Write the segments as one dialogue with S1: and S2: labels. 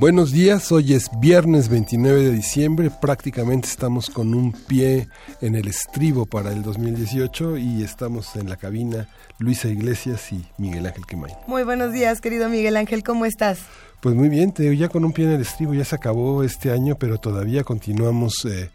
S1: Buenos días, hoy es viernes 29 de diciembre, prácticamente estamos con un pie en el estribo para el 2018 y estamos en la cabina Luisa Iglesias y Miguel Ángel Quemay.
S2: Muy buenos días, querido Miguel Ángel, ¿cómo estás?
S1: Pues muy bien, te ya con un pie en el estribo, ya se acabó este año, pero todavía continuamos eh,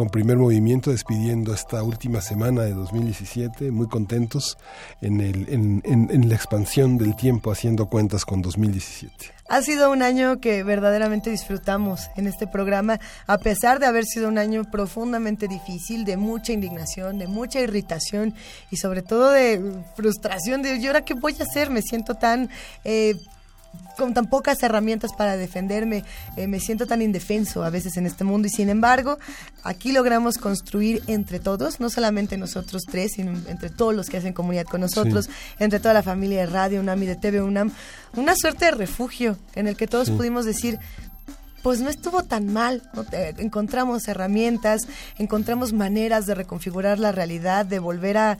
S1: con primer movimiento, despidiendo esta última semana de 2017, muy contentos en, el, en, la expansión del tiempo, haciendo cuentas con 2017.
S2: Ha sido un año que verdaderamente disfrutamos en este programa, a pesar de haber sido un año profundamente difícil, de mucha indignación, de mucha irritación y sobre todo de frustración de, ¿y ahora qué voy a hacer? Me siento tan... Eh, con tan pocas herramientas para defenderme, eh, me siento tan indefenso a veces en este mundo y sin embargo aquí logramos construir entre todos, no solamente nosotros tres, sino entre todos los que hacen comunidad con nosotros, entre toda la familia de Radio UNAM y de TV UNAM, una suerte de refugio en el que todos pudimos decir, pues no estuvo tan mal. Encontramos herramientas, encontramos maneras de reconfigurar la realidad, de volver a,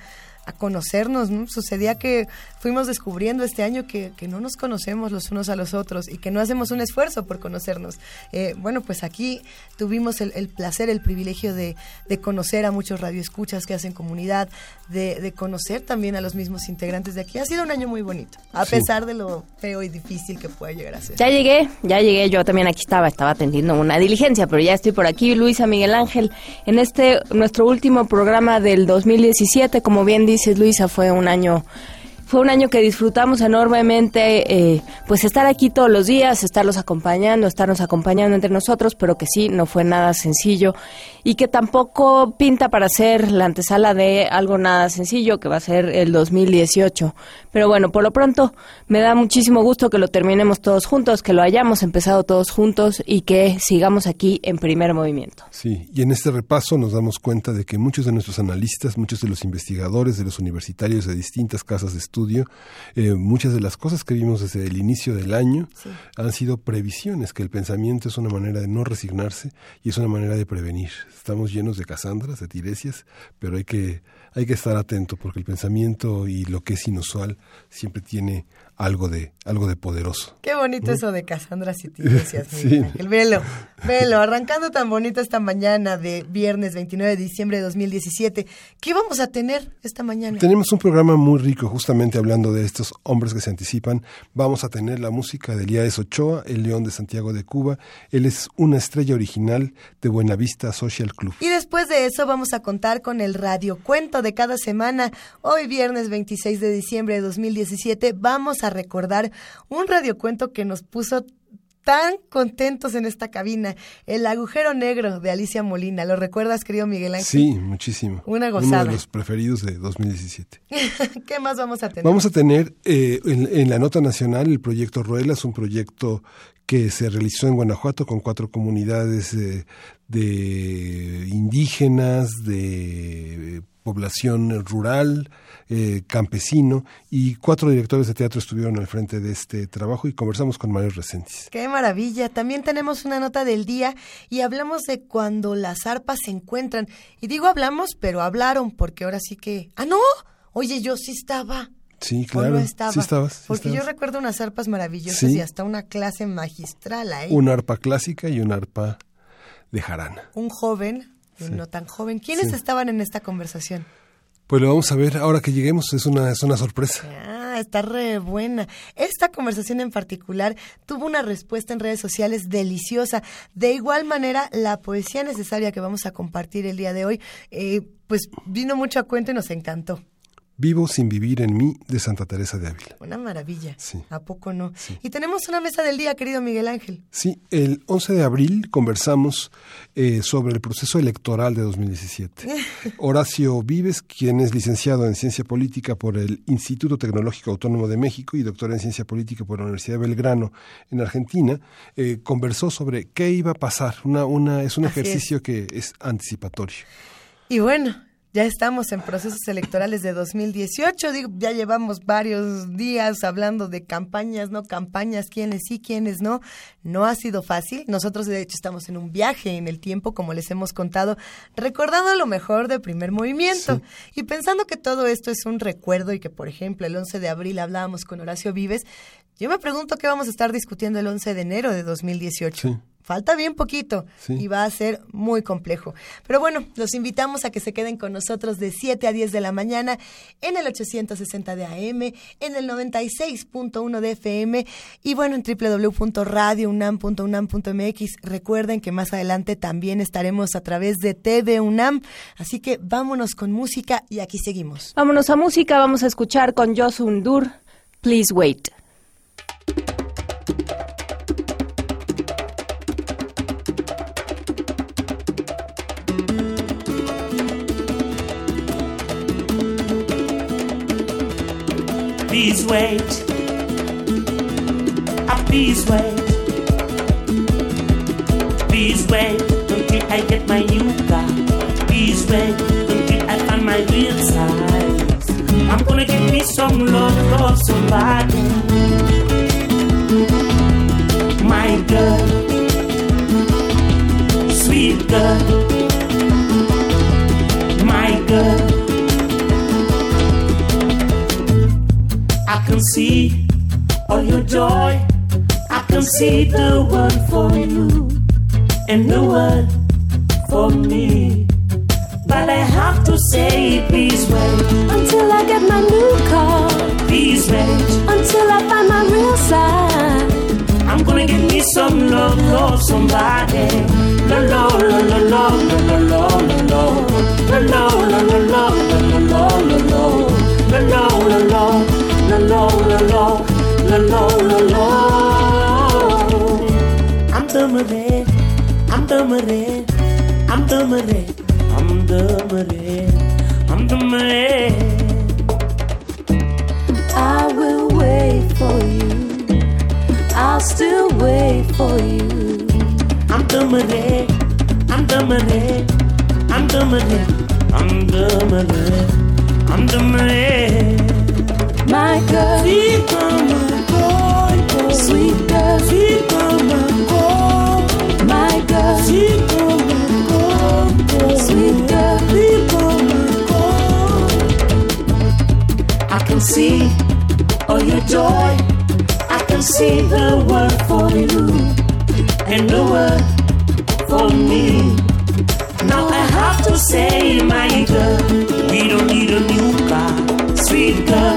S2: a conocernos. ¿no? Sucedía que fuimos descubriendo este año que, que, no nos conocemos los unos a los otros y que no hacemos un esfuerzo por conocernos. Eh, bueno, pues aquí tuvimos el, el placer, el privilegio de, de, conocer a muchos radioescuchas que hacen comunidad, de, de, conocer también a los mismos integrantes de aquí. Ha sido un año muy bonito, a pesar de lo feo y difícil que puede llegar a ser.
S3: Ya llegué, ya llegué, yo también aquí estaba, estaba atendiendo una diligencia, pero ya estoy por aquí, Luisa Miguel Ángel, en este nuestro último programa del 2017, como bien Luisa, fue un año fue un año que disfrutamos enormemente, eh, pues estar aquí todos los días, estarlos acompañando, estarnos acompañando entre nosotros, pero que sí, no fue nada sencillo y que tampoco pinta para ser la antesala de algo nada sencillo, que va a ser el 2018. Pero bueno, por lo pronto me da muchísimo gusto que lo terminemos todos juntos, que lo hayamos empezado todos juntos y que sigamos aquí en primer movimiento.
S1: Sí, y en este repaso nos damos cuenta de que muchos de nuestros analistas, muchos de los investigadores, de los universitarios de distintas casas de estudio, eh, muchas de las cosas que vimos desde el inicio del año han sido previsiones, que el pensamiento es una manera de no resignarse y es una manera de prevenir. Estamos llenos de casandras, de tiresias, pero hay que, hay que estar atento porque el pensamiento y lo que es inusual siempre tiene algo de algo de poderoso.
S2: Qué bonito eso de Casandra y Tiresias, sí. El velo, velo, arrancando tan bonito esta mañana de viernes 29 de diciembre de 2017. ¿Qué vamos a tener esta mañana?
S1: Tenemos un programa muy rico, justamente hablando de estos hombres que se anticipan. Vamos a tener la música de Elías Ochoa, el León de Santiago de Cuba. Él es una estrella original de Buenavista Social Club.
S2: Y después de eso vamos a contar con el radiocuento de cada semana. Hoy viernes 26 de diciembre de 2017 vamos a recordar un radiocuento que nos puso tan contentos en esta cabina. El agujero negro de Alicia Molina. ¿Lo recuerdas, querido Miguel Ángel?
S1: Sí, muchísimo.
S2: Una gozada.
S1: Uno de los preferidos de 2017.
S2: ¿Qué más vamos a tener?
S1: Vamos a tener eh, en, la nota nacional el proyecto Ruelas, un proyecto que se realizó en Guanajuato con cuatro comunidades eh, de indígenas, de población rural, eh, campesino, y cuatro directores de teatro estuvieron al frente de este trabajo y conversamos con Mario Resentis.
S2: ¡Qué maravilla! También tenemos una nota del día y hablamos de cuando las arpas se encuentran. Y digo hablamos, pero hablaron, porque ahora sí que... ¡Ah, no! Oye, yo sí estaba.
S1: Sí, claro.
S2: estaba?
S1: Sí estabas.
S2: Porque yo recuerdo unas arpas maravillosas y hasta una clase magistral ahí.
S1: Una arpa clásica y una arpa de jarana.
S2: Un joven no tan joven. ¿Quiénes estaban en esta conversación?
S1: Pues lo vamos a ver ahora que lleguemos, es una, es una sorpresa.
S2: Ah, está re buena. Esta conversación en particular tuvo una respuesta en redes sociales deliciosa. De igual manera, la poesía necesaria que vamos a compartir el día de hoy, eh, pues vino mucho a cuento y nos encantó.
S1: Vivo sin vivir en mí de Santa Teresa de Ávila.
S2: Una maravilla.
S1: Sí.
S2: ¿A poco no? Y tenemos una mesa del día, querido Miguel Ángel.
S1: Sí, el 11 de abril conversamos eh, sobre el proceso electoral de 2017. Horacio Vives, quien es licenciado en Ciencia Política por el Instituto Tecnológico Autónomo de México y doctor en Ciencia Política por la Universidad de Belgrano en Argentina, eh, conversó sobre qué iba a pasar. Una, una, es un
S2: Así
S1: ejercicio que es anticipatorio.
S2: Y bueno, ya estamos en procesos electorales de 2018. Digo, ya llevamos varios días hablando de campañas, no campañas, quiénes sí, quiénes no. No ha sido fácil. Nosotros, de hecho, estamos en un viaje en el tiempo, como les hemos contado, recordando lo mejor de primer movimiento. Y pensando que todo esto es un recuerdo y que, por ejemplo, el 11 de abril hablábamos con Horacio Vives, yo me pregunto qué vamos a estar discutiendo el 11 de enero de 2018.
S1: Sí.
S2: Falta bien poquito
S1: Sí.
S2: y va a ser muy complejo. Pero bueno, los invitamos a que se queden con nosotros de 7 a 10 de la mañana en el 860 de AM, en el 96.1 de FM y bueno, en www.radiounam.unam.mx. Recuerden que más adelante también estaremos a través de TV UNAM. Así que vámonos con música y aquí seguimos.
S4: Vámonos a música, vamos a escuchar con Josun Dur, Please Wait.
S5: Please wait. Ah, please wait. Please wait until I get my new car. Please wait until I find my real size. I'm gonna give me some love from somebody. My girl, sweet girl, can see all your joy. I can see the word for you and the word for me. But I have to say, please wait
S6: Until I get my new car,
S5: please wait.
S6: until I find my real side.
S5: I'm gonna get me some love, love somebody. La la la la la la la la la la la la la I'm the man. I'm the man. I'm the man. I'm the man. I'm the Marie.
S6: I will wait for you. I'll still wait for you.
S5: I'm the Marie, I'm the Marie, I'm the Marie, I'm the Marie, I'm the Marie.
S6: My girl,
S5: Sweet mama, boy, boy.
S6: sweet girl,
S5: Sweet mama, boy.
S6: my girl,
S5: Sweet mama, boy, boy.
S6: sweet girl.
S5: Sweet mama, boy. I can see all your joy. I can see the word for you and the for me. Now I have to say, my girl, we don't need a new car. Sweet girl,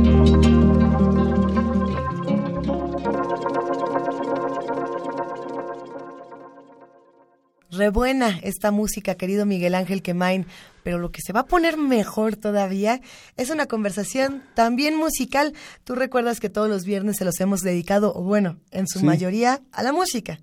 S2: Rebuena esta música, querido Miguel Ángel Quemain, pero lo que se va a poner mejor todavía es una conversación también musical. Tú recuerdas que todos los viernes se los hemos dedicado, o bueno, en su
S1: Sí.
S2: mayoría, a la música.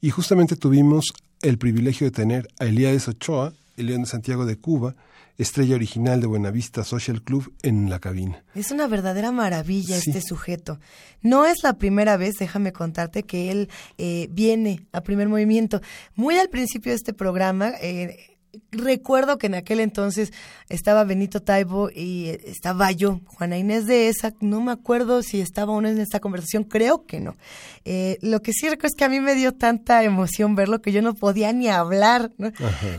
S1: Y justamente tuvimos el privilegio de tener a Elías Ochoa, el León de Santiago de Cuba, estrella original de Buenavista Social Club, en la cabina.
S2: Es una verdadera maravilla
S1: Sí.
S2: este sujeto. No es la primera vez, déjame contarte, que él eh, viene a primer movimiento. Muy al principio de este programa, eh, recuerdo que en aquel entonces estaba Benito Taibo y eh, estaba yo, Juana Inés de esa, no me acuerdo si estaba o no en esta conversación, creo que no. Eh, lo que sí recuerdo es que a mí me dio tanta emoción verlo que yo no podía ni hablar, ¿no?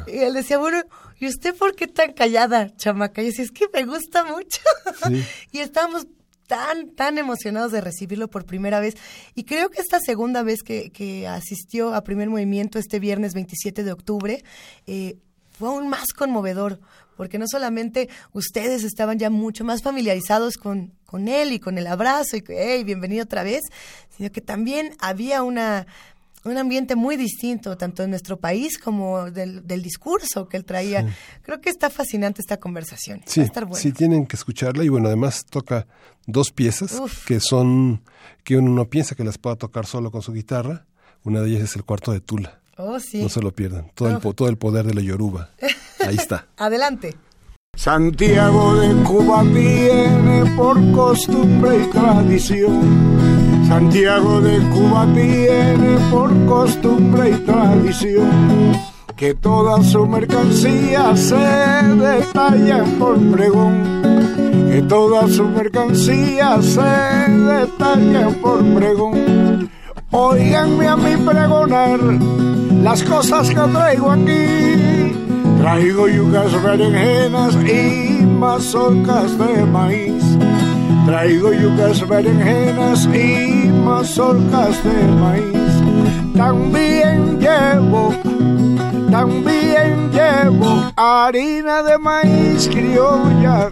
S2: Y él decía, bueno, ¿y usted por qué tan callada, chamaca? Y yo decía, es que me gusta mucho.
S1: Sí.
S2: y estábamos tan, tan emocionados de recibirlo por primera vez. Y creo que esta segunda vez que, que asistió a primer movimiento este viernes 27 de octubre, eh, fue aún más conmovedor, porque no solamente ustedes estaban ya mucho más familiarizados con, con él y con el abrazo y que, hey, bienvenido otra vez, sino que también había una, un ambiente muy distinto, tanto en nuestro país como del, del discurso que él traía. Creo que está fascinante esta conversación.
S1: Sí,
S2: Va a estar bueno.
S1: sí tienen que escucharla y bueno, además toca dos piezas
S2: Uf.
S1: que son que uno no piensa que las pueda tocar solo con su guitarra. Una de ellas es el cuarto de Tula.
S2: Oh, sí.
S1: No se lo pierdan. Todo el, po- todo el poder de la Yoruba. Ahí está.
S2: Adelante.
S7: Santiago de Cuba viene por costumbre y tradición. Santiago de Cuba viene por costumbre y tradición. Que toda su mercancía se detalla por pregón. Que toda su mercancía se detalla por pregón. Óiganme a mí pregonar las cosas que traigo aquí. Traigo yucas berenjenas y mazorcas de maíz. Traigo yucas berenjenas y mazorcas de maíz. También llevo, también llevo harina de maíz criolla.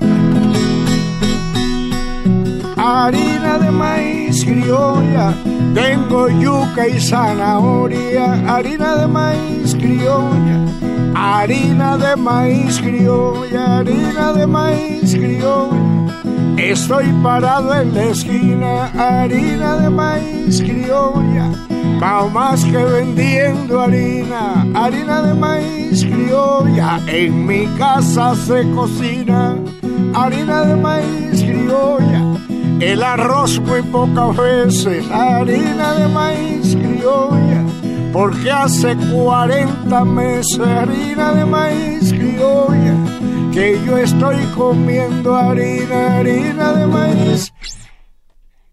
S7: Harina de maíz criolla, tengo yuca y zanahoria, harina de maíz criolla, harina de maíz criolla, harina de maíz criolla. Estoy parado en la esquina, harina de maíz criolla, va más que vendiendo harina, harina de maíz criolla. En mi casa se cocina harina de maíz criolla. El arroz muy pocas veces, harina de maíz criolla, porque hace 40 meses harina de maíz criolla, que yo estoy comiendo harina, harina de maíz.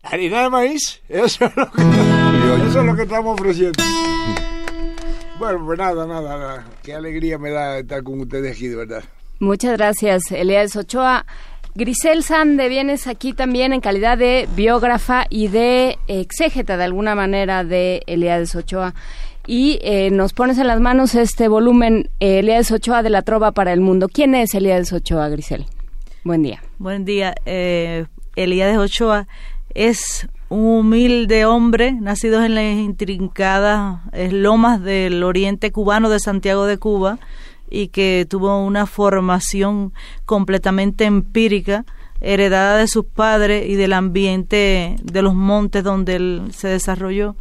S7: ¿Harina de maíz? Eso es lo que, eso es lo que estamos ofreciendo. Bueno, pues nada, nada, nada. Qué alegría me da estar con ustedes aquí, de verdad.
S4: Muchas gracias, Elías Ochoa. Grisel Sande, vienes aquí también en calidad de biógrafa y de exégeta de alguna manera de Elías Ochoa. Y eh, nos pones en las manos este volumen, eh, Elías Ochoa de la Trova para el Mundo. ¿Quién es Elías Ochoa, Grisel? Buen día.
S8: Buen día. Eh, Elías Ochoa es un humilde hombre, nacido en las intrincadas eh, lomas del oriente cubano de Santiago de Cuba y que tuvo una formación completamente empírica, heredada de sus padres y del ambiente de los montes donde él se desarrolló.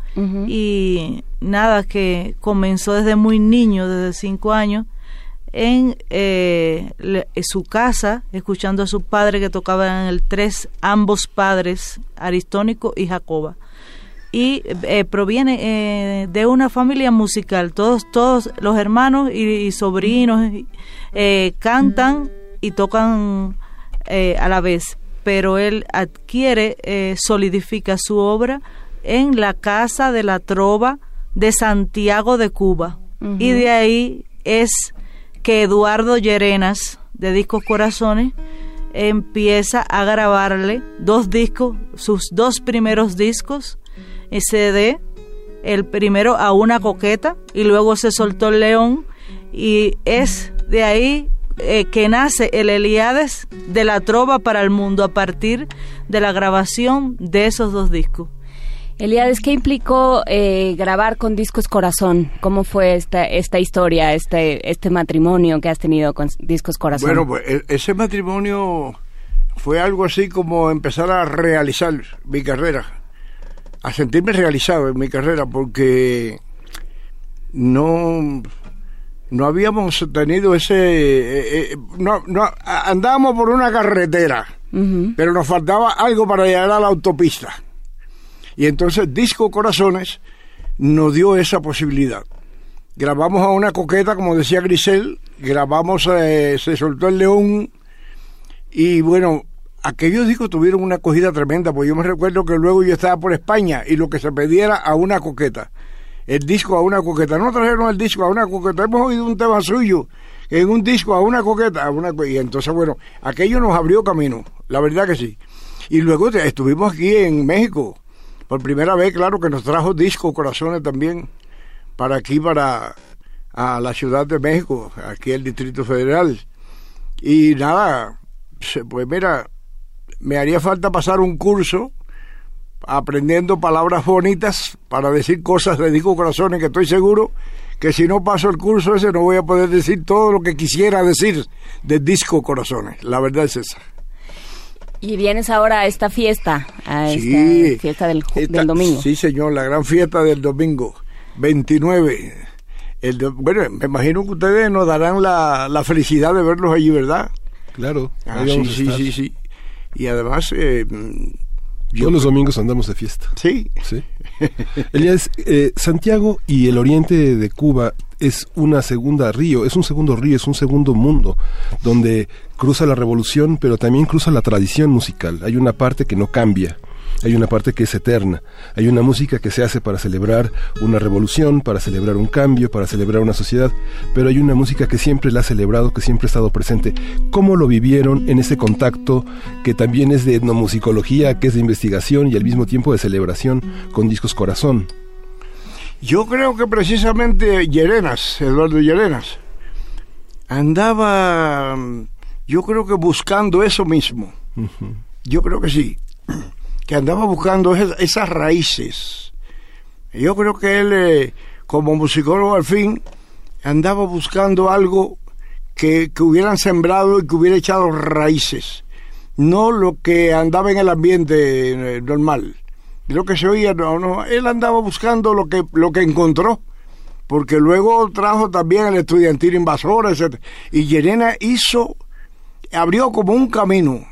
S8: Y nada, que comenzó desde muy niño, desde cinco años, en eh, le- en su casa, escuchando a su padre que tocaban el tres, ambos padres, Aristónico y Jacoba. Y eh, proviene eh, de una familia musical. Todos, todos los hermanos y, y sobrinos eh, cantan y tocan eh, a la vez. Pero él adquiere, eh, solidifica su obra en la Casa de la Trova de Santiago de Cuba. Y de ahí es que Eduardo Llerenas, de Discos Corazones, empieza a grabarle dos discos, sus dos primeros discos, en CD, el primero a una coqueta y luego se soltó el león y es de ahí eh, que nace el Eliades de la trova para el mundo a partir de la grabación de esos dos discos.
S4: Elías, ¿qué implicó eh, grabar con Discos Corazón? ¿Cómo fue esta, esta historia, este, este matrimonio que has tenido con Discos Corazón?
S7: Bueno, pues e- ese matrimonio fue algo así como empezar a realizar mi carrera, a sentirme realizado en mi carrera, porque no no habíamos tenido ese eh, eh, no, no a- andábamos por una carretera pero nos faltaba algo para llegar a la autopista. Y entonces Disco Corazones nos dio esa posibilidad. Grabamos a una coqueta como decía Grisel grabamos eh, se soltó el león y bueno aquellos discos tuvieron una acogida tremenda porque yo me recuerdo que luego yo estaba por España y lo que se pedía a una coqueta el disco a una coqueta no trajeron el disco a una coqueta hemos oído un tema suyo en un disco a una coqueta a una co- y entonces bueno aquello nos abrió camino la verdad que sí Y luego estuvimos aquí en México. Por primera vez, claro, que nos trajo disco Corazones también para aquí, para a la Ciudad de México, aquí el Distrito Federal. Y nada, pues mira, me haría falta pasar un curso aprendiendo palabras bonitas para decir cosas de disco Corazones, que estoy seguro que si no paso el curso ese no voy a poder decir todo lo que quisiera decir de disco Corazones. La verdad es esa.
S4: Y vienes ahora a esta fiesta, a
S7: Sí.
S4: esta fiesta del, ju-
S7: Esta-
S4: del domingo.
S7: Sí, señor, la gran fiesta del domingo, 29. El do- bueno, me imagino que ustedes nos darán la, la felicidad de verlos allí, ¿verdad?
S1: Claro.
S7: Ah, sí, sí, sí, sí. Y además, eh, yo-
S1: Todos los domingos andamos de fiesta.
S7: sí,
S1: Sí. Elías, eh, Santiago y el oriente de Cuba es una segunda río, es un segundo río, es un segundo mundo, donde cruza la revolución, pero también cruza la tradición musical. Hay una parte que no cambia, hay una parte que es eterna, hay una música que se hace para celebrar una revolución, para celebrar un cambio, para celebrar una sociedad, pero hay una música que siempre la ha celebrado, que siempre ha estado presente. ¿Cómo lo vivieron en ese contacto que también es de etnomusicología, que es de investigación y al mismo tiempo de celebración con Discos Corazón?
S7: yo creo que precisamente Llerenas, Eduardo Llerenas, andaba, yo creo que buscando eso mismo. Yo creo que sí, que andaba buscando esas, raíces. Yo creo que él, eh, como musicólogo al fin, andaba buscando algo que, que hubieran sembrado y que hubiera echado raíces, no lo que andaba en el ambiente eh, normal. Lo que se oía, no, no, él andaba buscando lo que, lo que encontró, porque luego trajo también el estudiantil invasor, etc. Y Yerena hizo, abrió como un camino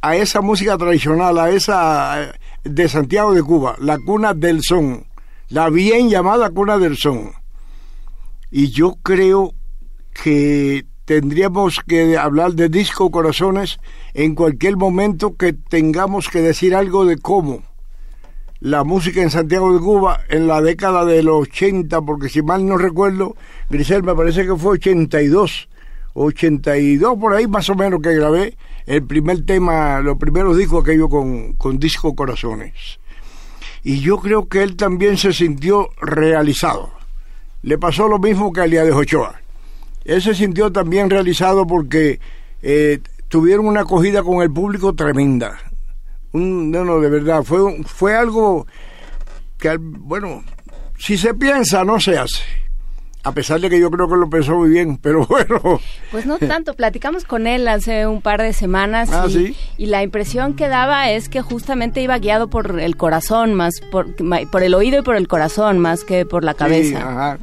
S7: a esa música tradicional, a esa eh, de Santiago de Cuba, la cuna del son, la bien llamada cuna del son. Y yo creo que tendríamos que hablar de disco corazones en cualquier momento que tengamos que decir algo de cómo la música en Santiago de Cuba en la década de los 80, porque si mal no recuerdo, Grisel, me parece que fue 82, 82 por ahí más o menos que grabé el primer tema, los primeros discos que yo con, con Disco Corazones. Y yo creo que él también se sintió realizado. Le pasó lo mismo que a Elías de Ochoa. Él se sintió también realizado porque eh, tuvieron una acogida con el público tremenda. Un, no, no, de verdad, fue, fue algo que, bueno, si se piensa, no se hace. A pesar de que yo creo que lo pensó muy bien, pero bueno,
S4: Pues no tanto, platicamos con él hace un par de semanas
S7: Ah,
S4: y,
S7: ¿sí?
S4: y la impresión que daba es que justamente iba guiado por el corazón, más por, por el oído y por el corazón, más que por la
S7: sí,
S4: cabeza.
S7: ajá.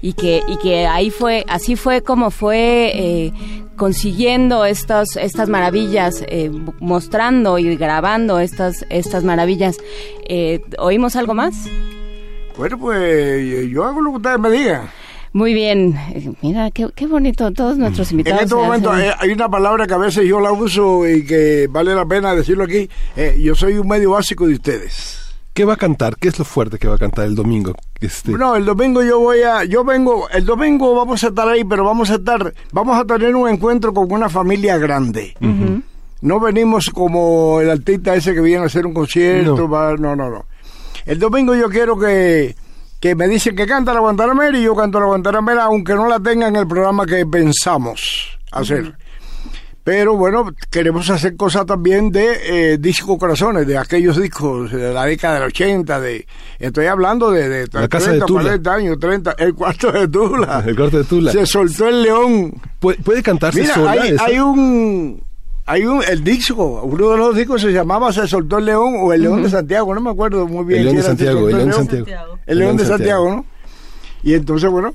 S4: y que y que ahí fue así fue como fue eh, consiguiendo estas estas maravillas eh, mostrando y grabando estas estas maravillas Eh, oímos algo más
S7: Bueno, pues yo hago lo que ustedes me digan.
S4: Muy bien Eh, mira qué, qué bonito todos nuestros
S7: En
S4: invitados
S7: este
S4: se
S7: momento
S4: hacen-
S7: eh, hay una palabra que a veces yo la uso y que vale la pena decirlo aquí. Eh, yo soy un medio básico de ustedes.
S1: ¿Qué va a cantar? ¿Qué es lo fuerte que va a cantar el domingo? Este,
S7: No, el domingo yo voy a, yo vengo, el domingo vamos a estar ahí, pero vamos a estar, vamos a tener un encuentro con una familia grande. No venimos como el artista ese que viene a hacer un concierto,
S1: No.
S7: va- no, no, no. El domingo yo quiero que, que me dicen que canta la Guantanamera y yo canto la Guantanamera, aunque no la tenga en el programa que pensamos hacer. Pero bueno, queremos hacer cosas también de eh, disco corazones, de aquellos discos de la década del 80, de, estoy hablando de, de
S1: La Casa de Tula.
S7: 40 años, 30, el cuarto de Tula.
S1: El cuarto de Tula.
S7: Se soltó el león.
S1: ¿Puede, puede cantarse
S7: Mira,
S1: sola?
S7: hay,
S1: esa?
S7: hay un, hay un, el disco, uno de los discos se llamaba Se soltó el león o el león de Santiago, no me acuerdo muy bien.
S1: El León de Santiago, el León de Santiago.
S7: El león de Santiago, ¿no? Y entonces, bueno,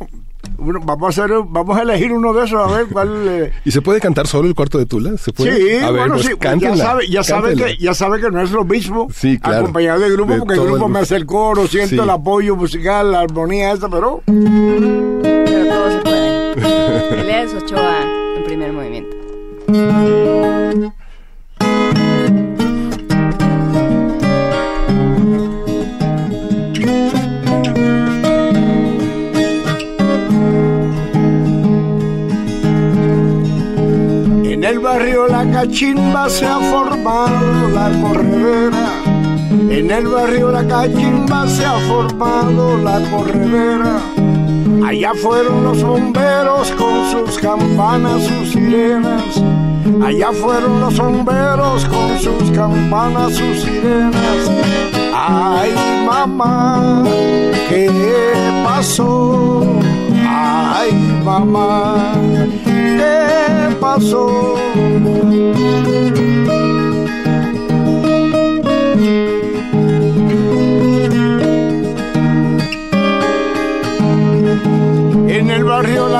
S7: bueno, vamos a hacer, vamos a elegir uno de esos a ver cuál. eh,
S1: ¿Y se puede cantar solo el cuarto de Tula? ¿Se
S7: Sí,
S1: puede? A ver,
S7: bueno,
S1: pues
S7: sí, ya sabe, ya sabe que ya sabe que no es lo mismo
S1: Sí, claro.
S7: acompañado del grupo
S1: De
S7: porque el grupo me hace el coro, siento
S1: Sí.
S7: el apoyo musical, la armonía esa, pero
S4: pero todo se puede Elías Ochoa en primer movimiento
S7: En el barrio la cachimba se ha formado la corredera. En el barrio La Cachimba se ha formado la corredera. Allá fueron los bomberos con sus campanas, sus sirenas. Allá fueron los bomberos con sus campanas, sus sirenas. Ay, mamá, ¿qué pasó? Ay, mamá, ¿qué pasó?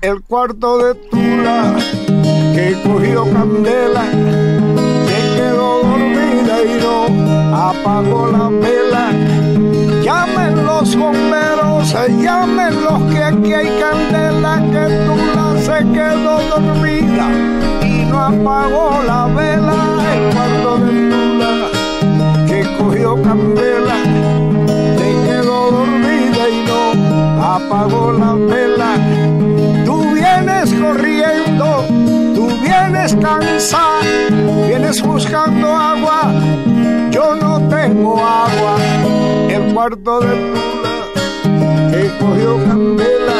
S7: El cuarto de Tula que cogió candela se quedó dormida y no apagó la vela. Llamen los bomberos, llamen los que aquí hay candela, que Tula se quedó dormida y no apagó la vela. El cuarto de Tula que cogió candela se quedó dormida y no apagó la vela. Vienes cansada, vienes buscando agua, yo no tengo agua. El cuarto de Tula que cogió candela,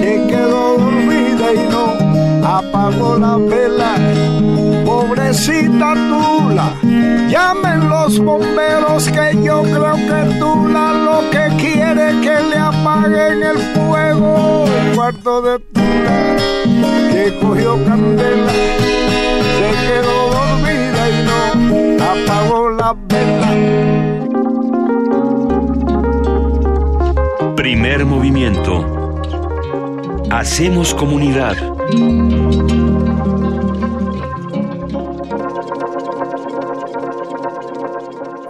S7: que quedó dormida y no apagó la vela. Pobrecita Tula, llamen los bomberos que yo creo que Tula lo que quiere que le apaguen el fuego. El cuarto de Tula que cogió candela, se quedó dormida y no apagó la vela.
S9: Primer movimiento. Hacemos comunidad.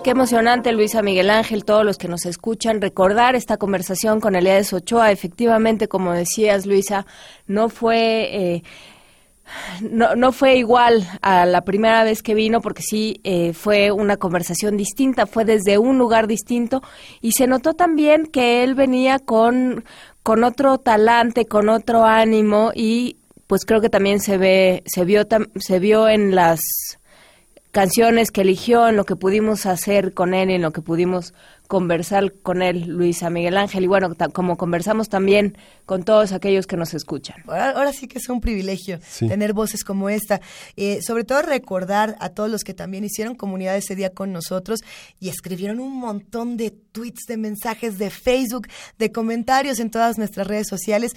S4: Qué emocionante, Luisa Miguel Ángel, todos los que nos escuchan, recordar esta conversación con Elías Ochoa. Efectivamente, como decías, Luisa, no fue... Eh, no, no fue igual a la primera vez que vino porque sí eh, fue una conversación distinta, fue desde un lugar distinto y se notó también que él venía con, con otro talante, con otro ánimo y pues creo que también se ve, se vio, se vio en las canciones que eligió, en lo que pudimos hacer con él, en lo que pudimos conversar con él, Luisa Miguel Ángel, y bueno, como conversamos también con todos aquellos que nos escuchan.
S2: Ahora, ahora sí que es un privilegio
S1: Sí.
S2: tener voces como esta. Eh, sobre todo recordar a todos los que también hicieron comunidad ese día con nosotros y escribieron un montón de tweets, de mensajes de Facebook, de comentarios en todas nuestras redes sociales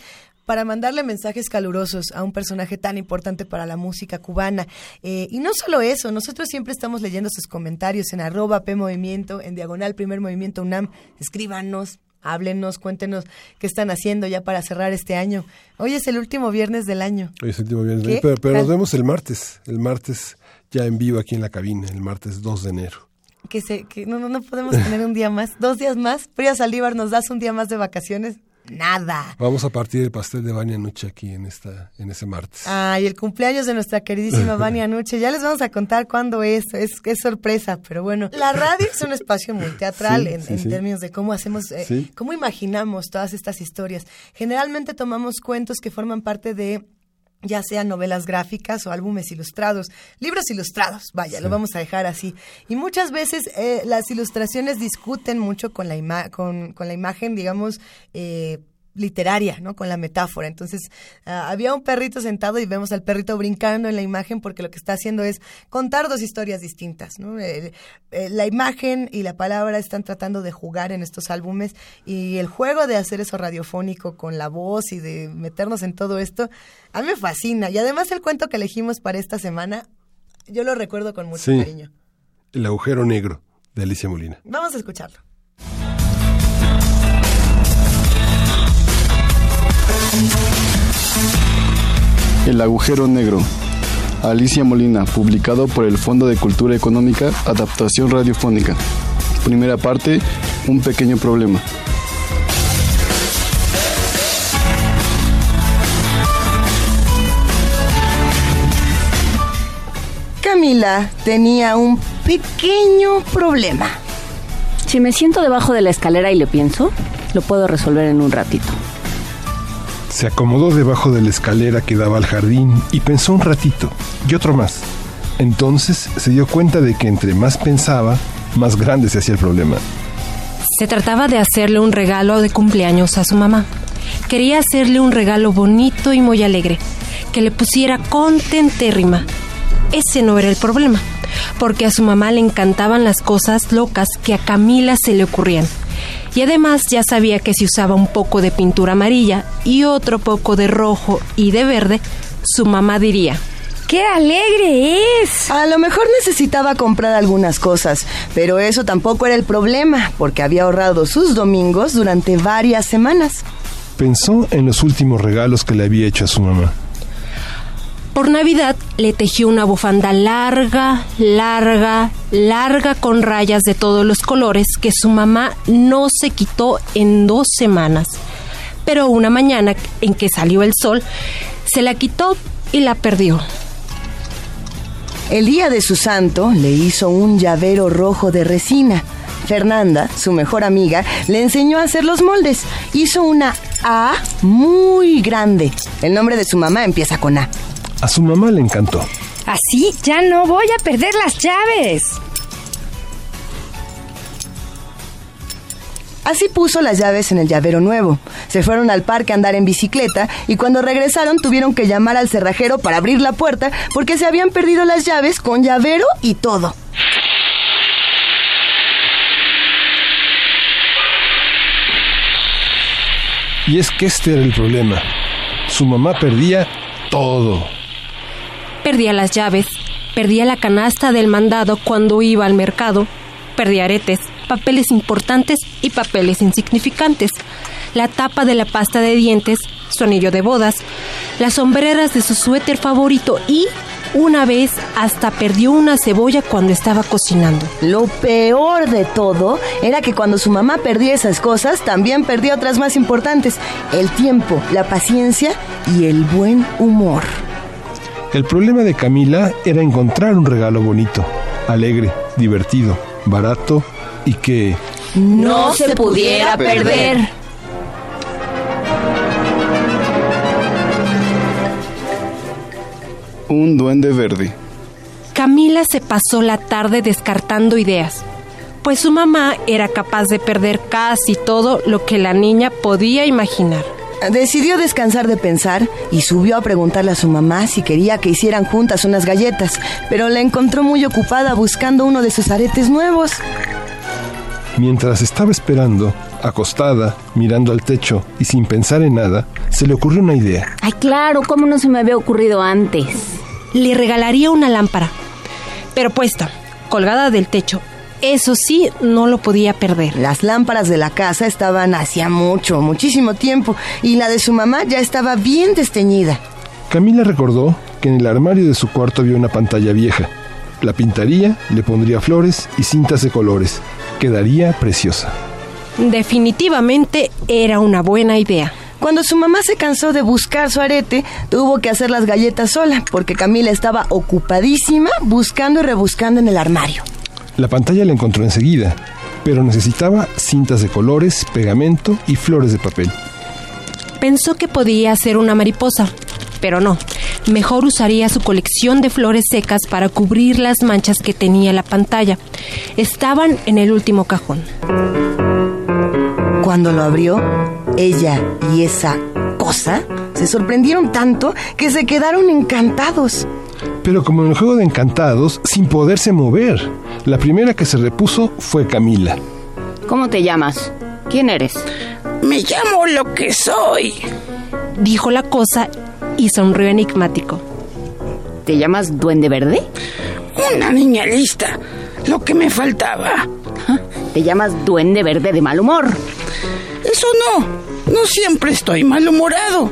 S2: para mandarle mensajes calurosos a un personaje tan importante para la música cubana. Eh, y no solo eso, nosotros siempre estamos leyendo sus comentarios en arroba P Movimiento, en diagonal Primer Movimiento UNAM. Escríbanos, háblenos, cuéntenos qué están haciendo ya para cerrar este año. Hoy es el último viernes del año.
S1: Hoy es el último viernes.
S2: ¿Qué?
S1: Pero, pero nos vemos el martes. El martes ya en vivo aquí en la cabina. El martes 2 de enero.
S2: Que, se, que no, no, podemos tener un día más, dos días más. Frías Saldívar, ¿nos das un día más de vacaciones? Nada.
S1: Vamos a partir el pastel de Vania Noche aquí en esta en ese martes.
S2: Ay, el cumpleaños de nuestra queridísima Vania Nuche. Ya les vamos a contar cuándo es. Es, es sorpresa, pero bueno. La radio es un espacio muy teatral
S1: Sí,
S2: en,
S1: sí,
S2: en
S1: sí.
S2: términos de cómo hacemos, eh, cómo imaginamos todas estas historias. Generalmente tomamos cuentos que forman parte de ya sean novelas gráficas o álbumes ilustrados, libros ilustrados, vaya, lo vamos a dejar así. Y muchas veces eh, las ilustraciones discuten mucho con la, ima- con, con la imagen, digamos, eh, literaria, ¿no? Con la metáfora. Entonces, ah, había un perrito sentado y vemos al perrito brincando en la imagen porque lo que está haciendo es contar dos historias distintas, ¿no? La imagen y la palabra están tratando de jugar en estos álbumes y el juego de hacer eso radiofónico con la voz y de meternos en todo esto, a mí me fascina. Y además el cuento que elegimos para esta semana, yo lo recuerdo con mucho
S1: Sí.
S2: cariño.
S1: El agujero negro de Alicia Molina.
S2: Vamos a escucharlo.
S10: El agujero negro. Alicia Molina, publicado por el Fondo de Cultura Económica, Adaptación Radiofónica. Primera parte, un pequeño problema.
S2: Camila tenía un pequeño problema.
S3: Si me siento debajo de la escalera y le pienso, lo puedo resolver en un ratito.
S1: Se acomodó debajo de la escalera que daba al jardín y pensó un ratito, y otro más. Entonces se dio cuenta de que entre más pensaba, más grande se hacía el problema.
S11: Se trataba de hacerle un regalo de cumpleaños a su mamá. Quería hacerle un regalo bonito y muy alegre, que le pusiera contentérrima. Ese no era el problema, porque a su mamá le encantaban las cosas locas que a Camila se le ocurrían. Y además ya sabía que si usaba un poco de pintura amarilla y otro poco de rojo y de verde, su mamá diría,
S2: ¡Qué alegre es! A lo mejor necesitaba comprar algunas cosas, pero eso tampoco era el problema, porque había ahorrado sus domingos durante varias semanas.
S1: Pensó en los últimos regalos que le había hecho a su mamá.
S11: Por Navidad le tejió una bufanda larga, larga, larga con rayas de todos los colores que su mamá no se quitó en dos semanas. Pero una mañana en que salió el sol, se la quitó y la perdió.
S2: El día de su santo le hizo un llavero rojo de resina. Fernanda, su mejor amiga, le enseñó a hacer los moldes. Hizo una A muy grande. El nombre de su mamá empieza con A.
S1: A su mamá le encantó.
S12: Así ya no voy a perder las llaves.
S2: Así puso las llaves en el llavero nuevo. Se fueron al parque a andar en bicicleta y cuando regresaron tuvieron que llamar al cerrajero para abrir la puerta porque se habían perdido las llaves con llavero y todo.
S1: Y es que este era el problema. Su mamá perdía todo.
S11: Perdía las llaves, perdía la canasta del mandado cuando iba al mercado, perdía aretes, papeles importantes y papeles insignificantes, la tapa de la pasta de dientes, su anillo de bodas, las sombreras de su suéter favorito y, una vez, hasta perdió una cebolla cuando estaba cocinando.
S2: Lo peor de todo era que cuando su mamá perdía esas cosas, también perdía otras más importantes, el tiempo, la paciencia y el buen humor.
S1: El problema de Camila era encontrar un regalo bonito, alegre, divertido, barato y que
S3: no se pudiera perder.
S10: Un duende verde.
S11: Camila se pasó la tarde descartando ideas, pues su mamá era capaz de perder casi todo lo que la niña podía imaginar.
S2: Decidió descansar de pensar y subió a preguntarle a su mamá si quería que hicieran juntas unas galletas, pero la encontró muy ocupada buscando uno de sus aretes nuevos.
S1: Mientras estaba esperando, acostada, mirando al techo y sin pensar en nada, se le ocurrió una idea.
S3: Ay, claro, ¿cómo no se me había ocurrido antes?
S11: Le regalaría una lámpara, pero puesta, colgada del techo. Eso sí, no lo podía perder.
S2: Las lámparas de la casa estaban hacía mucho, muchísimo tiempo, y la de su mamá ya estaba bien desteñida.
S1: Camila recordó que en el armario de su cuarto había una pantalla vieja. La pintaría, le pondría flores y cintas de colores. Quedaría preciosa.
S11: Definitivamente era una buena idea.
S2: Cuando su mamá se cansó de buscar su arete, tuvo que hacer las galletas sola, porque Camila estaba ocupadísima buscando y rebuscando en el armario.
S1: La pantalla la encontró enseguida, pero necesitaba cintas de colores, pegamento y flores de papel.
S11: Pensó que podía hacer una mariposa, pero no. Mejor usaría su colección de flores secas para cubrir las manchas que tenía la pantalla. Estaban en el último cajón.
S2: Cuando lo abrió, ella y esa cosa se sorprendieron tanto que se quedaron encantados.
S1: Pero como en el juego de encantados, sin poderse mover. La primera que se repuso fue Camila.
S3: ¿Cómo te llamas? ¿Quién eres?
S13: Me llamo lo que soy.
S11: Dijo la cosa y sonrió enigmático.
S3: ¿Te llamas Duende Verde?
S13: Una niña lista. Lo que me faltaba.
S3: ¿Te llamas Duende Verde de mal humor?
S13: Eso no. No siempre estoy malhumorado.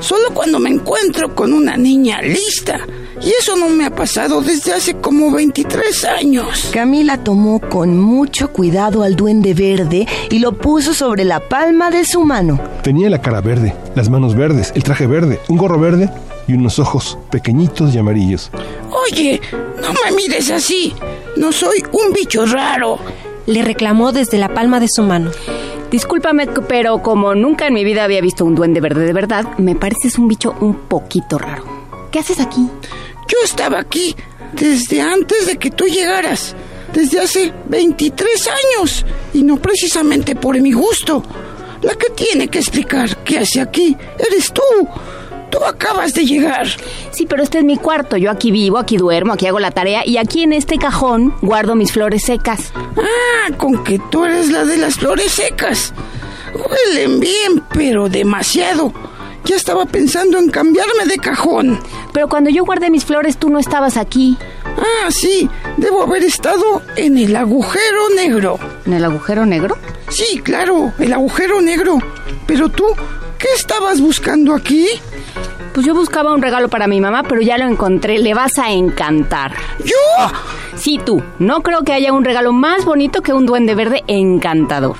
S13: Solo cuando me encuentro con una niña lista. Y eso no me ha pasado desde hace como 23 años.
S2: Camila tomó con mucho cuidado al duende verde y lo puso sobre la palma de su mano.
S1: Tenía la cara verde, las manos verdes, el traje verde, un gorro verde y unos ojos pequeñitos y amarillos.
S13: Oye, no me mires así. No soy un bicho raro.
S11: Le reclamó desde la palma de su mano.
S3: Discúlpame, pero como nunca en mi vida había visto un duende verde de verdad, me pareces un bicho un poquito raro. ¿Qué haces aquí?
S13: Yo estaba aquí desde antes de que tú llegaras. Desde hace 23 años. Y no precisamente por mi gusto. La que tiene que explicar qué hace aquí eres tú. Tú acabas de llegar.
S3: Sí, pero este es mi cuarto. Yo aquí vivo, aquí duermo, aquí hago la tarea y aquí en este cajón guardo mis flores secas.
S13: Ah, con que tú eres la de las flores secas. Huelen bien, pero demasiado. Ya estaba pensando en cambiarme de cajón.
S3: Pero cuando yo guardé mis flores tú no estabas aquí.
S13: Ah, sí, debo haber estado en el agujero negro.
S3: ¿En el agujero negro?
S13: Sí, claro, el agujero negro. Pero tú, ¿qué estabas buscando aquí?
S3: Pues yo buscaba un regalo para mi mamá, pero ya lo encontré. Le vas a encantar.
S13: ¿Yo?
S3: Sí, tú. No creo que haya un regalo más bonito que un duende verde encantador.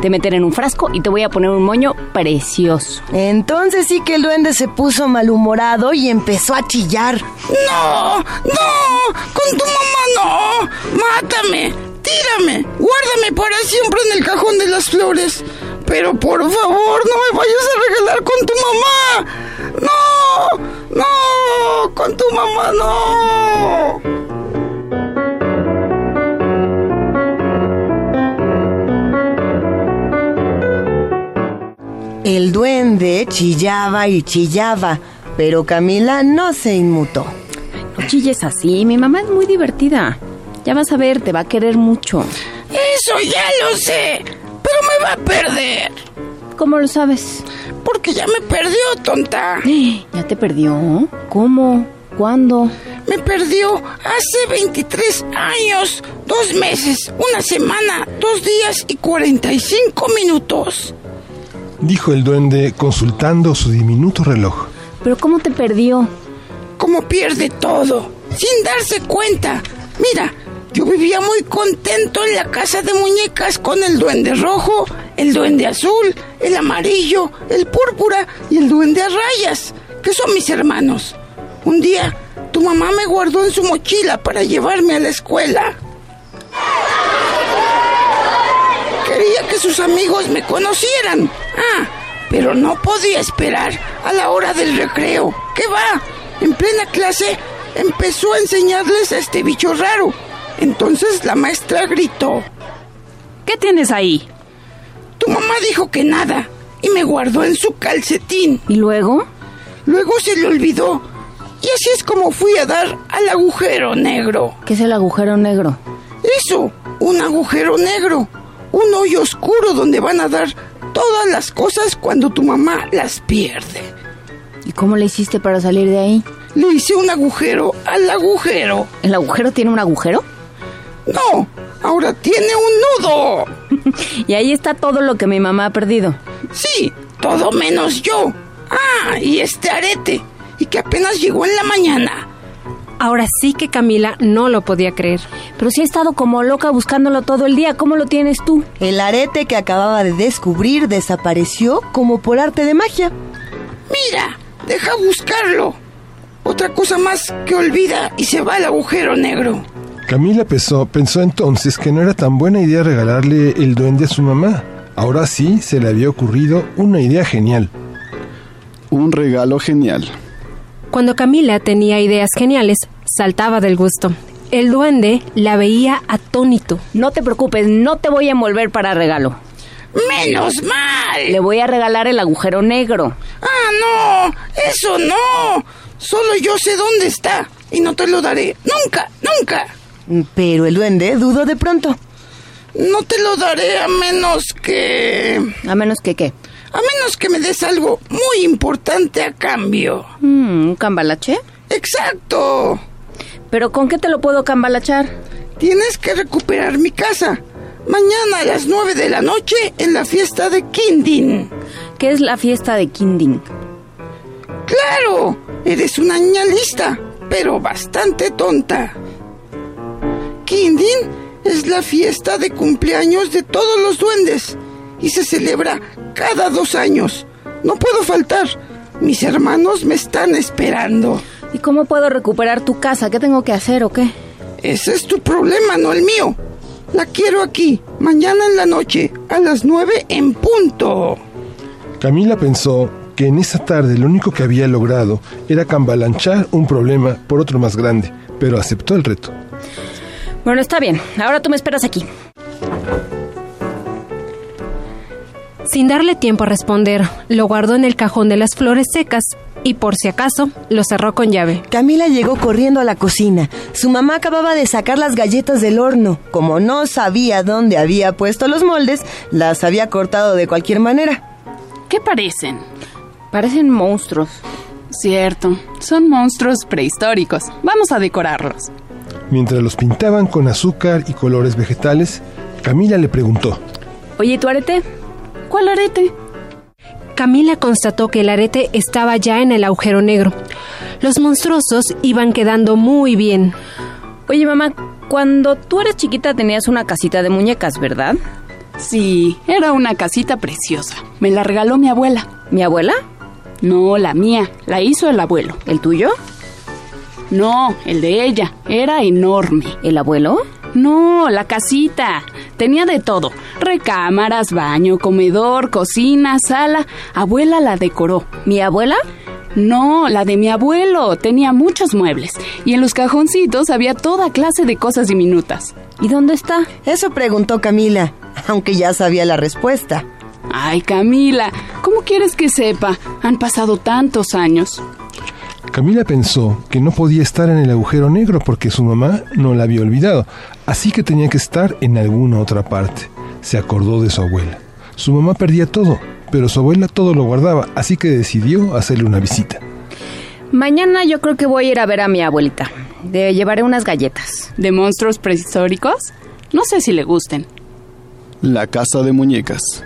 S3: Te meter en un frasco y te voy a poner un moño precioso.
S2: Entonces sí que el duende se puso malhumorado y empezó a chillar.
S13: ¡No! ¡No! ¡Con tu mamá no! ¡Mátame! ¡Tírame! ¡Guárdame para siempre en el cajón de las flores! Pero por favor, no me vayas a regalar con tu mamá. ¡No! ¡No! ¡Con tu mamá no!
S2: El duende chillaba y chillaba, pero Camila no se inmutó.
S3: No chilles así, mi mamá es muy divertida. Ya vas a ver, te va a querer mucho.
S13: Eso ya lo sé, pero me va a perder.
S3: ¿Cómo lo sabes?
S13: Porque ya me perdió, tonta.
S3: ¿Ya te perdió? ¿Cómo? ¿Cuándo?
S13: Me perdió hace 23 años, dos meses, una semana, dos días y 45 minutos.
S1: Dijo el duende consultando su diminuto reloj.
S3: ¿Pero cómo te perdió?
S13: Como pierde todo, sin darse cuenta. Mira, yo vivía muy contento en la casa de muñecas con el duende rojo, el duende azul, el amarillo, el púrpura y el duende a rayas, que son mis hermanos. Un día, tu mamá me guardó en su mochila para llevarme a la escuela. Quería que sus amigos me conocieran. Ah, pero no podía esperar a la hora del recreo. ¿Qué va? En plena clase empezó a enseñarles a este bicho raro. Entonces la maestra gritó.
S3: ¿Qué tienes ahí?
S13: Tu mamá dijo que nada y me guardó en su calcetín.
S3: ¿Y luego?
S13: Luego se le olvidó. Y así es como fui a dar al agujero negro.
S3: ¿Qué es el agujero negro?
S13: Eso, un agujero negro. Un hoyo oscuro donde van a dar todas las cosas cuando tu mamá las pierde.
S3: ¿Y cómo le hiciste para salir de ahí?
S13: Le hice un agujero al agujero.
S3: ¿El agujero tiene un agujero?
S13: No, ahora tiene un nudo.
S3: y ahí está todo lo que mi mamá ha perdido.
S13: Sí, todo menos yo. Ah, y este arete. Y que apenas llegó en la mañana.
S11: Ahora sí que Camila no lo podía creer.
S3: Pero si ha estado como loca buscándolo todo el día, ¿cómo lo tienes tú?
S2: El arete que acababa de descubrir desapareció como por arte de magia.
S13: Mira, deja buscarlo. Otra cosa más que olvida y se va al agujero negro.
S1: Camila pensó, pensó entonces que no era tan buena idea regalarle el duende a su mamá. Ahora sí se le había ocurrido una idea genial.
S10: Un regalo genial.
S11: Cuando Camila tenía ideas geniales, saltaba del gusto. El duende la veía atónito.
S3: No te preocupes, no te voy a envolver para regalo.
S13: ¡Menos mal!
S3: Le voy a regalar el agujero negro.
S13: ¡Ah, no! ¡Eso no! Solo yo sé dónde está. Y no te lo daré. ¡Nunca! ¡Nunca!
S2: Pero el duende dudó de pronto.
S13: No te lo daré a menos que...
S3: ¿A menos que qué?
S13: A menos que me des algo muy importante a cambio.
S3: Mm, ¿Un cambalache?
S13: ¡Exacto!
S3: ¿Pero con qué te lo puedo cambalachar?
S13: Tienes que recuperar mi casa. Mañana a las nueve de la noche en la fiesta de Kindin.
S3: ¿Qué es la fiesta de Kindin?
S13: ¡Claro! Eres una niña lista. pero bastante tonta. Kindin es la fiesta de cumpleaños de todos los duendes y se celebra cada dos años. No puedo faltar. Mis hermanos me están esperando.
S3: ¿Y cómo puedo recuperar tu casa? ¿Qué tengo que hacer o qué?
S13: Ese es tu problema, no el mío. La quiero aquí, mañana en la noche, a las nueve en punto.
S1: Camila pensó que en esa tarde lo único que había logrado era cambalanchar un problema por otro más grande, pero aceptó el reto.
S3: Bueno, está bien. Ahora tú me esperas aquí.
S11: Sin darle tiempo a responder, lo guardó en el cajón de las flores secas y por si acaso lo cerró con llave.
S2: Camila llegó corriendo a la cocina. Su mamá acababa de sacar las galletas del horno. Como no sabía dónde había puesto los moldes, las había cortado de cualquier manera.
S14: ¿Qué parecen?
S3: Parecen monstruos.
S14: Cierto, son monstruos prehistóricos. Vamos a decorarlos.
S1: Mientras los pintaban con azúcar y colores vegetales, Camila le preguntó,
S3: Oye, ¿y tu arete?
S14: ¿Cuál arete?
S11: Camila constató que el arete estaba ya en el agujero negro. Los monstruosos iban quedando muy bien.
S3: Oye, mamá, cuando tú eras chiquita tenías una casita de muñecas, ¿verdad?
S14: Sí, era una casita preciosa. Me la regaló mi abuela.
S3: ¿Mi abuela?
S14: No, la mía. La hizo el abuelo.
S3: ¿El tuyo?
S14: No, el de ella. Era enorme.
S3: ¿El abuelo?
S14: No, la casita. Tenía de todo. Recámaras, baño, comedor, cocina, sala. Abuela la decoró.
S3: ¿Mi abuela?
S14: No, la de mi abuelo. Tenía muchos muebles. Y en los cajoncitos había toda clase de cosas diminutas.
S3: ¿Y dónde está?
S2: Eso preguntó Camila, aunque ya sabía la respuesta.
S14: Ay, Camila, ¿cómo quieres que sepa? Han pasado tantos años.
S1: Camila pensó que no podía estar en el agujero negro porque su mamá no la había olvidado, así que tenía que estar en alguna otra parte. Se acordó de su abuela. Su mamá perdía todo, pero su abuela todo lo guardaba, así que decidió hacerle una visita.
S3: Mañana yo creo que voy a ir a ver a mi abuelita. Le llevaré unas galletas.
S14: ¿De monstruos prehistóricos? No sé si le gusten.
S10: La casa de muñecas.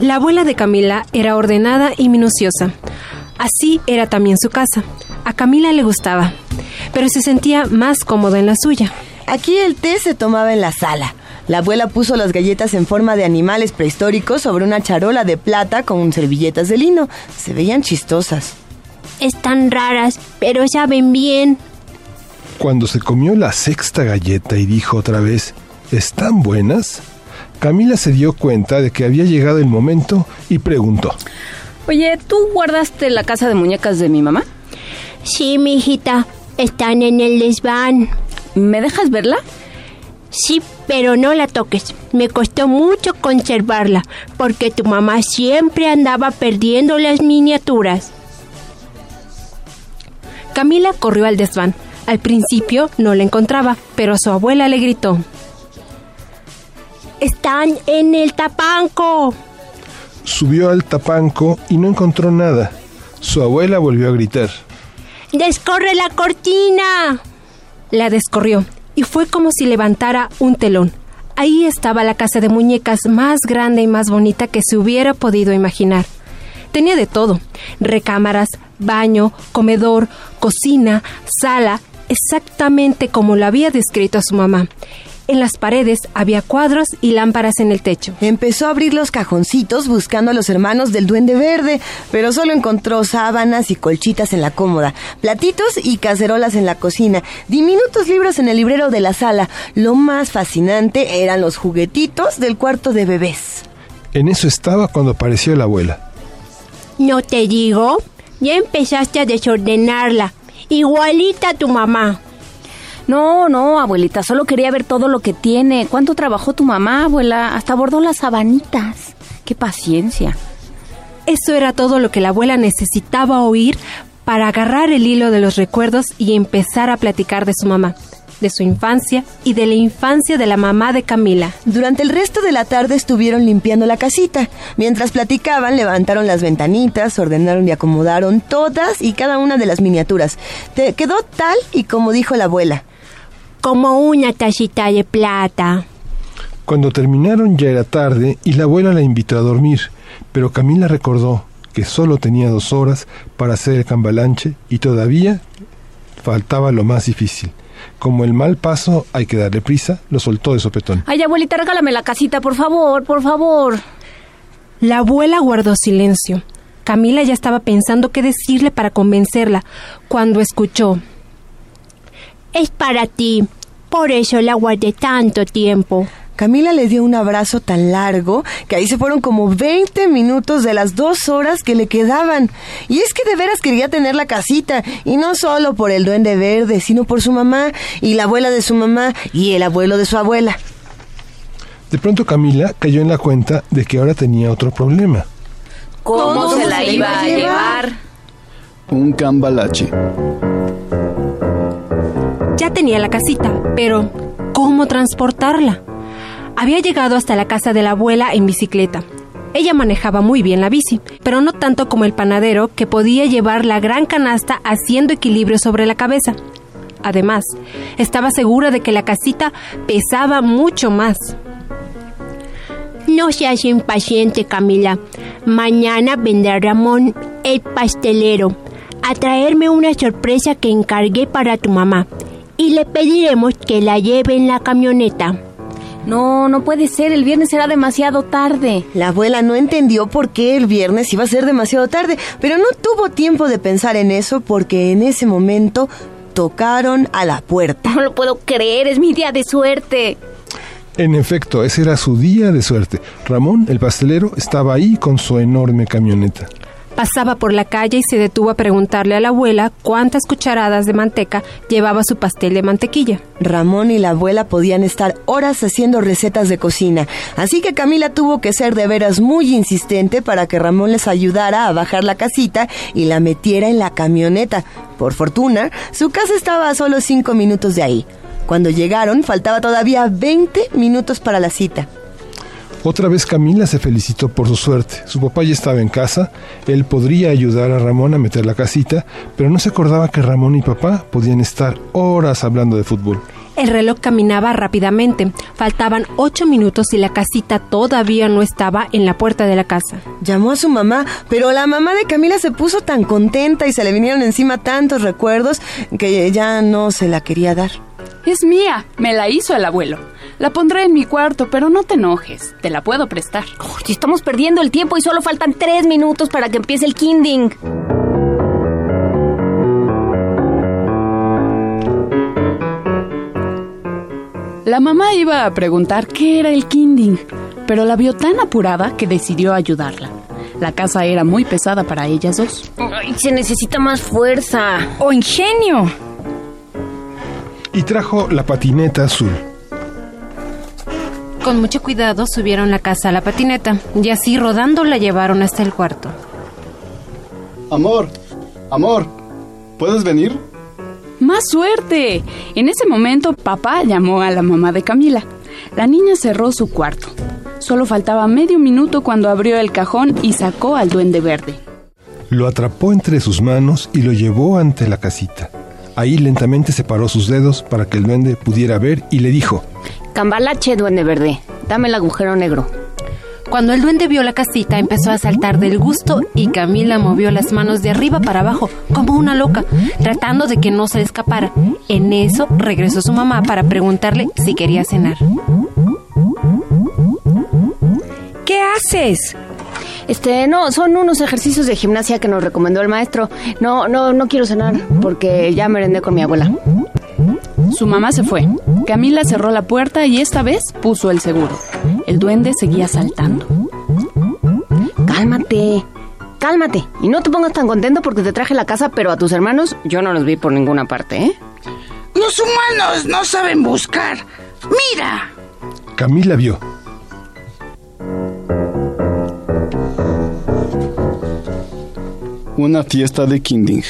S11: La abuela de Camila era ordenada y minuciosa. Así era también su casa. A Camila le gustaba, pero se sentía más cómoda en la suya.
S2: Aquí el té se tomaba en la sala. La abuela puso las galletas en forma de animales prehistóricos sobre una charola de plata con servilletas de lino. Se veían chistosas.
S11: Están raras, pero saben bien.
S1: Cuando se comió la sexta galleta y dijo otra vez, ¿están buenas? Camila se dio cuenta de que había llegado el momento y preguntó,
S3: Oye, ¿tú guardaste la casa de muñecas de mi mamá?
S15: Sí, mi hijita, están en el desván.
S3: ¿Me dejas verla?
S15: Sí, pero no la toques. Me costó mucho conservarla, porque tu mamá siempre andaba perdiendo las miniaturas.
S11: Camila corrió al desván. Al principio no la encontraba, pero su abuela le gritó.
S15: Están en el tapanco.
S1: Subió al tapanco y no encontró nada. Su abuela volvió a gritar.
S15: ¡Descorre la cortina!
S11: La descorrió y fue como si levantara un telón. Ahí estaba la casa de muñecas más grande y más bonita que se hubiera podido imaginar. Tenía de todo, recámaras, baño, comedor, cocina, sala, exactamente como lo había descrito a su mamá. En las paredes había cuadros y lámparas en el techo.
S2: Empezó a abrir los cajoncitos buscando a los hermanos del duende verde, pero solo encontró sábanas y colchitas en la cómoda, platitos y cacerolas en la cocina, diminutos libros en el librero de la sala. Lo más fascinante eran los juguetitos del cuarto de bebés.
S1: En eso estaba cuando apareció la abuela.
S15: ¿No te digo? Ya empezaste a desordenarla. Igualita a tu mamá.
S3: No, no, abuelita, solo quería ver todo lo que tiene. ¿Cuánto trabajó tu mamá, abuela? Hasta bordó las sabanitas. Qué paciencia.
S11: Eso era todo lo que la abuela necesitaba oír para agarrar el hilo de los recuerdos y empezar a platicar de su mamá, de su infancia y de la infancia de la mamá de Camila.
S2: Durante el resto de la tarde estuvieron limpiando la casita. Mientras platicaban, levantaron las ventanitas, ordenaron y acomodaron todas y cada una de las miniaturas. Te quedó tal y como dijo la abuela.
S15: Como una tacita de plata.
S1: Cuando terminaron ya era tarde y la abuela la invitó a dormir, pero Camila recordó que solo tenía dos horas para hacer el cambalanche y todavía faltaba lo más difícil. Como el mal paso hay que darle prisa, lo soltó de sopetón.
S3: Ay, abuelita, regálame la casita, por favor, por favor.
S11: La abuela guardó silencio. Camila ya estaba pensando qué decirle para convencerla cuando escuchó.
S15: Es para ti. Por eso la guardé tanto tiempo.
S2: Camila le dio un abrazo tan largo que ahí se fueron como 20 minutos de las dos horas que le quedaban. Y es que de veras quería tener la casita, y no solo por el duende verde, sino por su mamá y la abuela de su mamá y el abuelo de su abuela.
S1: De pronto Camila cayó en la cuenta de que ahora tenía otro problema.
S3: ¿Cómo, se la iba a llevar?
S10: Un cambalache.
S11: Ya tenía la casita, pero ¿cómo transportarla? Había llegado hasta la casa de la abuela en bicicleta. Ella manejaba muy bien la bici, pero no tanto como el panadero que podía llevar la gran canasta haciendo equilibrio sobre la cabeza. Además, estaba segura de que la casita pesaba mucho más.
S15: No seas impaciente, Camila. Mañana vendrá Ramón, el pastelero, a traerme una sorpresa que encargué para tu mamá. Y le pediremos que la lleve en la camioneta.
S3: No, no puede ser, el viernes será demasiado tarde.
S2: La abuela no entendió por qué el viernes iba a ser demasiado tarde, pero no tuvo tiempo de pensar en eso porque en ese momento tocaron a la puerta.
S3: No lo puedo creer, es mi día de suerte.
S1: En efecto, ese era su día de suerte. Ramón, el pastelero, estaba ahí con su enorme camioneta.
S11: Pasaba por la calle y se detuvo a preguntarle a la abuela cuántas cucharadas de manteca llevaba su pastel de mantequilla.
S2: Ramón y la abuela podían estar horas haciendo recetas de cocina, así que Camila tuvo que ser de veras muy insistente para que Ramón les ayudara a bajar la casita y la metiera en la camioneta. Por fortuna, su casa estaba a solo cinco minutos de ahí. Cuando llegaron, faltaba todavía 20 minutos para la cita.
S1: Otra vez Camila se felicitó por su suerte. Su papá ya estaba en casa, él podría ayudar a Ramón a meter la casita, pero no se acordaba que Ramón y papá podían estar horas hablando de fútbol.
S11: El reloj caminaba rápidamente. Faltaban ocho minutos y la casita todavía no estaba en la puerta de la casa.
S2: Llamó a su mamá, pero la mamá de Camila se puso tan contenta y se le vinieron encima tantos recuerdos que ya no se la quería dar.
S14: Es mía, me la hizo el abuelo. La pondré en mi cuarto, pero no te enojes, te la puedo prestar.
S3: Estamos perdiendo el tiempo y solo faltan tres minutos para que empiece el kinding.
S14: La mamá iba a preguntar qué era el kinding, pero la vio tan apurada que decidió ayudarla. La casa era muy pesada para ellas dos.
S3: Ay, se necesita más fuerza.
S12: ¡O ingenio!
S1: Y trajo la patineta azul.
S11: Con mucho cuidado subieron la casa a la patineta y así rodando la llevaron hasta el cuarto.
S10: Amor, amor, ¿puedes venir?
S14: ¡Más suerte! En ese momento, papá llamó a la mamá de Camila. La niña cerró su cuarto. Solo faltaba medio minuto cuando abrió el cajón y sacó al duende verde.
S1: Lo atrapó entre sus manos y lo llevó ante la casita. Ahí lentamente separó sus dedos para que el duende pudiera ver y le dijo,
S3: Cambalache, duende verde, dame el agujero negro.
S11: Cuando el duende vio la casita empezó a saltar del gusto y Camila movió las manos de arriba para abajo como una loca, tratando de que no se escapara. En eso regresó su mamá para preguntarle si quería cenar.
S12: ¿Qué haces?
S3: Este, no, son unos ejercicios de gimnasia que nos recomendó el maestro. No, no, no quiero cenar porque ya merendé con mi abuela.
S14: Su mamá se fue. Camila cerró la puerta y esta vez puso el seguro. El duende seguía saltando.
S3: Cálmate, cálmate. Y no te pongas tan contento porque te traje la casa, pero a tus hermanos yo no los vi por ninguna parte, ¿eh?
S13: Los humanos no saben buscar. Mira.
S1: Camila vio.
S10: Una fiesta de Kinding.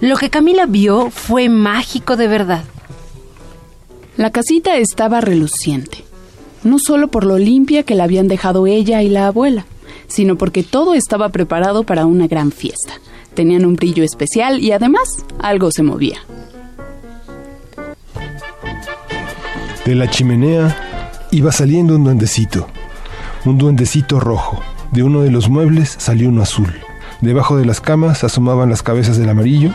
S11: Lo que Camila vio fue mágico de verdad.
S14: La casita estaba reluciente, no solo por lo limpia que la habían dejado ella y la abuela, sino porque todo estaba preparado para una gran fiesta. Tenían un brillo especial y además algo se movía.
S1: De la chimenea iba saliendo un duendecito, un duendecito rojo. De uno de los muebles salió uno azul. Debajo de las camas asomaban las cabezas del amarillo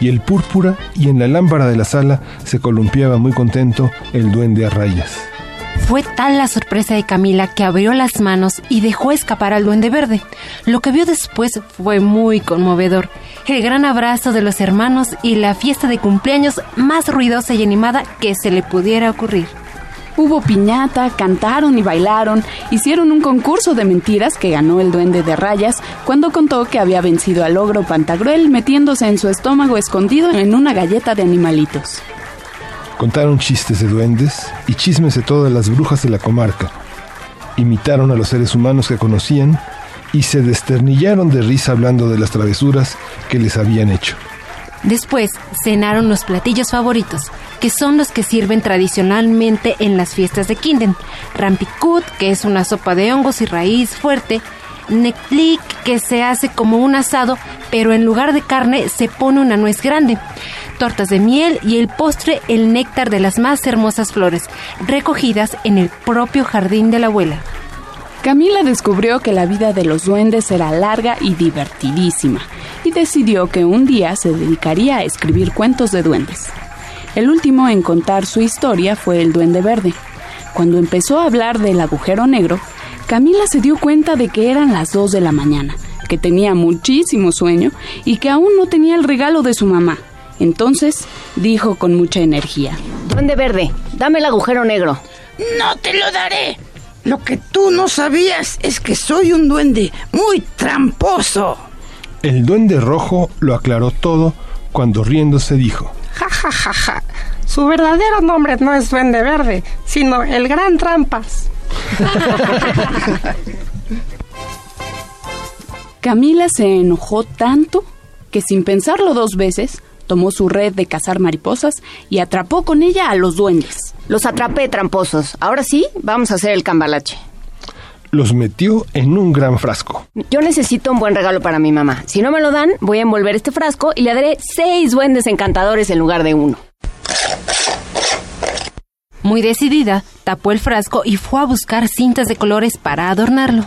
S1: y el púrpura y en la lámpara de la sala se columpiaba muy contento el duende a rayas.
S11: Fue tal la sorpresa de Camila que abrió las manos y dejó escapar al duende verde. Lo que vio después fue muy conmovedor. El gran abrazo de los hermanos y la fiesta de cumpleaños más ruidosa y animada que se le pudiera ocurrir.
S14: Hubo piñata, cantaron y bailaron, hicieron un concurso de mentiras que ganó el duende de rayas cuando contó que había vencido al ogro Pantagruel metiéndose en su estómago escondido en una galleta de animalitos.
S1: Contaron chistes de duendes y chismes de todas las brujas de la comarca. Imitaron a los seres humanos que conocían y se desternillaron de risa hablando de las travesuras que les habían hecho.
S11: Después cenaron los platillos favoritos, que son los que sirven tradicionalmente en las fiestas de Kinden. Rampikut, que es una sopa de hongos y raíz fuerte. Neklik, que se hace como un asado, pero en lugar de carne se pone una nuez grande. Tortas de miel y el postre el néctar de las más hermosas flores, recogidas en el propio jardín de la abuela.
S14: Camila descubrió que la vida de los duendes era larga y divertidísima y decidió que un día se dedicaría a escribir cuentos de duendes. El último en contar su historia fue el duende verde. Cuando empezó a hablar del agujero negro, Camila se dio cuenta de que eran las 2 de la mañana, que tenía muchísimo sueño y que aún no tenía el regalo de su mamá. Entonces dijo con mucha energía.
S4: Duende verde, dame el agujero negro.
S13: No te lo daré. Lo que tú no sabías es que soy un duende muy tramposo.
S1: El duende rojo lo aclaró todo cuando riéndose dijo.
S16: Ja, ja, ja, ja. Su verdadero nombre no es Duende Verde, sino el Gran Trampas.
S14: Camila se enojó tanto que sin pensarlo dos veces, tomó su red de cazar mariposas y atrapó con ella a los duendes.
S4: Los atrapé, tramposos. Ahora sí, vamos a hacer el cambalache.
S1: Los metió en un gran frasco.
S4: Yo necesito un buen regalo para mi mamá. Si no me lo dan, voy a envolver este frasco y le daré seis duendes encantadores en lugar de uno.
S11: Muy decidida, tapó el frasco y fue a buscar cintas de colores para adornarlo.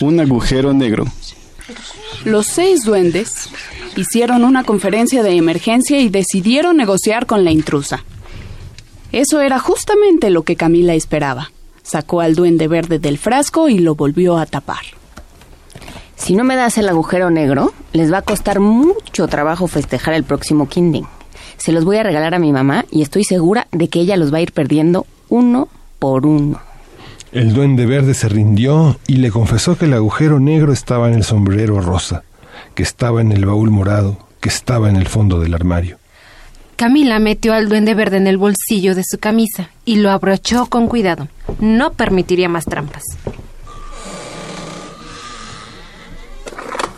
S10: Un agujero negro.
S14: Los seis duendes hicieron una conferencia de emergencia y decidieron negociar con la intrusa. Eso era justamente lo que Camila esperaba. Sacó al duende verde del frasco y lo volvió a tapar.
S4: Si no me das el agujero negro, les va a costar mucho trabajo festejar el próximo Kinding. Se los voy a regalar a mi mamá y estoy segura de que ella los va a ir perdiendo uno por uno.
S1: El duende verde se rindió y le confesó que el agujero negro estaba en el sombrero rosa, que estaba en el baúl morado, que estaba en el fondo del armario.
S11: Camila metió al duende verde en el bolsillo de su camisa y lo abrochó con cuidado. No permitiría más trampas.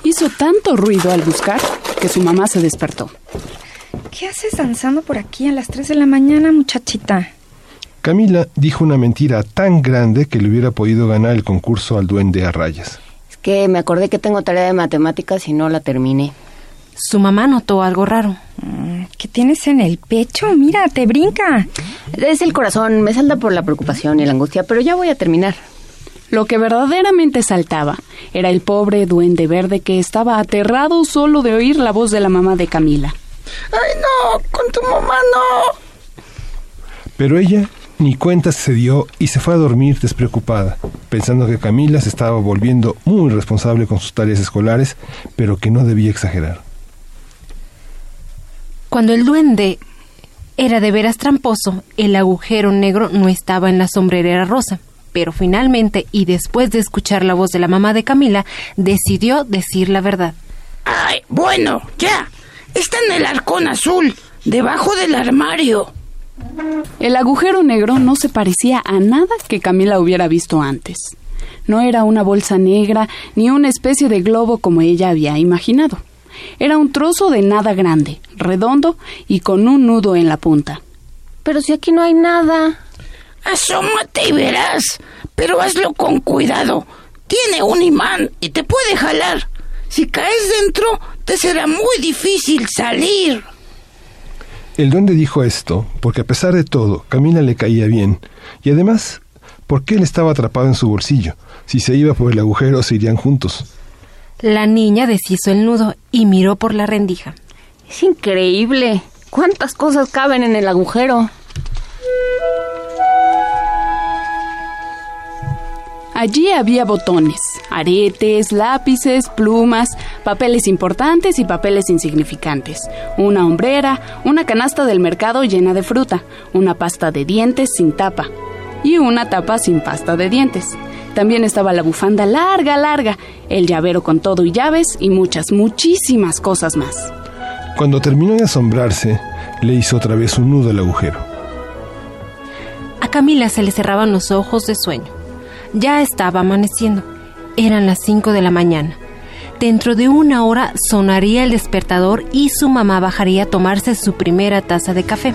S14: Hizo tanto ruido al buscar que su mamá se despertó.
S12: ¿Qué haces danzando por aquí a las 3 de la mañana, muchachita?
S1: Camila dijo una mentira tan grande que le hubiera podido ganar el concurso al duende a rayas.
S4: Que me acordé que tengo tarea de matemáticas y no la terminé.
S11: Su mamá notó algo raro.
S12: Mm, ¿Qué tienes en el pecho? Mira, te brinca.
S4: Es el corazón, me salta por la preocupación y la angustia, pero ya voy a terminar.
S14: Lo que verdaderamente saltaba era el pobre duende verde que estaba aterrado solo de oír la voz de la mamá de Camila.
S13: ¡Ay, no! ¡Con tu mamá no!
S1: Pero ella ni cuenta se dio y se fue a dormir despreocupada, pensando que Camila se estaba volviendo muy responsable con sus tareas escolares, pero que no debía exagerar.
S11: Cuando el duende era de veras tramposo, el agujero negro no estaba en la sombrerera rosa. Pero finalmente, y después de escuchar la voz de la mamá de Camila, decidió decir la verdad.
S13: ¡Ay, bueno, ya! Está en el arcón azul, debajo del armario.
S14: El agujero negro no se parecía a nada que Camila hubiera visto antes. No era una bolsa negra ni una especie de globo como ella había imaginado. Era un trozo de nada grande, redondo y con un nudo en la punta.
S4: Pero si aquí no hay nada.
S13: Asómate y verás, pero hazlo con cuidado. Tiene un imán y te puede jalar. Si caes dentro, te será muy difícil salir.
S1: El duende dijo esto porque a pesar de todo, Camila le caía bien, y además, porque él estaba atrapado en su bolsillo. Si se iba por el agujero, se irían juntos.
S11: La niña deshizo el nudo y miró por la rendija.
S3: Es increíble. ¿Cuántas cosas caben en el agujero?
S14: Allí había botones, aretes, lápices, plumas, papeles importantes y papeles insignificantes, una hombrera, una canasta del mercado llena de fruta, una pasta de dientes sin tapa y una tapa sin pasta de dientes. También estaba la bufanda larga, larga, el llavero con todo y llaves y muchas, muchísimas cosas más.
S1: Cuando terminó de asombrarse, le hizo otra vez un nudo al agujero.
S11: A Camila se le cerraban los ojos de sueño. Ya estaba amaneciendo. Eran las 5 de la mañana. Dentro de una hora sonaría el despertador y su mamá bajaría a tomarse su primera taza de café.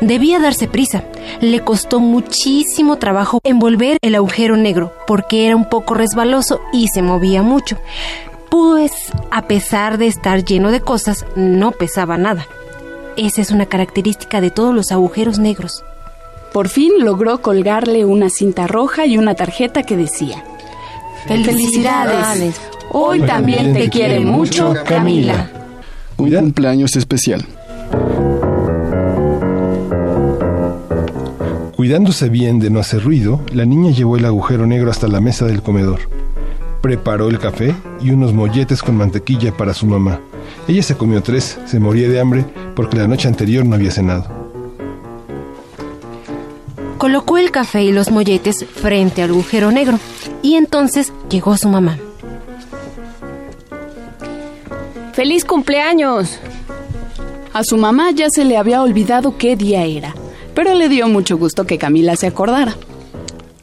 S11: Debía darse prisa. Le costó muchísimo trabajo envolver el agujero negro porque era un poco resbaloso y se movía mucho. Pues, a pesar de estar lleno de cosas, no pesaba nada. Esa es una característica de todos los agujeros negros.
S14: Por fin logró colgarle una cinta roja y una tarjeta que decía, Felicidades. Hoy también te quiere mucho Camila.
S10: Un cumpleaños especial.
S1: Cuidándose bien de no hacer ruido, la niña llevó el agujero negro hasta la mesa del comedor. Preparó el café y unos molletes con mantequilla para su mamá. Ella se comió tres, se moría de hambre porque la noche anterior no había cenado.
S11: Colocó el café y los molletes frente al agujero negro y entonces llegó su mamá.
S3: ¡Feliz cumpleaños!
S14: A su mamá ya se le había olvidado qué día era, pero le dio mucho gusto que Camila se acordara.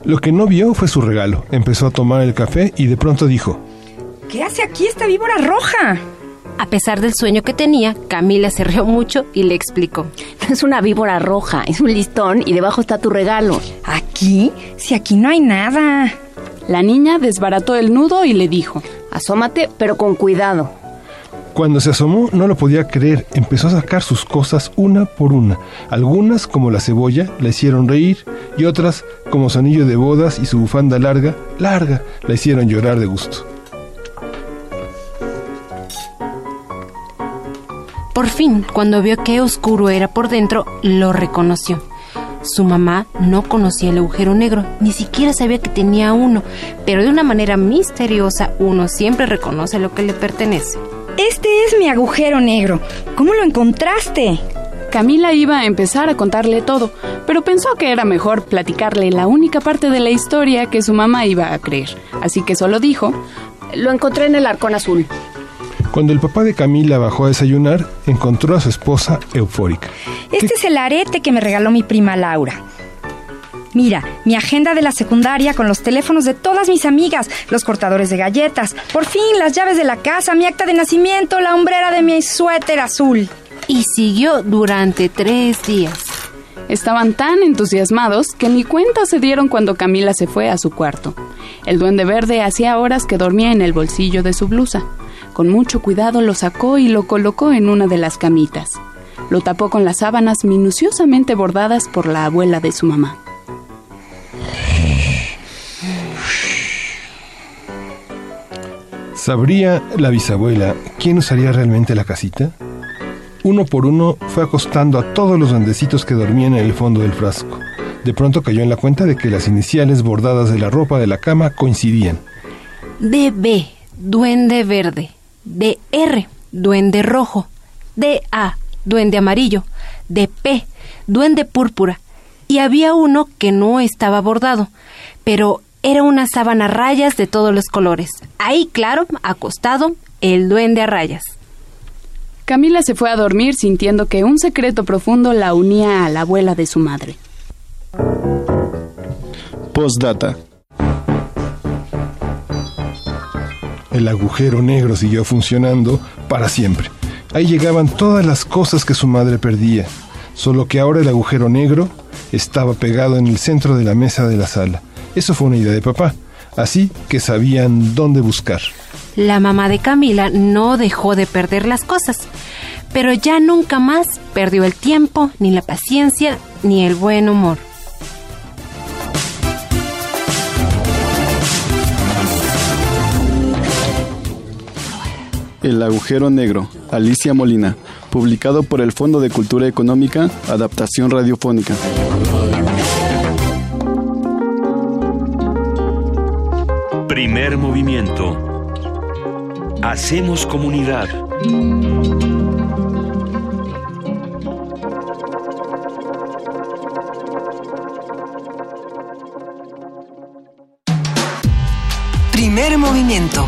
S1: Lo que no vio fue su regalo. Empezó a tomar el café y de pronto dijo,
S12: ¿Qué hace aquí esta víbora roja?
S11: A pesar del sueño que tenía, Camila se rió mucho y le explicó.
S3: No es una víbora roja, es un listón y debajo está tu regalo.
S12: ¿Aquí? Si aquí no hay nada.
S14: La niña desbarató el nudo y le dijo,
S3: Asómate, pero con cuidado.
S1: Cuando se asomó no lo podía creer, empezó a sacar sus cosas una por una. Algunas, como la cebolla, la hicieron reír y otras, como su anillo de bodas y su bufanda larga, larga, la hicieron llorar de gusto.
S11: Fin, cuando vio qué oscuro era por dentro, lo reconoció. Su mamá no conocía el agujero negro, ni siquiera sabía que tenía uno, pero de una manera misteriosa uno siempre reconoce lo que le pertenece.
S12: Este es mi agujero negro. ¿Cómo lo encontraste?
S14: Camila iba a empezar a contarle todo, pero pensó que era mejor platicarle la única parte de la historia que su mamá iba a creer. Así que solo dijo,
S3: Lo encontré en el arcón azul.
S1: Cuando el papá de Camila bajó a desayunar, encontró a su esposa eufórica.
S12: Este es el arete que me regaló mi prima Laura. Mira, mi agenda de la secundaria con los teléfonos de todas mis amigas, los cortadores de galletas, por fin las llaves de la casa, mi acta de nacimiento, la hombrera de mi suéter azul.
S11: Y siguió durante tres días.
S14: Estaban tan entusiasmados que ni cuenta se dieron cuando Camila se fue a su cuarto. El duende verde hacía horas que dormía en el bolsillo de su blusa. Con mucho cuidado lo sacó y lo colocó en una de las camitas. Lo tapó con las sábanas minuciosamente bordadas por la abuela de su mamá.
S1: ¿Sabría la bisabuela quién usaría realmente la casita? Uno por uno fue acostando a todos los duendecitos que dormían en el fondo del frasco. De pronto cayó en la cuenta de que las iniciales bordadas de la ropa de la cama coincidían.
S11: DB, duende verde. DR, duende rojo. DA, duende amarillo. DP, duende púrpura. Y había uno que no estaba bordado, pero era una sábana a rayas de todos los colores. Ahí, claro, acostado, el duende a rayas.
S14: Camila se fue a dormir sintiendo que un secreto profundo la unía a la abuela de su madre.
S10: Postdata.
S1: El agujero negro siguió funcionando para siempre. Ahí llegaban todas las cosas que su madre perdía, solo que ahora el agujero negro estaba pegado en el centro de la mesa de la sala. Eso fue una idea de papá, así que sabían dónde buscar.
S11: La mamá de Camila no dejó de perder las cosas, pero ya nunca más perdió el tiempo, ni la paciencia, ni el buen humor.
S10: El agujero negro. Alicia Molina. publicado por el Fondo de Cultura Económica, Adaptación Radiofónica.
S4: Primer movimiento. Hacemos comunidad.
S17: Primer movimiento.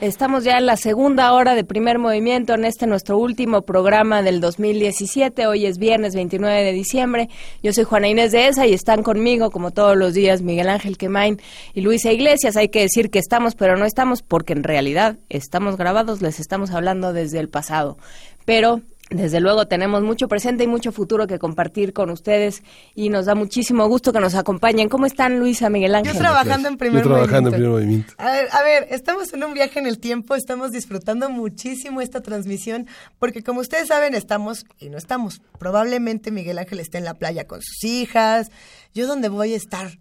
S3: Estamos ya en la segunda hora de primer movimiento en este nuestro último programa del 2017. Hoy es viernes 29 de diciembre. Yo soy Juana Inés de Esa y están conmigo, como todos los días, Miguel Ángel Quemain y Luisa Iglesias. Hay que decir que estamos, pero no estamos, porque en realidad estamos grabados, les estamos hablando desde el pasado. Pero desde luego tenemos mucho presente y mucho futuro que compartir con ustedes y nos da muchísimo gusto que nos acompañen. ¿Cómo están Luisa, Miguel Ángel?
S2: Yo trabajando en primer
S1: Yo trabajando
S2: movimiento.
S1: en primer movimiento.
S2: A ver, a ver, estamos en un viaje en el tiempo, estamos disfrutando muchísimo esta transmisión, porque como ustedes saben, estamos y no estamos. Probablemente Miguel Ángel esté en la playa con sus hijas. ¿Yo dónde voy a estar?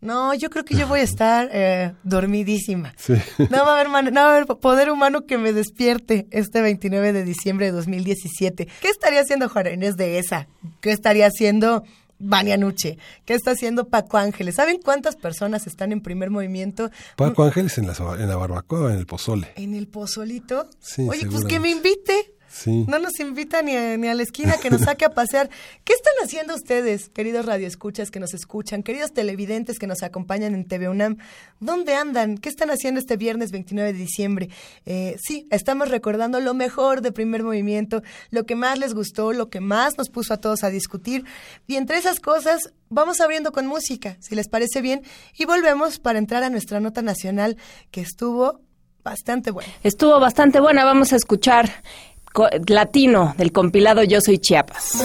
S2: No, yo creo que yo voy a estar eh, dormidísima.
S1: Sí.
S2: No va, a haber man- no va a haber poder humano que me despierte este 29 de diciembre de 2017. ¿Qué estaría haciendo Juan Inés de esa? ¿Qué estaría haciendo Vania Nuche? ¿Qué está haciendo Paco Ángeles? ¿Saben cuántas personas están en primer movimiento?
S1: Paco Ángeles en la, en la barbacoa, en el pozole.
S2: En el pozolito.
S1: Sí,
S2: Oye, pues que me invite.
S1: Sí.
S2: No nos invita ni a, ni a la esquina que nos saque a pasear. ¿Qué están haciendo ustedes, queridos radioescuchas que nos escuchan, queridos televidentes que nos acompañan en TV UNAM? ¿Dónde andan? ¿Qué están haciendo este viernes 29 de diciembre? Eh, sí, estamos recordando lo mejor de primer movimiento, lo que más les gustó, lo que más nos puso a todos a discutir. Y entre esas cosas, vamos abriendo con música, si les parece bien, y volvemos para entrar a nuestra nota nacional que estuvo bastante buena.
S3: Estuvo bastante buena. Vamos a escuchar latino del compilado Yo Soy Chiapas.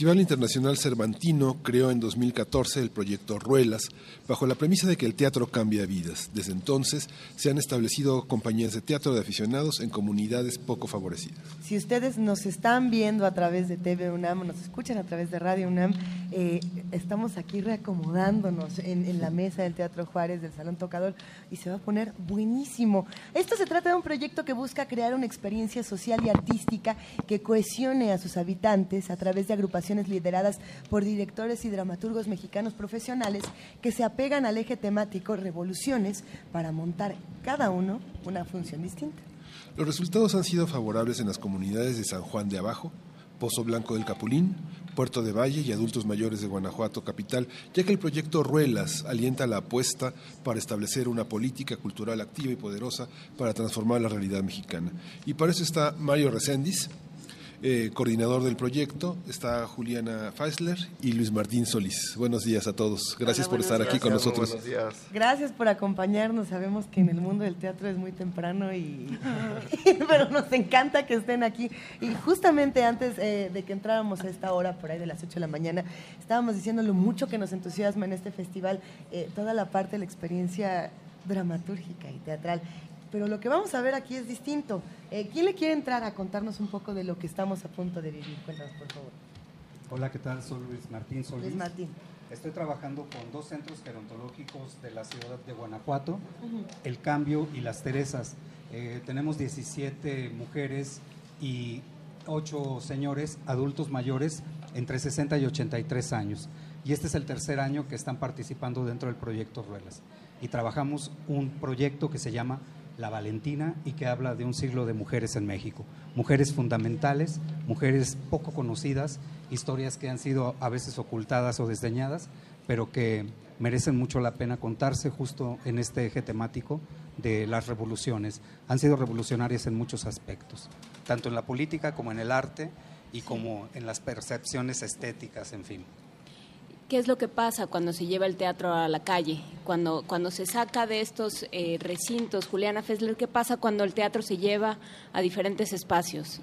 S1: Festival Internacional Cervantino creó en 2014 el proyecto Ruelas bajo la premisa de que el teatro cambia vidas. Desde entonces se han establecido compañías de teatro de aficionados en comunidades poco favorecidas.
S2: Si ustedes nos están viendo a través de TV UNAM, nos escuchan a través de Radio UNAM, eh, estamos aquí reacomodándonos en, la mesa del Teatro Juárez del Salón Tocador y se va a poner buenísimo. Esto se trata de un proyecto que busca crear una experiencia social y artística que cohesione a sus habitantes a través de agrupaciones lideradas por directores y dramaturgos mexicanos profesionales que se apegan al eje temático revoluciones para montar cada uno una función distinta.
S1: Los resultados han sido favorables en las comunidades de San Juan de Abajo, Pozo Blanco del Capulín, Puerto de Valle y adultos mayores de Guanajuato capital, ya que el proyecto Ruelas alienta la apuesta para establecer una política cultural activa y poderosa para transformar la realidad mexicana. Y para eso está Mario Reséndiz, eh, coordinador del proyecto, está Juliana Feisler y Luis Martín Solís. Buenos días a todos. Gracias
S2: Hola,
S1: por estar aquí con nosotros.
S18: Buenos días.
S2: Gracias por acompañarnos. Sabemos que en el mundo del teatro es muy temprano y pero nos encanta que estén aquí. Y justamente antes eh, de que entráramos a esta hora, por ahí de las 8 de la mañana, estábamos diciendo lo mucho que nos entusiasma en este festival eh, toda la parte de la experiencia dramatúrgica y teatral. Pero lo que vamos a ver aquí es distinto. Eh, ¿Quién le quiere entrar a contarnos un poco de lo que estamos a punto de vivir? Cuéntanos, por favor.
S19: Hola, ¿qué tal? Soy Luis Martín Solís.
S2: Luis Martín.
S19: Estoy trabajando con dos centros gerontológicos de la ciudad de Guanajuato, El Cambio y Las Teresas. Eh, tenemos 17 mujeres y 8 señores adultos mayores entre 60 y 83 años. Y este es el tercer año que están participando dentro del proyecto Ruelas. Y trabajamos un proyecto que se llama La Valentina y que habla de un siglo de mujeres en México. Mujeres fundamentales, mujeres poco conocidas, historias que han sido a veces ocultadas o desdeñadas, pero que merecen mucho la pena contarse justo en este eje temático de las revoluciones. Han sido revolucionarias en muchos aspectos, tanto en la política como en el arte y como en las percepciones estéticas, en fin.
S4: ¿Qué es lo que pasa cuando se lleva el teatro a la calle? Cuando, cuando se saca de estos eh, recintos, Juliana Fessler, ¿qué pasa cuando el teatro se lleva a diferentes espacios?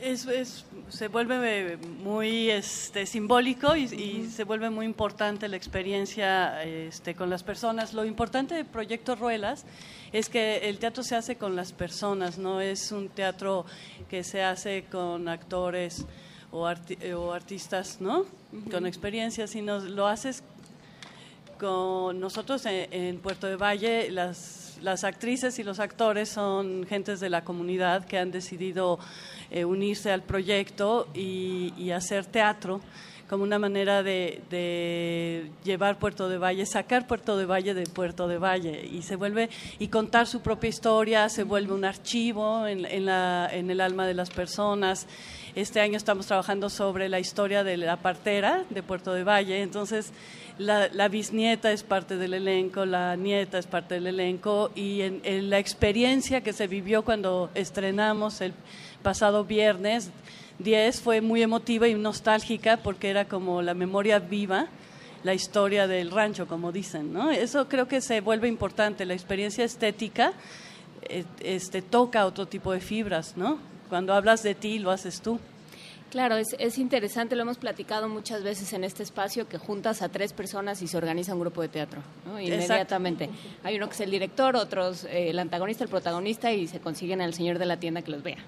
S20: Es, es, se vuelve muy este, simbólico y, y, se vuelve muy importante la experiencia este, con las personas. Lo importante del proyecto Ruelas es que el teatro se hace con las personas, no es un teatro que se hace con actores o, arti o artistas ¿no? Uh -huh. con experiencia, sino lo haces con nosotros en, en Puerto de Valle, las, las, actrices y los actores son gentes de la comunidad que han decidido eh, unirse al proyecto y, y, hacer teatro como una manera de, de, llevar Puerto de Valle, sacar Puerto de Valle de Puerto de Valle y se vuelve y contar su propia historia, se vuelve un archivo en, en, la, en el alma de las personas. Este año estamos trabajando sobre la historia de la partera de Puerto de Valle, entonces la, bisnieta es parte del elenco, la nieta es parte del elenco y en, en, la experiencia que se vivió cuando estrenamos el pasado viernes 10 fue muy emotiva y nostálgica porque era como la memoria viva la historia del rancho, como dicen, ¿no? Eso creo que se vuelve importante, la experiencia estética este, toca otro tipo de fibras, ¿no? Cuando hablas de ti, lo haces tú.
S4: Claro, es, es, interesante, lo hemos platicado muchas veces en este espacio, que juntas a tres personas y se organiza un grupo de teatro, ¿no? inmediatamente. Exacto. Hay uno que es el director, otros eh, el antagonista, el protagonista, y se consiguen al señor de la tienda que los vea.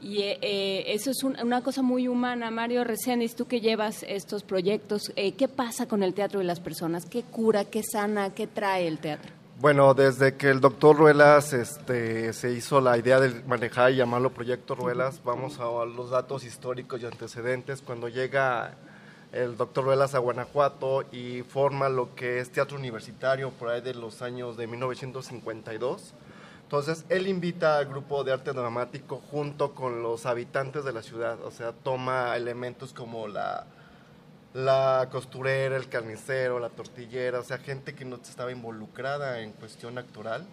S4: Y eh, eso es un, una cosa muy humana. Mario Reséndiz, tú que llevas estos proyectos, eh, ¿qué pasa con el teatro y las personas? ¿Qué cura, qué sana, qué trae el teatro?
S18: Bueno, desde que el doctor Ruelas este, se hizo la idea de manejar y llamarlo Proyecto Ruelas, vamos a los datos históricos y antecedentes. Cuando llega el doctor Ruelas a Guanajuato y forma lo que es teatro universitario por ahí de los años de 1952, entonces, él invita al grupo de arte dramático junto con los habitantes de la ciudad, o sea, toma elementos como la, la costurera, el carnicero, la tortillera, o sea, gente que no estaba involucrada en cuestión actoral,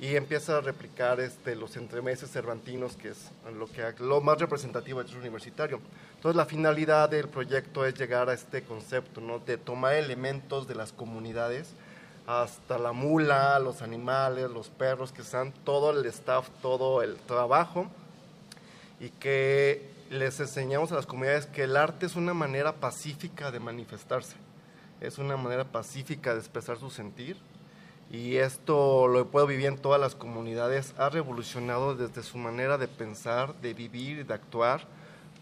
S18: y empieza a replicar este, los entremeses cervantinos, que es lo, que, lo más representativo del universitario. Entonces la finalidad del proyecto es llegar a este concepto, ¿no? de tomar elementos de las comunidades, hasta la mula, los animales, los perros, que sean todo el staff, todo el trabajo, y que les enseñamos a las comunidades que el arte es una manera pacífica de manifestarse, es una manera pacífica de expresar su sentir, y esto lo puedo vivir en todas las comunidades, ha revolucionado desde su manera de pensar, de vivir de actuar,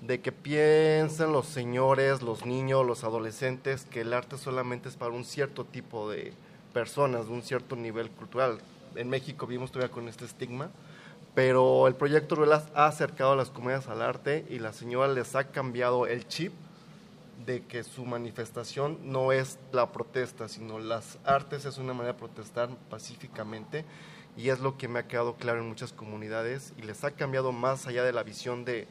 S18: de que piensen los señores, los niños, los adolescentes, que el arte solamente es para un cierto tipo de personas, de un cierto nivel cultural. En México vivimos todavía con este estigma, pero el proyecto Ruelas ha acercado a las comunidades al arte y la señora les ha cambiado el chip de que su manifestación no es la protesta, sino las artes es una manera de protestar pacíficamente y es lo que me ha quedado claro en muchas comunidades y les ha cambiado más allá de la visión de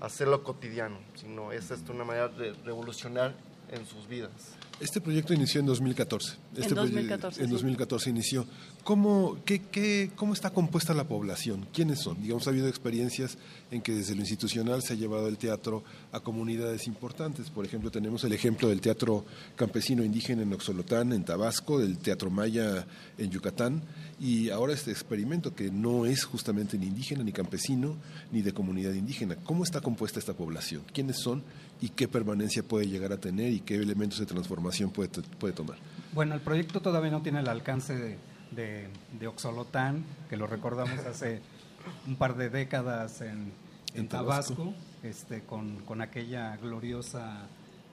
S18: hacerlo cotidiano, sino es esto una manera de revolucionar en sus vidas.
S1: Este proyecto inició en 2014. Este
S20: en 2014.
S1: En 2014 inició. ¿Cómo, qué, qué, ¿Cómo está compuesta la población? ¿Quiénes son? Digamos, ha habido experiencias en que desde lo institucional se ha llevado el teatro a comunidades importantes. Por ejemplo, tenemos el ejemplo del teatro campesino indígena en Oxolotán, en Tabasco, del teatro maya en Yucatán, y ahora este experimento que no es justamente ni indígena, ni campesino, ni de comunidad indígena. ¿Cómo está compuesta esta población? ¿Quiénes son y qué permanencia puede llegar a tener y qué elementos de transformación puede, puede tomar?
S19: Bueno, el proyecto todavía no tiene el alcance de, de, de Oxolotán, que lo recordamos hace un par de décadas en, en,
S1: En
S19: Tabasco,
S1: Tabasco.
S19: este, con, con aquella gloriosa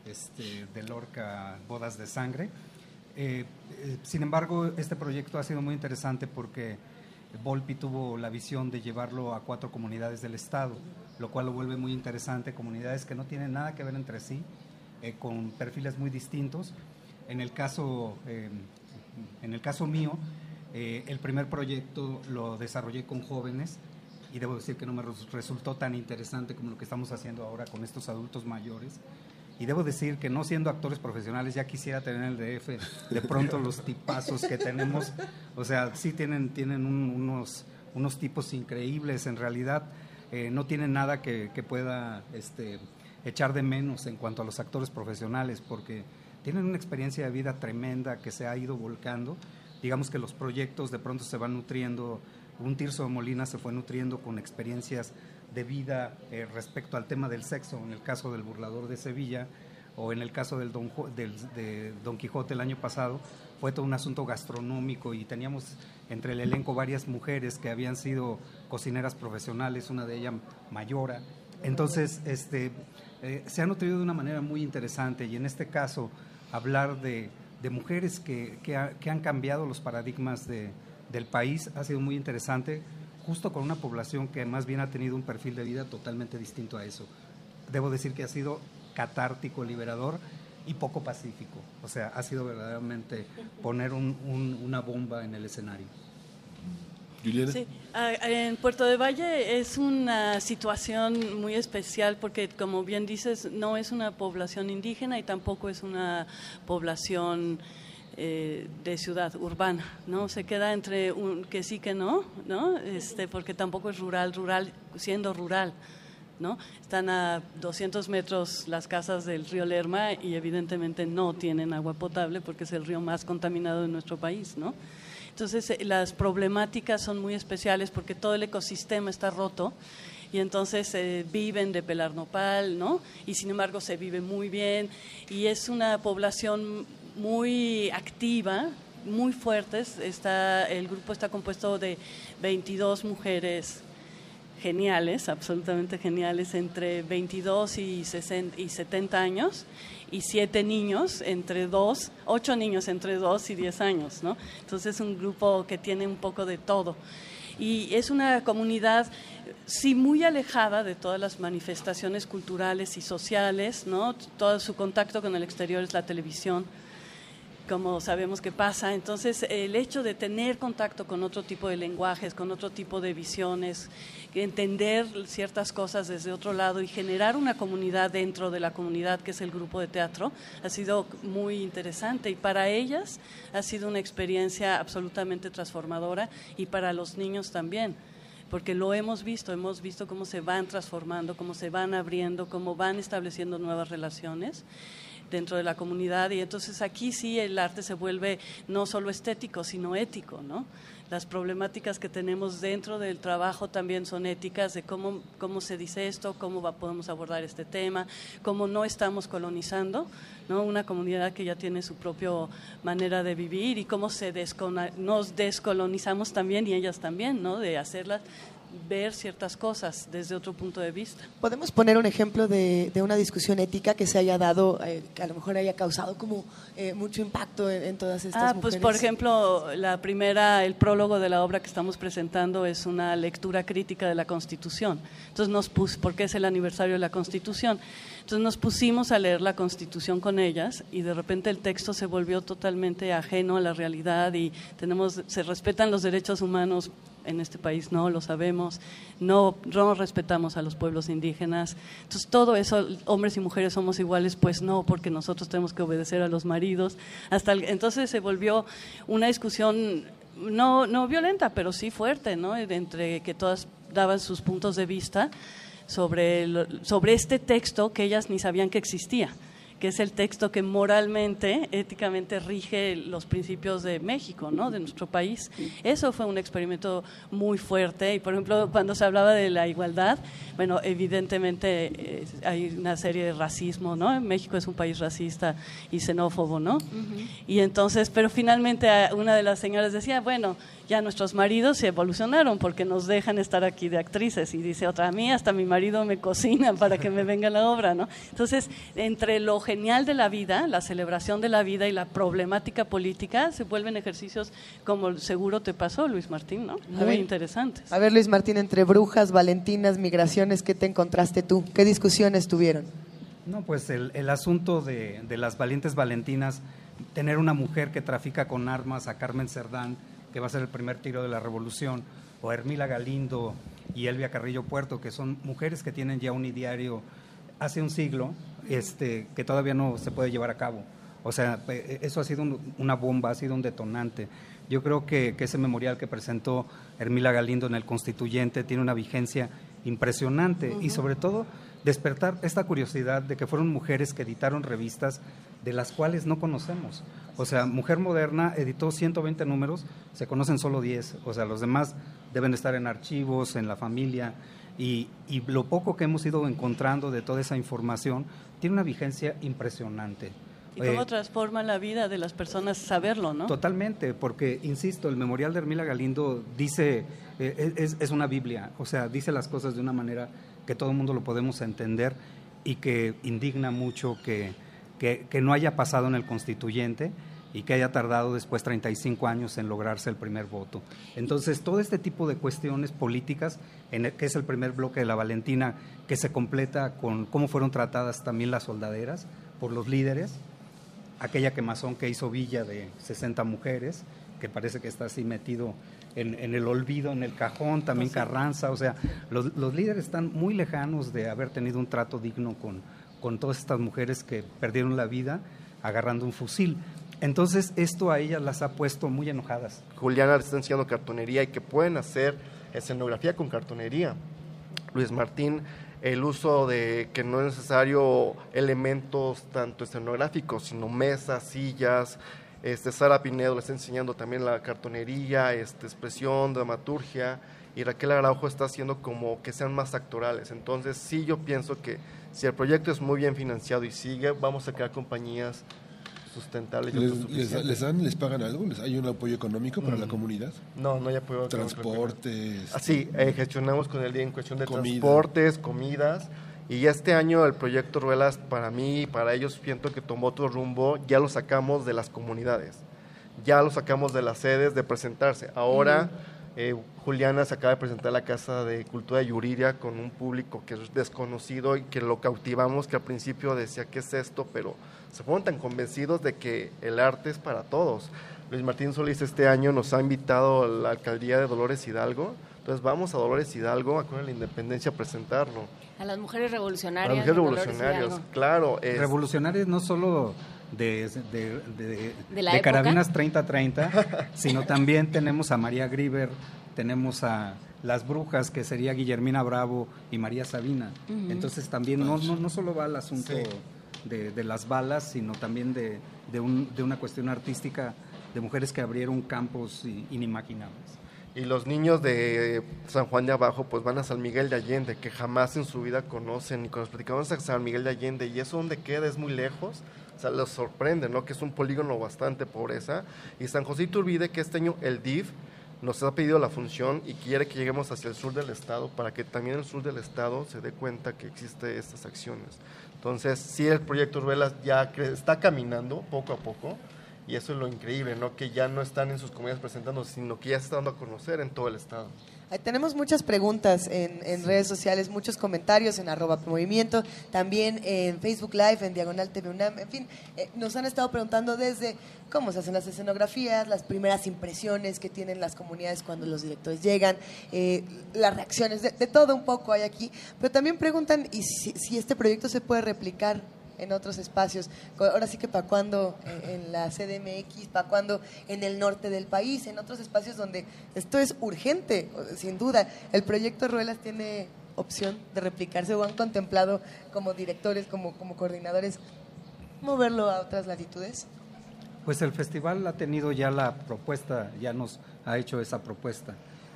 S19: este, de Lorca Bodas de Sangre. Eh, eh, sin embargo, este proyecto ha sido muy interesante porque Volpi tuvo la visión de llevarlo a cuatro comunidades del Estado, lo cual lo vuelve muy interesante, comunidades que no tienen nada que ver entre sí, eh, con perfiles muy distintos. En el caso, eh, en el caso mío, eh, el primer proyecto lo desarrollé con jóvenes y debo decir que no me res- resultó tan interesante como lo que estamos haciendo ahora con estos adultos mayores. Y debo decir que no siendo actores profesionales ya quisiera tener el DF de pronto los tipazos que tenemos. O sea, sí tienen, tienen un- unos, unos tipos increíbles. En realidad eh, no tienen nada que, pueda este, echar de menos en cuanto a los actores profesionales porque tienen una experiencia de vida tremenda que se ha ido volcando. Digamos que los proyectos de pronto se van nutriendo. Un Tirso de Molina se fue nutriendo con experiencias de vida eh, respecto al tema del sexo, en el caso del burlador de Sevilla, o en el caso del Don, del- de Don Quijote el año pasado, fue todo un asunto gastronómico y teníamos entre el elenco varias mujeres que habían sido cocineras profesionales, una de ellas Mayora. Entonces, este, eh, se ha nutrido de una manera muy interesante y en este caso hablar de, de mujeres que, que, ha- que han cambiado los paradigmas de- del país ha sido muy interesante, justo con una población que más bien ha tenido un perfil de vida totalmente distinto a eso. Debo decir que ha sido catártico, liberador y poco pacífico. O sea, ha sido verdaderamente poner un- un- una bomba en el escenario.
S1: Juliana.
S20: Sí, en Puerto de Valle es una situación muy especial porque, como bien dices, no es una población indígena y tampoco es una población eh, de ciudad urbana, ¿no? Se queda entre un que sí que no, ¿no? Este, porque tampoco es rural, rural siendo rural. ¿No? Están a 200 metros las casas del río Lerma y evidentemente no tienen agua potable porque es el río más contaminado de nuestro país, ¿no? Entonces eh, las problemáticas son muy especiales porque todo el ecosistema está roto y entonces eh, viven de pelar nopal, ¿no? Y sin embargo se vive muy bien y es una población muy activa, muy fuertes. Está, el grupo está compuesto de 22 mujeres geniales, absolutamente geniales, entre 22 y, 60 y 70 años, y siete niños entre 2, 8 niños entre 2 y 10 años, ¿no? Entonces es un grupo que tiene un poco de todo. Y es una comunidad, sí, muy alejada de todas las manifestaciones culturales y sociales, ¿no? Todo su contacto con el exterior es la televisión como sabemos que pasa. Entonces, el hecho de tener contacto con otro tipo de lenguajes, con otro tipo de visiones, entender ciertas cosas desde otro lado y generar una comunidad dentro de la comunidad que es el grupo de teatro, ha sido muy interesante y para ellas ha sido una experiencia absolutamente transformadora y para los niños también porque lo hemos visto, hemos visto cómo se van transformando, cómo se van abriendo, cómo van estableciendo nuevas relaciones dentro de la comunidad y entonces aquí sí el arte se vuelve no solo estético, sino ético, ¿no? Las problemáticas que tenemos dentro del trabajo también son éticas de cómo, cómo se dice esto, cómo va, podemos abordar este tema, cómo no estamos colonizando, ¿no? Una comunidad que ya tiene su propia manera de vivir y cómo se nos descolonizamos también y ellas también, ¿no? De hacerlas ver ciertas cosas desde otro punto de vista.
S2: ¿Podemos poner un ejemplo de, una discusión ética que se haya dado, eh, que a lo mejor haya causado como eh, mucho impacto en, todas estas
S20: ah,
S2: mujeres?
S20: Pues por ejemplo, la primera, el prólogo de la obra que estamos presentando es una lectura crítica de la Constitución. Entonces nos puso, porque es el aniversario de la Constitución. Entonces nos pusimos a leer la Constitución con ellas y de repente el texto se volvió totalmente ajeno a la realidad y tenemos, se respetan los derechos humanos en este país no lo sabemos, no, no respetamos a los pueblos indígenas. Entonces, todo eso, hombres y mujeres somos iguales, pues no, porque nosotros tenemos que obedecer a los maridos. Hasta entonces se volvió una discusión no, no violenta, pero sí fuerte, ¿no? Entre que todas daban sus puntos de vista sobre, sobre este texto que ellas ni sabían que existía que es el texto que moralmente, éticamente rige los principios de México, ¿no? de nuestro país. Eso fue un experimento muy fuerte y, por ejemplo, cuando se hablaba de la igualdad, bueno, evidentemente eh, hay una serie de racismo, ¿no? México es un país racista y xenófobo, ¿no? Y entonces, pero finalmente una de las señoras decía, bueno, ya nuestros maridos se evolucionaron porque nos dejan estar aquí de actrices y dice otra a mí hasta mi marido me cocina para que me venga la obra no entonces entre lo genial de la vida la celebración de la vida y la problemática política se vuelven ejercicios como seguro te pasó Luis Martín no muy interesantes.
S2: A ver Luis Martín entre brujas valentinas migraciones qué te encontraste tú qué discusiones tuvieron
S19: no pues el, el asunto de, de las valientes valentinas tener una mujer que trafica con armas a Carmen Cerdán que va a ser el primer tiro de la revolución, o Hermila Galindo y Elvia Carrillo Puerto, que son mujeres que tienen ya un ideario hace un siglo este, que todavía no se puede llevar a cabo. O sea, eso ha sido una bomba, ha sido un detonante. Yo creo que, ese memorial que presentó Hermila Galindo en el Constituyente tiene una vigencia impresionante y sobre todo despertar esta curiosidad de que fueron mujeres que editaron revistas de las cuales no conocemos. O sea, Mujer Moderna editó 120 números, se conocen solo 10, o sea, los demás deben estar en archivos, en la familia, y, y lo poco que hemos ido encontrando de toda esa información tiene una vigencia impresionante.
S20: ¿Y cómo eh, transforma la vida de las personas saberlo, no?
S19: Totalmente, porque, insisto, el memorial de Hermila Galindo dice, eh, es, es, una Biblia, o sea, dice las cosas de una manera que todo el mundo lo podemos entender y que indigna mucho que, que, que no haya pasado en el constituyente y que haya tardado después 35 años en lograrse el primer voto. Entonces, todo este tipo de cuestiones políticas, en que es el primer bloque de la Valentina, que se completa con cómo fueron tratadas también las soldaderas por los líderes, aquella quemazón que hizo Villa de 60 mujeres, que parece que está así metido en, el olvido, en el cajón, también Carranza, o sea, los, los, líderes están muy lejanos de haber tenido un trato digno con, con todas estas mujeres que perdieron la vida agarrando un fusil. Entonces, esto a ellas las ha puesto muy enojadas.
S18: Juliana les está enseñando cartonería y que pueden hacer escenografía con cartonería. Luis Martín, el uso de que no es necesario elementos tanto escenográficos, sino mesas, sillas. Este, Sara Pinedo le está enseñando también la cartonería, este, expresión, dramaturgia, y Raquel Araujo está haciendo como que sean más actorales. Entonces, sí, yo pienso que si el proyecto es muy bien financiado y sigue, vamos a crear compañías sustentables.
S1: Les, les, dan, les pagan algo? ¿Hay un apoyo económico para la mm. comunidad?
S18: No, no hay apoyo
S1: Transportes.
S18: Ah, sí, eh, gestionamos con el día en cuestión de transportes, comidas. Y este año el proyecto Ruelas, para mí y para ellos, siento que tomó otro rumbo. Ya lo sacamos de las comunidades. Ya lo sacamos de las sedes de presentarse. Ahora Eh, Juliana se acaba de presentar a la Casa de Cultura de Yuriria con un público que es desconocido y que lo cautivamos, que al principio decía, ¿qué es esto? Pero se fueron tan convencidos de que el arte es para todos. Luis Martín Solís este año nos ha invitado a la alcaldía de Dolores Hidalgo. Entonces vamos a Dolores Hidalgo, a con la Independencia, a presentarlo.
S4: A las mujeres revolucionarias.
S18: A las mujeres
S4: de
S18: revolucionarias, claro. es-
S19: Revolucionarios no solo de, de, de-
S4: ¿De la
S19: de
S4: época?
S19: Carabinas 3030, sino también tenemos a María Grieber, tenemos a Las Brujas, que sería Guillermina Bravo y María Sabina. Entonces también no, no, no solo va al asunto de, las balas, sino también de, de, un- de una cuestión artística de mujeres que abrieron campos inimaginables.
S18: Y los niños de San Juan de Abajo pues van a San Miguel de Allende, que jamás en su vida conocen. Y cuando nos platicamos a San Miguel de Allende, y eso donde queda es muy lejos, o sea, los sorprende, ¿no? Que es un polígono bastante pobreza. Y San José Iturbide, que este año el DIF nos ha pedido la función y quiere que lleguemos hacia el sur del estado para que también el sur del estado se dé cuenta que existe estas acciones. Entonces, sí, el proyecto Ruelas ya está caminando poco a poco. Y eso es lo increíble, ¿no? Que ya no están en sus comunidades presentando, sino que ya se está dando a conocer en todo el estado.
S2: Tenemos muchas preguntas en, en redes sociales, muchos comentarios en arroba movimiento, también en Facebook Live, en Diagonal TV UNAM, en fin, eh, nos han estado preguntando desde cómo se hacen las escenografías, las primeras impresiones que tienen las comunidades cuando los directores llegan, eh, las reacciones, de, de todo un poco hay aquí, pero también preguntan y si, si este proyecto se puede replicar en otros espacios. Ahora sí que para cuando eh, en la CDMX, para cuando en el norte del país, en otros espacios donde esto es urgente, sin duda. El proyecto Ruelas tiene opción de replicarse o han contemplado como directores, como, como coordinadores, moverlo a otras latitudes.
S19: Pues el festival ha tenido ya la propuesta, ya nos ha hecho esa propuesta,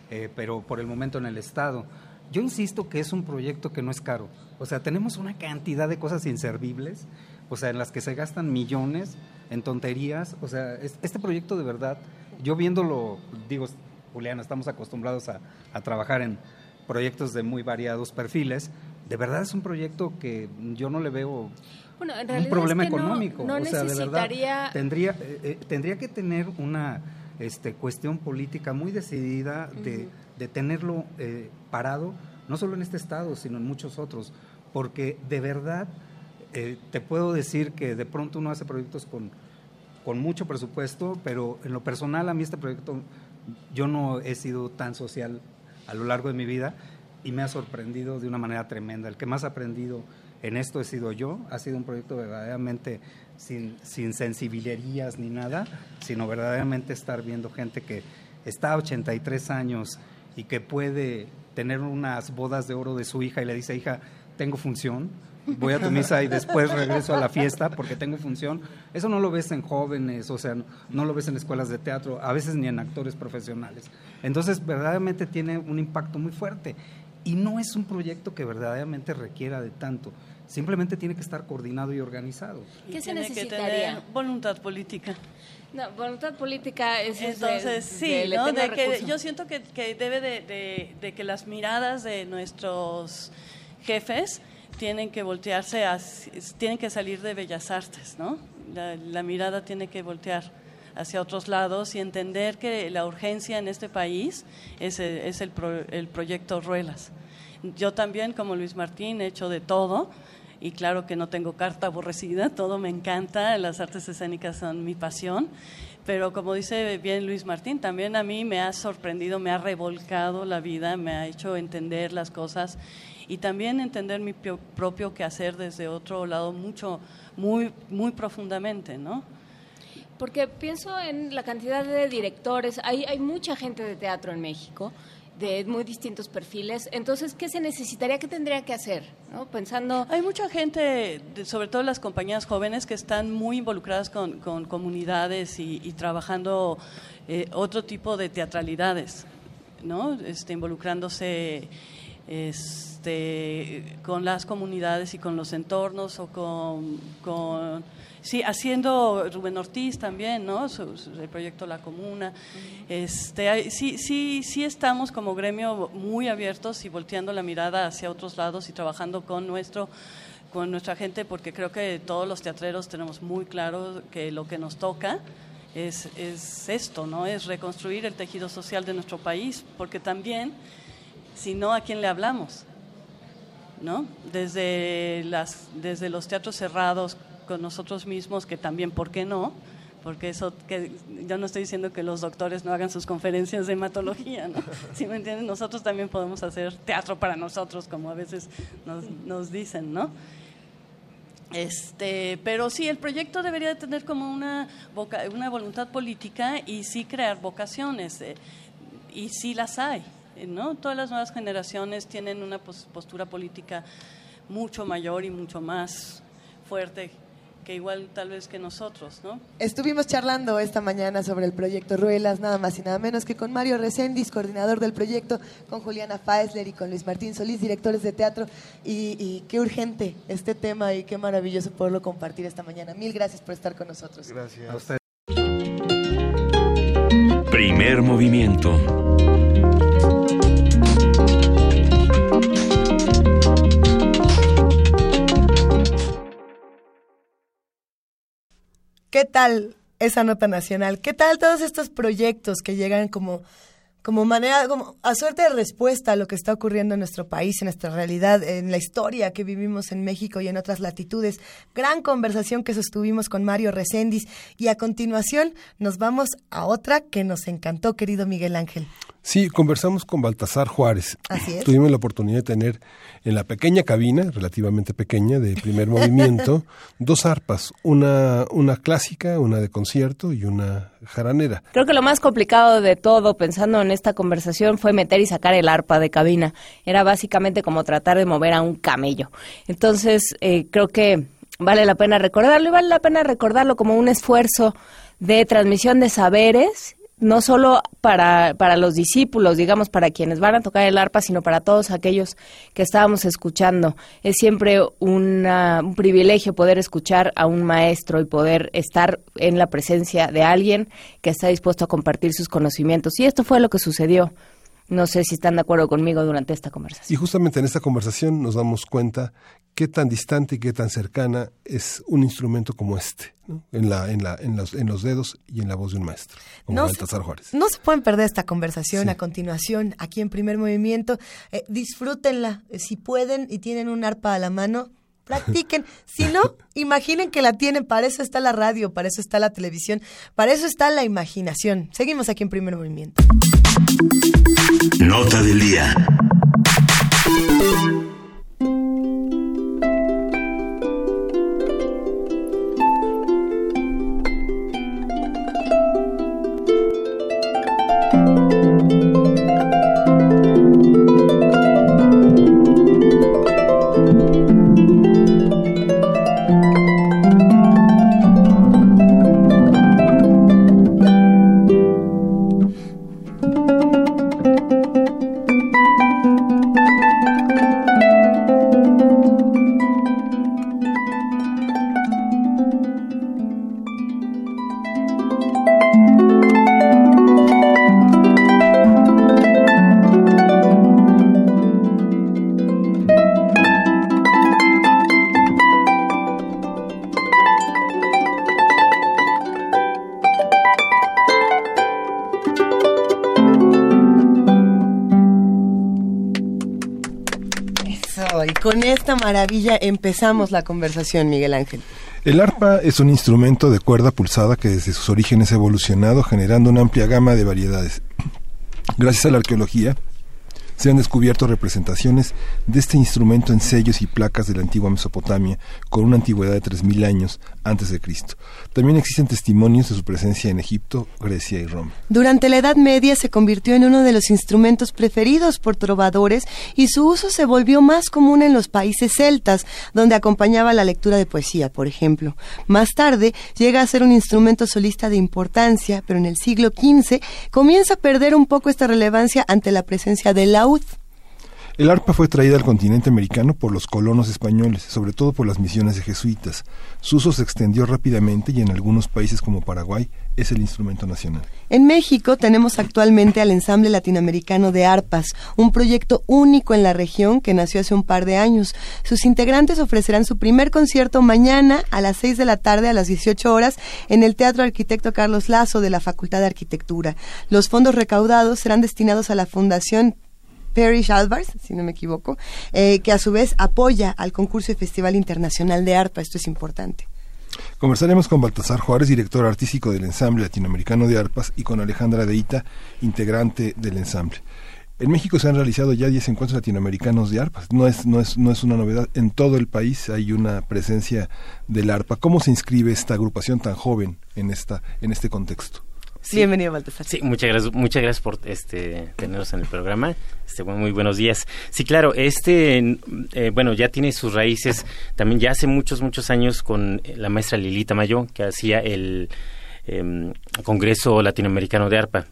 S19: eh, pero por el momento en el Estado. Yo insisto que es un proyecto que no es caro. O sea, tenemos una cantidad de cosas inservibles, o sea, en las que se gastan millones en tonterías. O sea, es- este proyecto de verdad, yo viéndolo, digo, Juliana, estamos acostumbrados a, a trabajar en proyectos de muy variados perfiles. De verdad es un proyecto que yo no le veo
S4: Bueno, en
S19: un problema
S4: es que no-
S19: económico.
S4: no
S19: o sea, de verdad, tendría, eh, eh, tendría que tener una este, cuestión política muy decidida de,
S4: Ujú.
S19: de tenerlo eh, parado, no solo en este estado, sino en muchos otros. Porque de verdad eh, te puedo decir que de pronto uno hace proyectos con, con mucho presupuesto, pero en lo personal a mí este proyecto, yo no he sido tan social a lo largo de mi vida y me ha sorprendido de una manera tremenda. El que más ha aprendido en esto he sido yo, ha sido un proyecto verdaderamente sin, sin sensibilerías ni nada, sino verdaderamente estar viendo gente que está a 83 años y que puede tener unas bodas de oro de su hija y le dice, hija, tengo función, voy a tu misa y después regreso a la fiesta porque tengo función. Eso no lo ves en jóvenes, o sea, no, lo ves en escuelas de teatro, a veces ni en actores profesionales. Entonces, verdaderamente tiene un impacto muy fuerte. Y no es un proyecto que verdaderamente requiera de tanto. Simplemente tiene que estar coordinado y organizado.
S20: Y
S4: ¿Qué se
S20: tiene que
S4: necesitaría?
S20: tener voluntad política.
S4: No, voluntad política es de-
S20: Entonces, sí,
S4: de-
S20: ¿no? De que, yo siento que, que debe de, de- de que las miradas de nuestros jefes tienen que voltearse, hacia- tienen que salir de Bellas Artes, ¿no? La, la mirada tiene que voltear hacia otros lados y entender que la urgencia en este país es, el- es el, pro- el proyecto Ruelas. Yo también, como Luis Martín, he hecho de todo y claro que no tengo carta aborrecida, todo me encanta, las artes escénicas son mi pasión, pero como dice bien Luis Martín, también a mí me ha sorprendido, me ha revolcado la vida, me ha hecho entender las cosas y también entender mi pio- propio quehacer desde otro lado mucho, muy, muy profundamente, ¿no?
S4: Porque pienso en la cantidad de directores, hay, hay mucha gente de teatro en México, de muy distintos perfiles, entonces, ¿qué se necesitaría, qué tendría que hacer? ¿no? Pensando...
S20: Hay mucha gente, sobre todo las compañías jóvenes, que están muy involucradas con, con comunidades y, y trabajando eh, otro tipo de teatralidades, ¿no? Este, involucrándose este, con las comunidades y con los entornos o con, con sí, haciendo Rubén Ortiz también, ¿no? Su- su- el proyecto La Comuna. Este, hay- sí, sí, sí estamos como gremio muy abiertos y volteando la mirada hacia otros lados y trabajando con nuestro con nuestra gente porque creo que todos los teatreros tenemos muy claro que lo que nos toca es, es esto, ¿no? Es reconstruir el tejido social de nuestro país, porque también, si no, ¿a quién le hablamos? ¿No? Desde, las, desde los teatros cerrados con nosotros mismos, que también, ¿por qué no? Porque eso, que yo no estoy diciendo que los doctores no hagan sus conferencias de hematología, ¿no? Si me entienden, nosotros también podemos hacer teatro para nosotros, como a veces nos, nos dicen, ¿no? Este, pero sí, el proyecto debería de tener como una, una voluntad política y sí crear vocaciones, eh, y sí las hay, ¿no? Todas las nuevas generaciones tienen una pos- postura política mucho mayor y mucho más fuerte que igual tal vez que nosotros, ¿no?
S2: Estuvimos charlando esta mañana sobre el proyecto Ruelas, nada más y nada menos que con Mario Recendis, coordinador del proyecto, con Juliana Faesler y con Luis Martín Solís, directores de teatro. Y, y qué urgente este tema y qué maravilloso poderlo compartir esta mañana. Mil gracias por estar con nosotros.
S18: Gracias.
S4: Primer movimiento.
S2: ¿Qué tal esa nota nacional? ¿Qué tal todos estos proyectos que llegan como, como manera, como a suerte de respuesta a lo que está ocurriendo en nuestro país, en nuestra realidad, en la historia que vivimos en México y en otras latitudes? Gran conversación que sostuvimos con Mario Recendis y a continuación nos vamos a otra que nos encantó, querido Miguel Ángel.
S1: Sí, conversamos con Baltasar Juárez.
S2: Así es.
S1: Tuvimos la oportunidad de tener en la pequeña cabina, relativamente pequeña, de primer movimiento, dos arpas, una, una clásica, una de concierto y una jaranera.
S3: Creo que lo más complicado de todo, pensando en esta conversación, fue meter y sacar el arpa de cabina. Era básicamente como tratar de mover a un camello. Entonces, eh, creo que vale la pena recordarlo y vale la pena recordarlo como un esfuerzo de transmisión de saberes no solo para, para los discípulos, digamos, para quienes van a tocar el arpa, sino para todos aquellos que estábamos escuchando. Es siempre un privilegio poder escuchar a un maestro y poder estar en la presencia de alguien que está dispuesto a compartir sus conocimientos. Y esto fue lo que sucedió. No sé si están de acuerdo conmigo durante esta conversación.
S1: Y justamente en esta conversación nos damos cuenta qué tan distante y qué tan cercana es un instrumento como este, ¿no? en, la, en, la, en, los, en los dedos y en la voz de un maestro, como
S2: No
S1: Baltasar Juárez.
S2: No se pueden perder esta conversación a continuación aquí en Primer Movimiento. Eh, disfrútenla. Eh, Si pueden y tienen un arpa a la mano, practiquen. Si no, imaginen que la tienen. Para eso está la radio, para eso está la televisión, para eso está la imaginación. Seguimos aquí en Primer Movimiento.
S21: Nota del día.
S2: Maravilla empezamos la conversación, Miguel Ángel.
S1: El arpa es un instrumento de cuerda pulsada que desde sus orígenes ha evolucionado generando una amplia gama de variedades. Gracias a la arqueología, se han descubierto representaciones de este instrumento en sellos y placas de la antigua Mesopotamia con una antigüedad de 3.000 años antes de Cristo. También existen testimonios de su presencia en Egipto, Grecia y Roma.
S2: Durante la Edad Media se convirtió en uno de los instrumentos preferidos por trovadores y su uso se volvió más común en los países celtas, donde acompañaba la lectura de poesía, por ejemplo. Más tarde llega a ser un instrumento solista de importancia, pero en el siglo XV comienza a perder un poco esta relevancia ante la presencia del laúd.
S1: El arpa fue traída al continente americano por los colonos españoles, sobre todo por las misiones de jesuitas. Su uso se extendió rápidamente y en algunos países como Paraguay es el instrumento nacional.
S2: En México tenemos actualmente al Ensamble Latinoamericano de Arpas, un proyecto único en la región que nació hace un par de años. Sus integrantes ofrecerán su primer concierto mañana a las 6 de la tarde a las 18 horas en el Teatro Arquitecto Carlos Lazo de la Facultad de Arquitectura. Los fondos recaudados serán destinados a la Fundación Parish Alvarez, si no me equivoco, eh, que a su vez apoya al concurso y Festival Internacional de Arpa. Esto es importante.
S1: Conversaremos con Baltasar Juárez, director artístico del Ensamble Latinoamericano de Arpas, y con Alejandra Deita, integrante del ensamble. En México se han realizado ya 10 encuentros latinoamericanos de arpas. No es, no, es, no es una novedad. En todo el país hay una presencia del arpa. ¿Cómo se inscribe esta agrupación tan joven en, esta, en este contexto?
S2: Sí. Bienvenido, Baltasar.
S22: Sí, muchas gracias, muchas gracias por este tenernos en el programa. Este, muy buenos días. Sí, claro, este, eh, bueno, ya tiene sus raíces también ya hace muchos, muchos años con la maestra Lilita Mayo, que hacía el em, Congreso Latinoamericano de ARPA.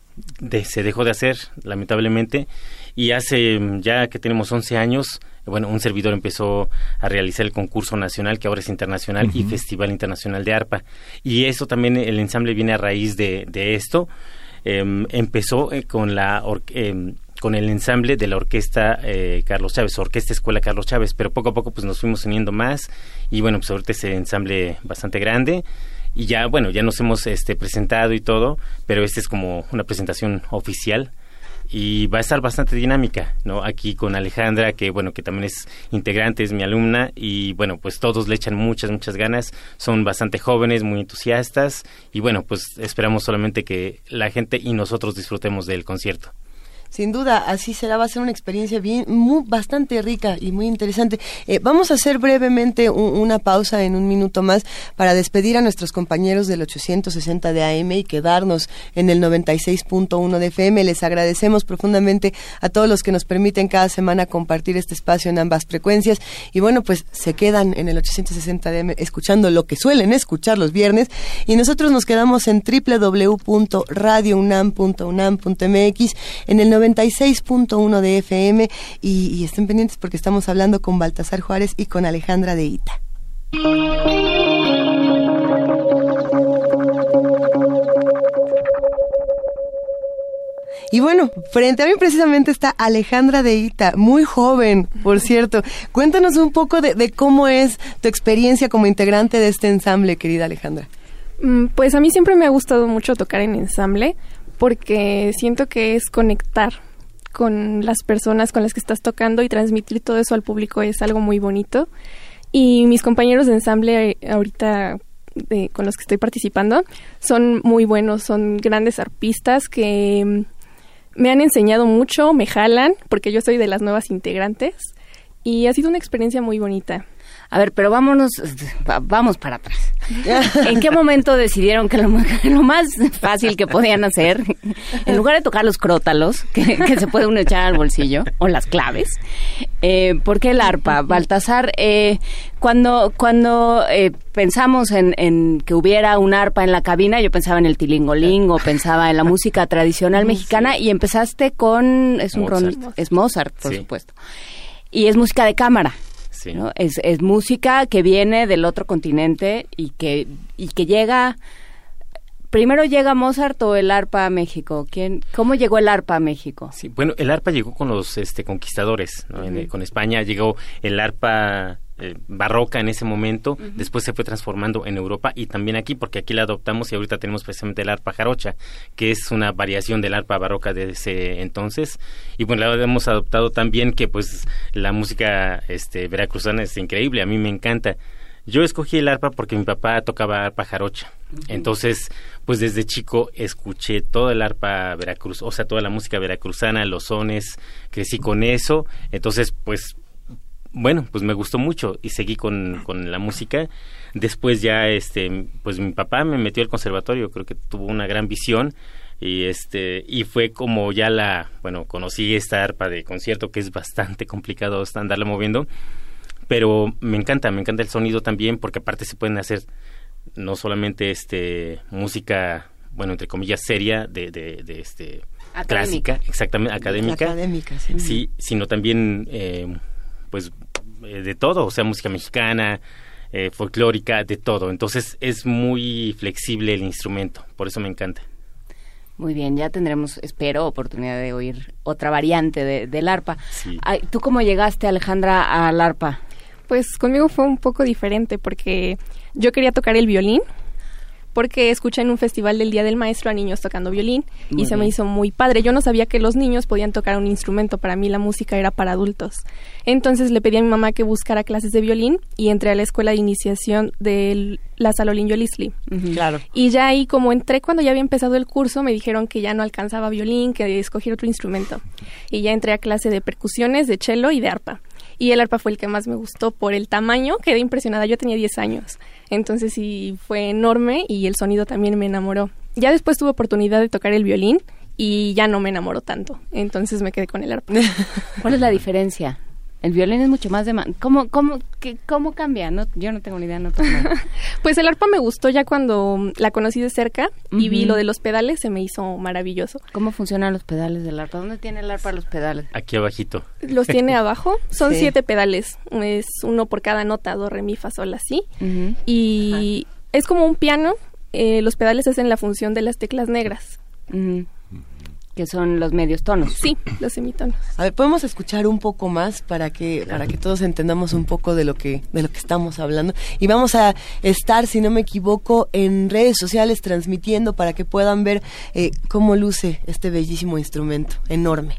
S22: se dejó de hacer, lamentablemente, y hace ya que tenemos 11 años, bueno, un servidor empezó a realizar el concurso nacional, que ahora es internacional, y Festival Internacional de Arpa. Y eso también, el ensamble viene a raíz de, de esto. Em, empezó eh, con la em, con el ensamble de la orquesta eh, Carlos Chávez, Orquesta Escuela Carlos Chávez, pero poco a poco pues nos fuimos uniendo más y bueno, pues ahorita es el ensamble bastante grande y ya bueno, ya nos hemos este presentado y todo, pero este es como una presentación oficial y va a estar bastante dinámica, ¿no? Aquí con Alejandra, que bueno, que también es integrante, es mi alumna y bueno, pues todos le echan muchas, muchas ganas, son bastante jóvenes, muy entusiastas y bueno, pues esperamos solamente que la gente y nosotros disfrutemos del concierto.
S2: Sin duda, así será, va a ser una experiencia bien, muy, bastante rica y muy interesante. Eh, vamos a hacer brevemente una pausa en un minuto más para despedir a nuestros compañeros del 860 de AM y quedarnos en el 96.1 de FM. Les agradecemos profundamente a todos los que nos permiten cada semana compartir este espacio en ambas frecuencias. Y bueno, pues se quedan en el 860 de AM escuchando lo que suelen escuchar los viernes. Y nosotros nos quedamos en www.radiounam.unam.mx en el 96.1 de FM y, estén pendientes porque estamos hablando con Baltasar Juárez y con Alejandra de Ita. Y bueno, frente a mí precisamente está Alejandra de Ita, muy joven, por cierto. Cuéntanos un poco de, cómo es tu experiencia como integrante de este ensamble, querida Alejandra.
S23: Mm, pues a mí siempre me ha gustado mucho tocar en ensamble porque siento que es conectar con las personas con las que estás tocando y transmitir todo eso al público es algo muy bonito. Y mis compañeros de ensamble eh, ahorita con los que estoy participando son muy buenos, son grandes arpistas que mm, me han enseñado mucho, me jalan, porque yo soy de las nuevas integrantes y ha sido una experiencia muy bonita.
S3: A ver, pero vámonos, vamos para atrás. ¿En qué momento decidieron que lo, más fácil que podían hacer, en lugar de tocar los crótalos, que, se puede uno echar al bolsillo, o las claves, eh, ¿por qué el arpa? Baltasar, eh, cuando, cuando eh, pensamos en, que hubiera un arpa en la cabina, yo pensaba en el tilingolingo, pensaba en la música tradicional mexicana, y empezaste con, es un Mozart. es Mozart, por supuesto. Y es música de cámara. Es, es música que viene del otro continente y que, y que llega... Primero llega Mozart o el arpa a México. ¿Quién, ¿Cómo llegó el arpa a México?
S22: Sí, bueno, el arpa llegó con los este, conquistadores. con España llegó el arpa eh, barroca en ese momento, después se fue transformando en Europa y también aquí, porque aquí la adoptamos y ahorita tenemos precisamente el arpa jarocha, que es una variación del arpa barroca de ese entonces. Y bueno, la hemos adoptado también que pues la música este, veracruzana es increíble, a mí me encanta. Yo escogí el arpa porque mi papá tocaba arpa jarocha. Entonces, pues desde chico escuché toda el arpa veracruz, o sea, toda la música veracruzana, los sones, crecí con eso. Entonces, pues bueno, pues me gustó mucho y seguí con, con la música. Después ya, este, pues mi papá me metió al conservatorio, creo que tuvo una gran visión y este y fue como ya la, bueno, conocí esta arpa de concierto que es bastante complicado andarla moviendo, pero me encanta, me encanta el sonido también porque aparte se pueden hacer no solamente este música, bueno, entre comillas seria de, de, de este clásica, exactamente, académica.
S2: Académica, sí.
S22: Sí, sino también, eh, pues, eh, de todo, o sea, música mexicana, eh, folclórica, de todo. Entonces es muy flexible el instrumento, por eso me encanta.
S3: Muy bien, ya tendremos, espero, oportunidad de oír otra variante de, del arpa. Ay, ¿Tú cómo llegaste, Alejandra, al arpa?
S23: Pues conmigo fue un poco diferente porque yo quería tocar el violín, porque escuché en un festival del Día del Maestro a niños tocando violín
S3: Muy
S23: y se me hizo muy padre. Yo no sabía que los niños podían tocar un instrumento, para mí la música era para adultos. Entonces le pedí a mi mamá que buscara clases de violín y entré a la escuela de iniciación de la Salolín Yolisli.
S2: Claro.
S23: Y ya ahí, como entré cuando ya había empezado el curso, me dijeron que ya no alcanzaba violín, que escogiera otro instrumento. Y ya entré a clase de percusiones, de cello y de arpa. Y el arpa fue el que más me gustó por el tamaño, quedé impresionada, yo tenía 10 años. Entonces sí, fue enorme y el sonido también me enamoró. Ya después tuve oportunidad de tocar el violín y ya no me enamoró tanto. Entonces me quedé con el arpa.
S3: ¿Cuál es la diferencia? El violín es mucho más de... ¿Cómo, cómo, qué- cómo cambia? No, yo no tengo ni idea, no nada.
S23: Pues el arpa me gustó ya cuando la conocí de cerca y vi lo de los pedales, se me hizo maravilloso.
S3: ¿Cómo funcionan los pedales del arpa? ¿Dónde tiene el arpa los pedales?
S22: Aquí abajito.
S23: Los tiene abajo, son
S3: Sí.
S23: siete pedales, es uno por cada nota, do, re, mi, fa, sol, así. Y es como un piano, eh, los pedales hacen la función de las teclas negras.
S3: Que son los medios tonos.
S23: Sí, los semitonos.
S2: A ver, podemos escuchar un poco más para que para que todos entendamos un poco de lo que de lo que estamos hablando y vamos a estar, si no me equivoco, en redes sociales transmitiendo para que puedan ver eh, cómo luce este bellísimo instrumento enorme.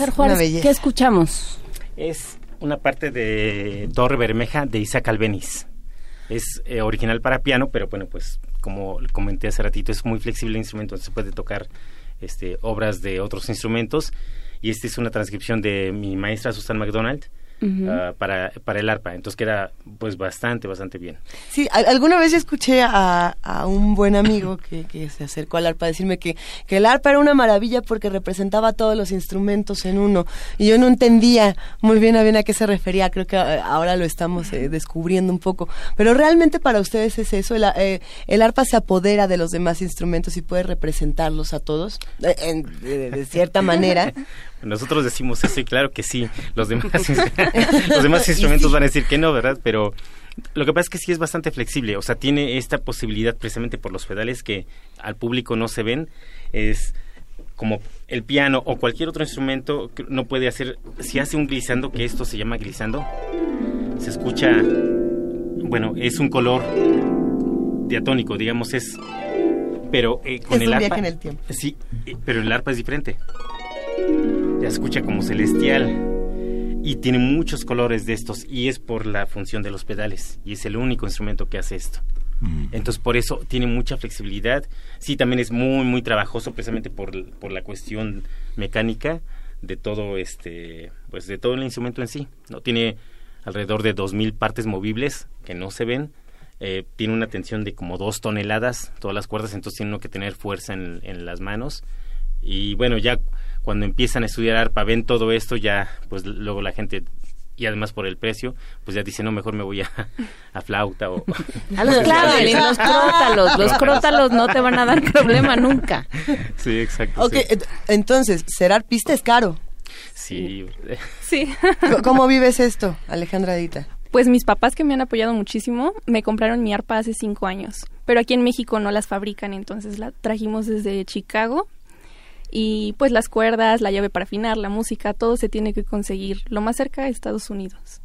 S3: Baltasar Juárez. ¿qué escuchamos?
S22: Es una parte de Torre Bermeja de Isaac Albeniz. Es eh, original para piano, pero bueno, pues como comenté hace ratito, es muy flexible el instrumento, se puede tocar este, obras de otros instrumentos. Y esta es una transcripción de mi maestra Susan McDonald Ah, para, para el arpa. Entonces queda pues bastante, bastante bien.
S2: Sí, al- alguna vez yo escuché a, a un buen amigo que, que se acercó al arpa a decirme que, que el arpa era una maravilla porque representaba todos los instrumentos en uno. Y yo no entendía muy bien a bien a qué se refería. Creo que eh, ahora lo estamos eh, descubriendo un poco. Pero realmente para ustedes es eso. El, eh, el arpa se apodera de los demás instrumentos y puede representarlos a todos eh, en- de, de cierta manera.
S22: Nosotros decimos eso y claro que sí. Los demás, los demás instrumentos van a decir que no, ¿verdad? Pero lo que pasa es que sí es bastante flexible. O sea, tiene esta posibilidad precisamente por los pedales que al público no se ven. Es como el piano o cualquier otro instrumento que no puede hacer. Si hace un glissando, que esto se llama glissando, se escucha. Bueno, es un color diatónico, digamos, es. Pero eh, con
S2: Es
S22: el
S2: un
S22: arpa.
S2: viaje en el tiempo.
S22: Sí, eh, pero el arpa es diferente. Ya escucha como celestial. Y tiene muchos colores de estos. Y es por la función de los pedales. Y es el único instrumento que hace esto. Entonces, por eso tiene mucha flexibilidad. Sí, también es muy, muy trabajoso, precisamente por, por la cuestión mecánica de todo este, pues de todo el instrumento en sí. No tiene alrededor de 2.000 partes movibles que no se ven. Eh, tiene una tensión de como dos toneladas, todas las cuerdas, entonces tiene uno que tener fuerza en, en las manos. Y bueno, ya cuando empiezan a estudiar arpa, ven todo esto, ya pues luego la gente y además por el precio, pues ya dice, no, mejor me voy a, a flauta o...
S3: A los claves, los crótalos, los crótalos no te van a dar problema nunca.
S22: Sí, exacto.
S24: Ok, ent- entonces, ser arpista es caro.
S22: Sí.
S23: Sí.
S24: ¿Cómo vives esto, Alejandra Dita?
S23: Pues mis papás que me han apoyado muchísimo me compraron mi arpa hace cinco años, pero aquí en México no las fabrican, entonces la trajimos desde Chicago y pues las cuerdas, la llave para afinar, la música, todo se tiene que conseguir lo más cerca de Estados Unidos.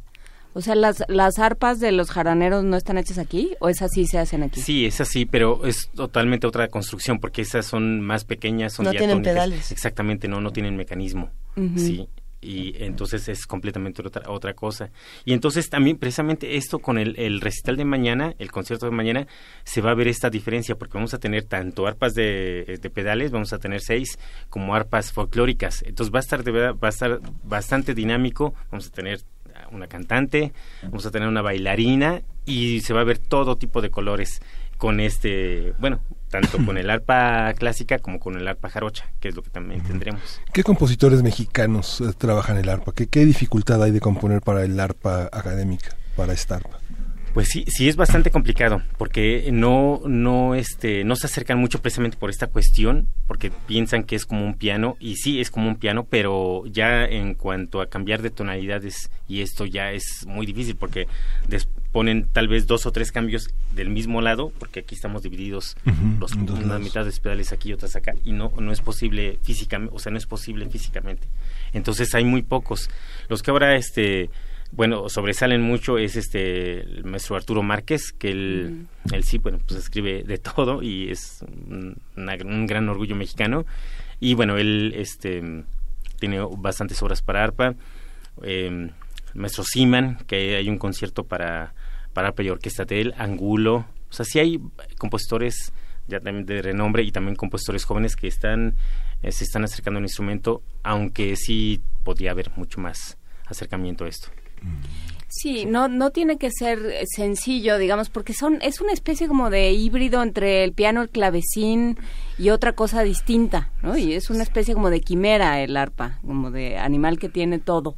S3: O sea, las, las arpas de los jaraneros no están hechas aquí o esas sí se hacen aquí.
S22: Sí, es así, pero es totalmente otra construcción porque esas son más pequeñas, son
S24: No tienen pedales.
S22: Exactamente, no, no tienen mecanismo. Sí. Y entonces es completamente otra, otra cosa. Y entonces también precisamente esto con el, el recital de mañana, el concierto de mañana, se va a ver esta diferencia porque vamos a tener tanto arpas de, de pedales, vamos a tener seis, como arpas folclóricas. Entonces va a estar de verdad, va a estar bastante dinámico, vamos a tener una cantante, vamos a tener una bailarina y se va a ver todo tipo de colores con este, bueno, tanto con el arpa clásica como con el arpa jarocha, que es lo que también tendremos.
S1: ¿Qué compositores mexicanos eh, trabajan el arpa? ¿Qué, ¿Qué dificultad hay de componer para el arpa académica, para esta arpa?
S22: Pues sí, sí es bastante complicado porque no no este no se acercan mucho precisamente por esta cuestión porque piensan que es como un piano y sí es como un piano, pero ya en cuanto a cambiar de tonalidades y esto ya es muy difícil porque des- ponen tal vez dos o tres cambios del mismo lado porque aquí estamos divididos los una mitad de pedales aquí y otras acá y no no es posible físicamente, o sea, no es posible físicamente. Entonces hay muy pocos. Los que ahora este bueno, sobresalen mucho es este el maestro Arturo Márquez, que él, él sí, bueno, pues escribe de todo y es un, una- un gran orgullo mexicano. Y bueno, él este tiene bastantes obras para arpa. Eh, el maestro Siman, que hay un concierto para, para arpa y orquesta de él, Angulo. O sea, sí hay compositores ya también de renombre y también compositores jóvenes que están eh, se están acercando al instrumento, aunque sí podría haber mucho más acercamiento a esto.
S3: Sí, no, no tiene que ser sencillo, digamos, porque son es una especie como de híbrido entre el piano, el clavecín y otra cosa distinta, ¿no? Y es una especie como de quimera el arpa, como de animal que tiene todo.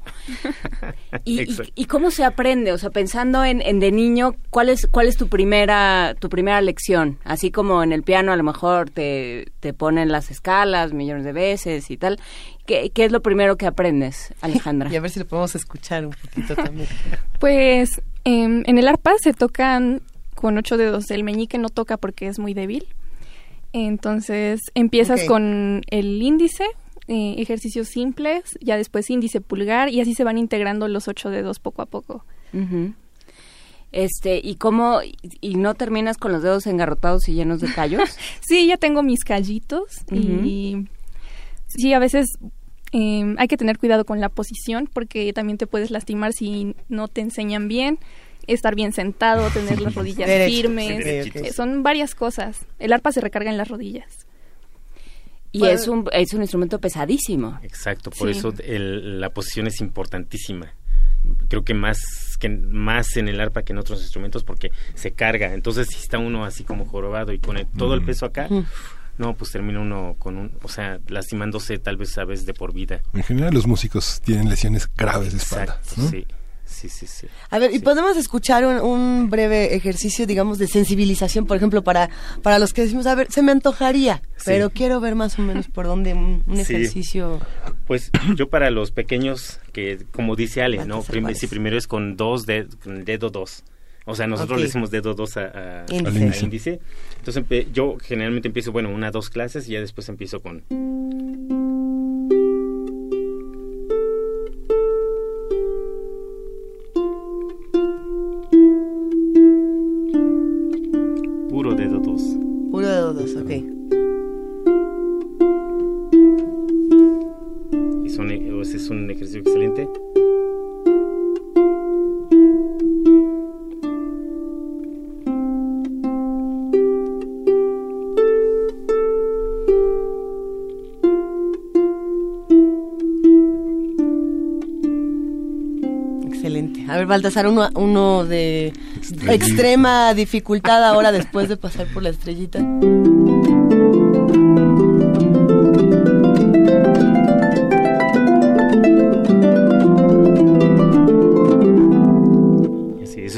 S3: ¿Y, y, y cómo se aprende? O sea, pensando en, en de niño, ¿cuál es, cuál es tu primera tu primera lección? Así como en el piano a lo mejor te, te ponen las escalas millones de veces y tal. ¿Qué, qué es lo primero que aprendes, Alejandra?
S24: Y a ver si lo podemos escuchar un poquito también.
S23: Pues em, en el arpa se tocan con ocho dedos. El meñique no toca porque es muy débil. Entonces empiezas con el índice, eh, ejercicios simples, ya después índice pulgar y así se van integrando los ocho dedos poco a poco.
S3: Este, ¿y cómo, y, y no terminas con los dedos engarrotados y llenos de callos?
S23: Sí, ya tengo mis callitos y sí, a veces eh, hay que tener cuidado con la posición porque también te puedes lastimar si no te enseñan bien. Estar bien sentado, tener las rodillas
S24: Derecho.
S23: firmes. Eh, Son varias cosas. El arpa se recarga en las rodillas.
S3: Y
S23: Bueno.
S3: es un, es un instrumento pesadísimo.
S22: Exacto, por
S23: Sí.
S22: eso el- la posición es importantísima. Creo que más que más en el arpa que en otros instrumentos porque se carga. Entonces si está uno así como jorobado y con el- todo el peso acá,
S1: Mm.
S22: no, pues termina uno con un, o sea, lastimándose tal vez a veces de por vida.
S1: En general los músicos tienen lesiones graves de espalda.
S22: Exacto,
S1: ¿no?
S22: sí, sí, sí, sí.
S24: A ver, ¿y podemos escuchar un, un breve ejercicio, digamos, de sensibilización, por ejemplo, para, para los que decimos, a ver, se me antojaría,
S22: Sí.
S24: pero quiero ver más o menos por dónde un, un
S22: Sí.
S24: ejercicio...
S22: Pues yo para los pequeños, que como dice Ale, ¿no? Prim- sí, primero es con dos, de, con el dedo dos. O sea, nosotros le decimos dedo dos a, a-
S24: Índice.
S22: a
S24: índice.
S22: Entonces yo generalmente empiezo, bueno, una, dos clases y ya después empiezo con... Puro dedo dos.
S24: Puro de dos, ok.
S22: Y son, eh, ese es un ejercicio excelente.
S24: Ver, Baltasar, uno, uno de
S1: Estrellita.
S24: extrema dificultad ahora después de pasar por la estrellita.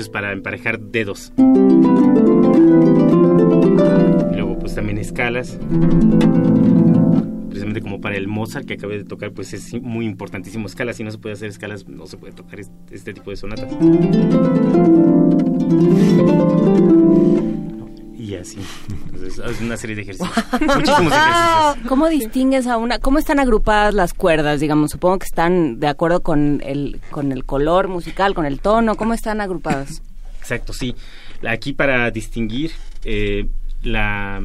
S22: para emparejar dedos. luego pues también escalas. Precisamente como para el Mozart que acabé de tocar, pues es muy importantísimo escalas. Si no se puede hacer escalas, no se puede tocar este, este tipo de sonatas. Y así. Entonces, es una serie de ejercicios. Muchísimos ejercicios.
S3: ¿Cómo distingues a una? ¿Cómo están agrupadas las cuerdas? Digamos, supongo que están de acuerdo con el, con el color musical, con el tono. ¿Cómo están agrupadas?
S22: Exacto, sí. Aquí para distinguir, eh, la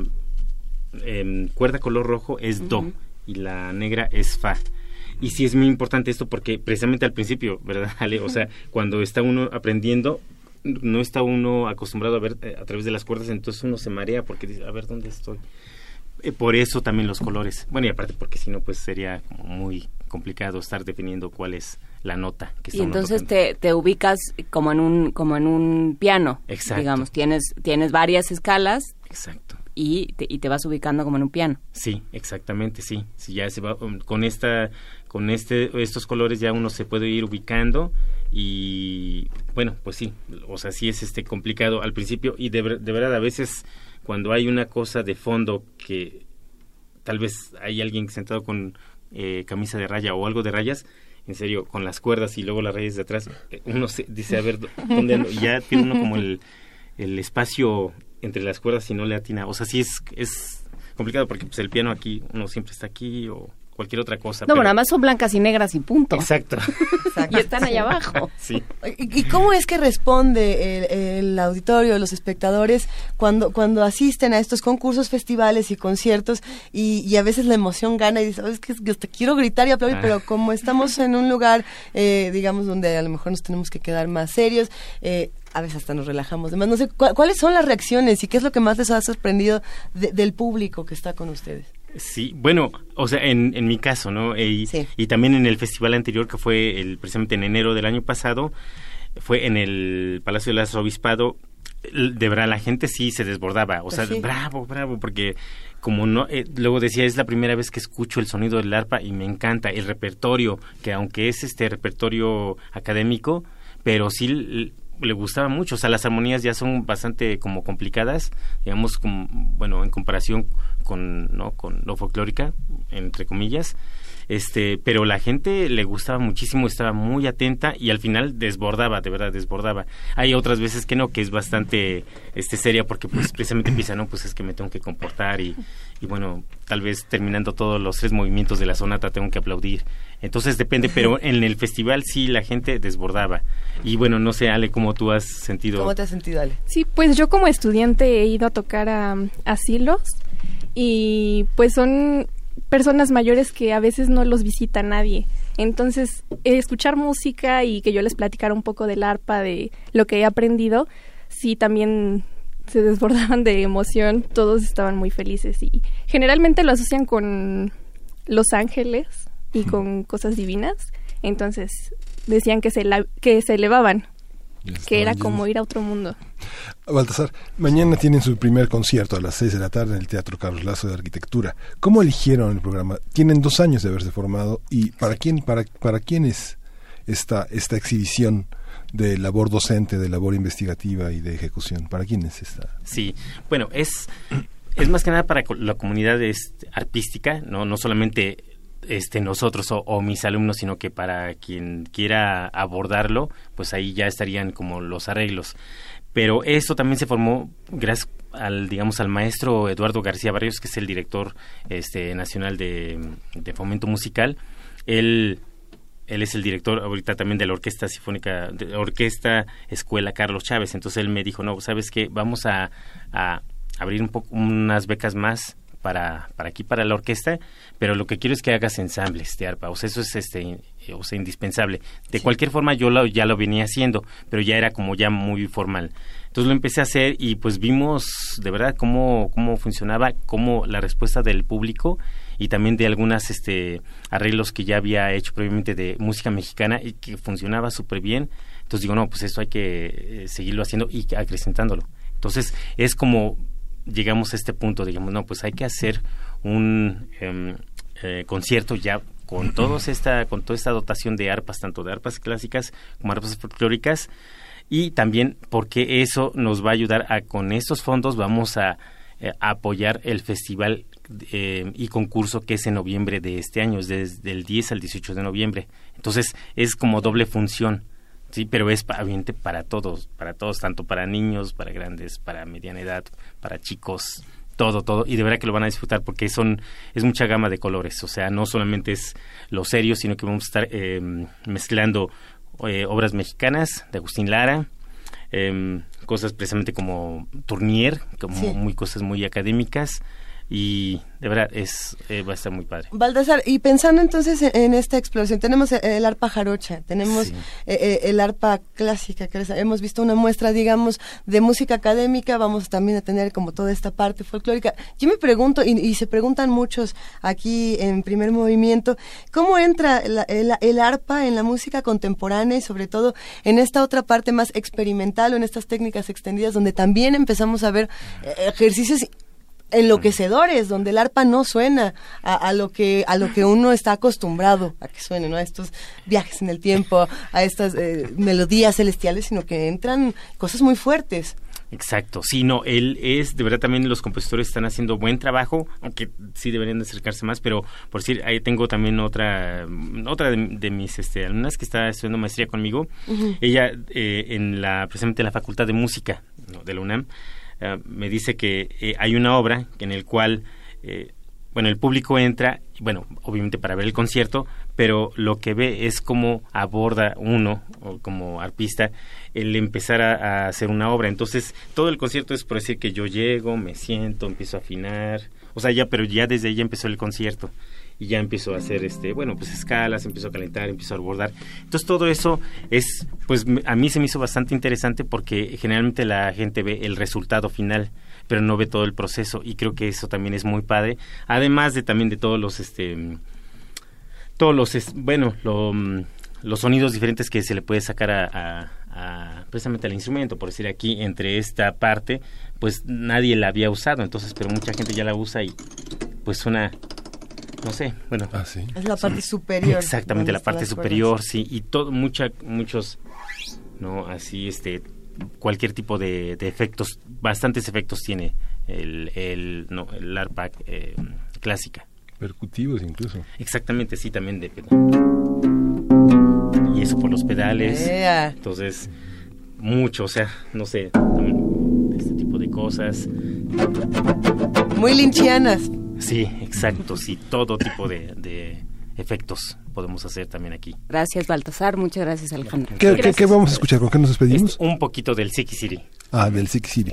S22: em, cuerda color rojo es do y la negra es fa. Y sí es muy importante esto porque precisamente al principio, ¿verdad, Ale? O sea, cuando está uno aprendiendo, no está uno acostumbrado a ver eh, a través de las cuerdas, entonces uno se marea porque dice, a ver, ¿dónde estoy? Eh, por eso también los colores. Bueno, y aparte porque si no, pues sería muy complicado estar definiendo cuál es la nota que está
S3: Y entonces te, te, ubicas como en un como en un piano.
S22: Exacto.
S3: Digamos, tienes tienes varias escalas.
S22: Exacto.
S3: Y te, y te vas ubicando como en un piano.
S22: Sí, exactamente, sí. Si ya se va um, con esta con este estos colores ya uno se puede ir ubicando y bueno, pues sí, o sea, sí es este complicado al principio y de, de verdad a veces cuando hay una cosa de fondo que tal vez hay alguien sentado con eh, camisa de raya o algo de rayas, en serio, con las cuerdas y luego las rayas de atrás, eh, uno se dice, a ver, ¿dónde ya tiene uno como el, el espacio entre las cuerdas y no le atina. O sea, sí es, es complicado porque pues, el piano aquí, uno siempre está aquí o cualquier otra cosa.
S3: No, pero... bueno, además son blancas y negras y punto.
S22: Exacto.
S3: y están allá abajo.
S22: Sí.
S2: ¿Y cómo es que responde el, el, auditorio, los espectadores, cuando, cuando asisten a estos concursos, festivales y conciertos y, y a veces la emoción gana y dices, es que te quiero gritar y aplaudir, ah. pero como estamos en un lugar, eh, digamos, donde a lo mejor nos tenemos que quedar más serios, eh, a veces hasta nos relajamos. Además, no sé, ¿cuáles son las reacciones y qué es lo que más les ha sorprendido de, del público que está con ustedes?
S22: Sí, bueno, o sea, en, en mi caso, ¿no? Y,
S2: sí.
S22: y también en el festival anterior, que fue el, precisamente en enero del año pasado, fue en el Palacio del Arzobispado, de verdad la gente sí se desbordaba, o sea,
S2: Pues sí.
S22: bravo, bravo, porque como no, eh, luego decía, es la primera vez que escucho el sonido del arpa y me encanta el repertorio, que aunque es este repertorio académico, pero sí le gustaba mucho, o sea, las armonías ya son bastante como complicadas, digamos, bueno, en comparación con, ¿no? con lo folclórica, entre comillas, este, pero la gente le gustaba muchísimo, estaba muy atenta y al final desbordaba, de verdad, desbordaba. Hay otras veces que no, que es bastante este seria porque pues precisamente empieza, no, pues es que me tengo que comportar y, y bueno, tal vez terminando todos los tres movimientos de la sonata tengo que aplaudir. Entonces depende, pero en el festival sí la gente desbordaba. Y bueno, no sé, Ale, ¿cómo tú has sentido?
S2: ¿Cómo te has sentido, Ale?
S23: Sí, pues yo como estudiante he ido a tocar a asilos y pues son personas mayores que a veces no los visita nadie. Entonces, escuchar música y que yo les platicara un poco del arpa, de lo que he aprendido, sí también se desbordaban de emoción, todos estaban muy felices y generalmente lo asocian con los ángeles y con cosas divinas, entonces decían que se, la- que se elevaban, que era como ir a otro mundo.
S1: Baltasar, mañana tienen su primer concierto a las 6 de la tarde en el Teatro Carlos Lazo de Arquitectura. ¿Cómo eligieron el programa? Tienen dos años de haberse formado y ¿para quién, para, para quién es esta, esta exhibición de labor docente, de labor investigativa y de ejecución? ¿Para quién es esta?
S22: Sí, bueno, es, es más que nada para la comunidad este, artística, no, no solamente este, nosotros o, o mis alumnos, sino que para quien quiera abordarlo, pues ahí ya estarían como los arreglos. Pero esto también se formó gracias al, digamos, al maestro Eduardo García Barrios, que es el director este, nacional de, de fomento musical. Él él es el director ahorita también de la Orquesta Sinfónica, de Orquesta Escuela Carlos Chávez. Entonces él me dijo, no, ¿sabes qué? Vamos a, a abrir un poco unas becas más para, para aquí, para la orquesta, pero lo que quiero es que hagas ensambles de arpa. O sea, eso es este, o sea, indispensable. De cualquier forma yo lo, ya lo venía haciendo, pero ya era como ya muy formal. Entonces lo empecé a hacer y pues vimos de verdad cómo, cómo funcionaba, cómo la respuesta del público y también de algunas este arreglos que ya había hecho previamente de música mexicana y que funcionaba súper bien. Entonces digo, no, pues esto hay que eh, seguirlo haciendo y acrecentándolo. Entonces es como llegamos a este punto, digamos, no, pues hay que hacer un em, eh, concierto ya con todos esta con toda esta dotación de arpas, tanto de arpas clásicas como arpas folclóricas y también porque eso nos va a ayudar a con estos fondos vamos a, eh, apoyar el festival eh, y concurso que es en noviembre de este año, es desde el 10 al 18 de noviembre. Entonces es como doble función, sí, pero es obviamente para todos, para todos, tanto para niños, para grandes, para mediana edad, para chicos, todo, todo, y de verdad que lo van a disfrutar porque son, es mucha gama de colores, o sea, no solamente es lo serio, sino que vamos a estar eh, mezclando eh, obras mexicanas de Agustín Lara, em, cosas precisamente como Tournier, como muy cosas muy académicas, y de verdad es eh, va a estar muy padre.
S2: Baldassar, y pensando entonces en, esta exploración, tenemos el, arpa jarocha, tenemos eh, eh, el arpa clásica, que hemos visto una muestra, digamos, de música académica, vamos también a tener como toda esta parte folclórica. Yo me pregunto, y, se preguntan muchos aquí en primer movimiento, ¿cómo entra el, arpa en la música contemporánea y sobre todo en esta otra parte más experimental o en estas técnicas extendidas donde también empezamos a ver ejercicios enloquecedores, donde el arpa no suena a, lo que a lo que uno está acostumbrado a que suene, ¿no? A estos viajes en el tiempo, a estas eh, melodías celestiales, sino que entran cosas muy fuertes.
S22: Exacto, sí, no, él es, de verdad también los compositores están haciendo buen trabajo, aunque sí deberían de acercarse más, pero por decir, ahí tengo también otra, otra de, mis este, alumnas que está estudiando maestría conmigo, ella eh, en la, precisamente en la Facultad de Música de la UNAM, eh, me dice que eh, hay una obra en el cual, eh, bueno, el público entra, bueno, obviamente para ver el concierto, pero lo que ve es cómo aborda uno, o como arpista, el empezar a, hacer una obra. Entonces, todo el concierto es por decir que yo llego, me siento, empiezo a afinar, o sea, ya, pero ya desde ahí empezó el concierto y ya empiezo a hacer este bueno pues escalas empiezo a calentar empiezo a abordar entonces todo eso es pues a mí se me hizo bastante interesante porque generalmente la gente ve el resultado final pero no ve todo el proceso y creo que eso también es muy padre. Además de también de todos los este todos los bueno los sonidos diferentes que se le puede sacar a, a, precisamente al instrumento, por decir aquí, entre esta parte, pues nadie la había usado, entonces, pero mucha gente ya la usa y pues suena no sé, bueno.
S1: Ah,
S2: es la parte superior.
S22: Exactamente, la parte superior, sí, y todo, mucha, muchos, ¿no? Así, este, cualquier tipo de, efectos, bastantes efectos tiene el, el, no, el arpa eh, clásica.
S1: Percutivos incluso.
S22: Exactamente, sí, también de Y eso por los pedales. Entonces, mucho, o sea, no sé, este tipo de cosas.
S2: Muy linchianas.
S22: Sí, exacto, sí, todo tipo de, efectos podemos hacer también aquí.
S3: Gracias, Baltasar. Muchas gracias, Alejandro.
S1: ¿Qué, vamos a escuchar? ¿Con qué nos despedimos?
S22: un poquito del Siki City.
S1: Ah, del Siki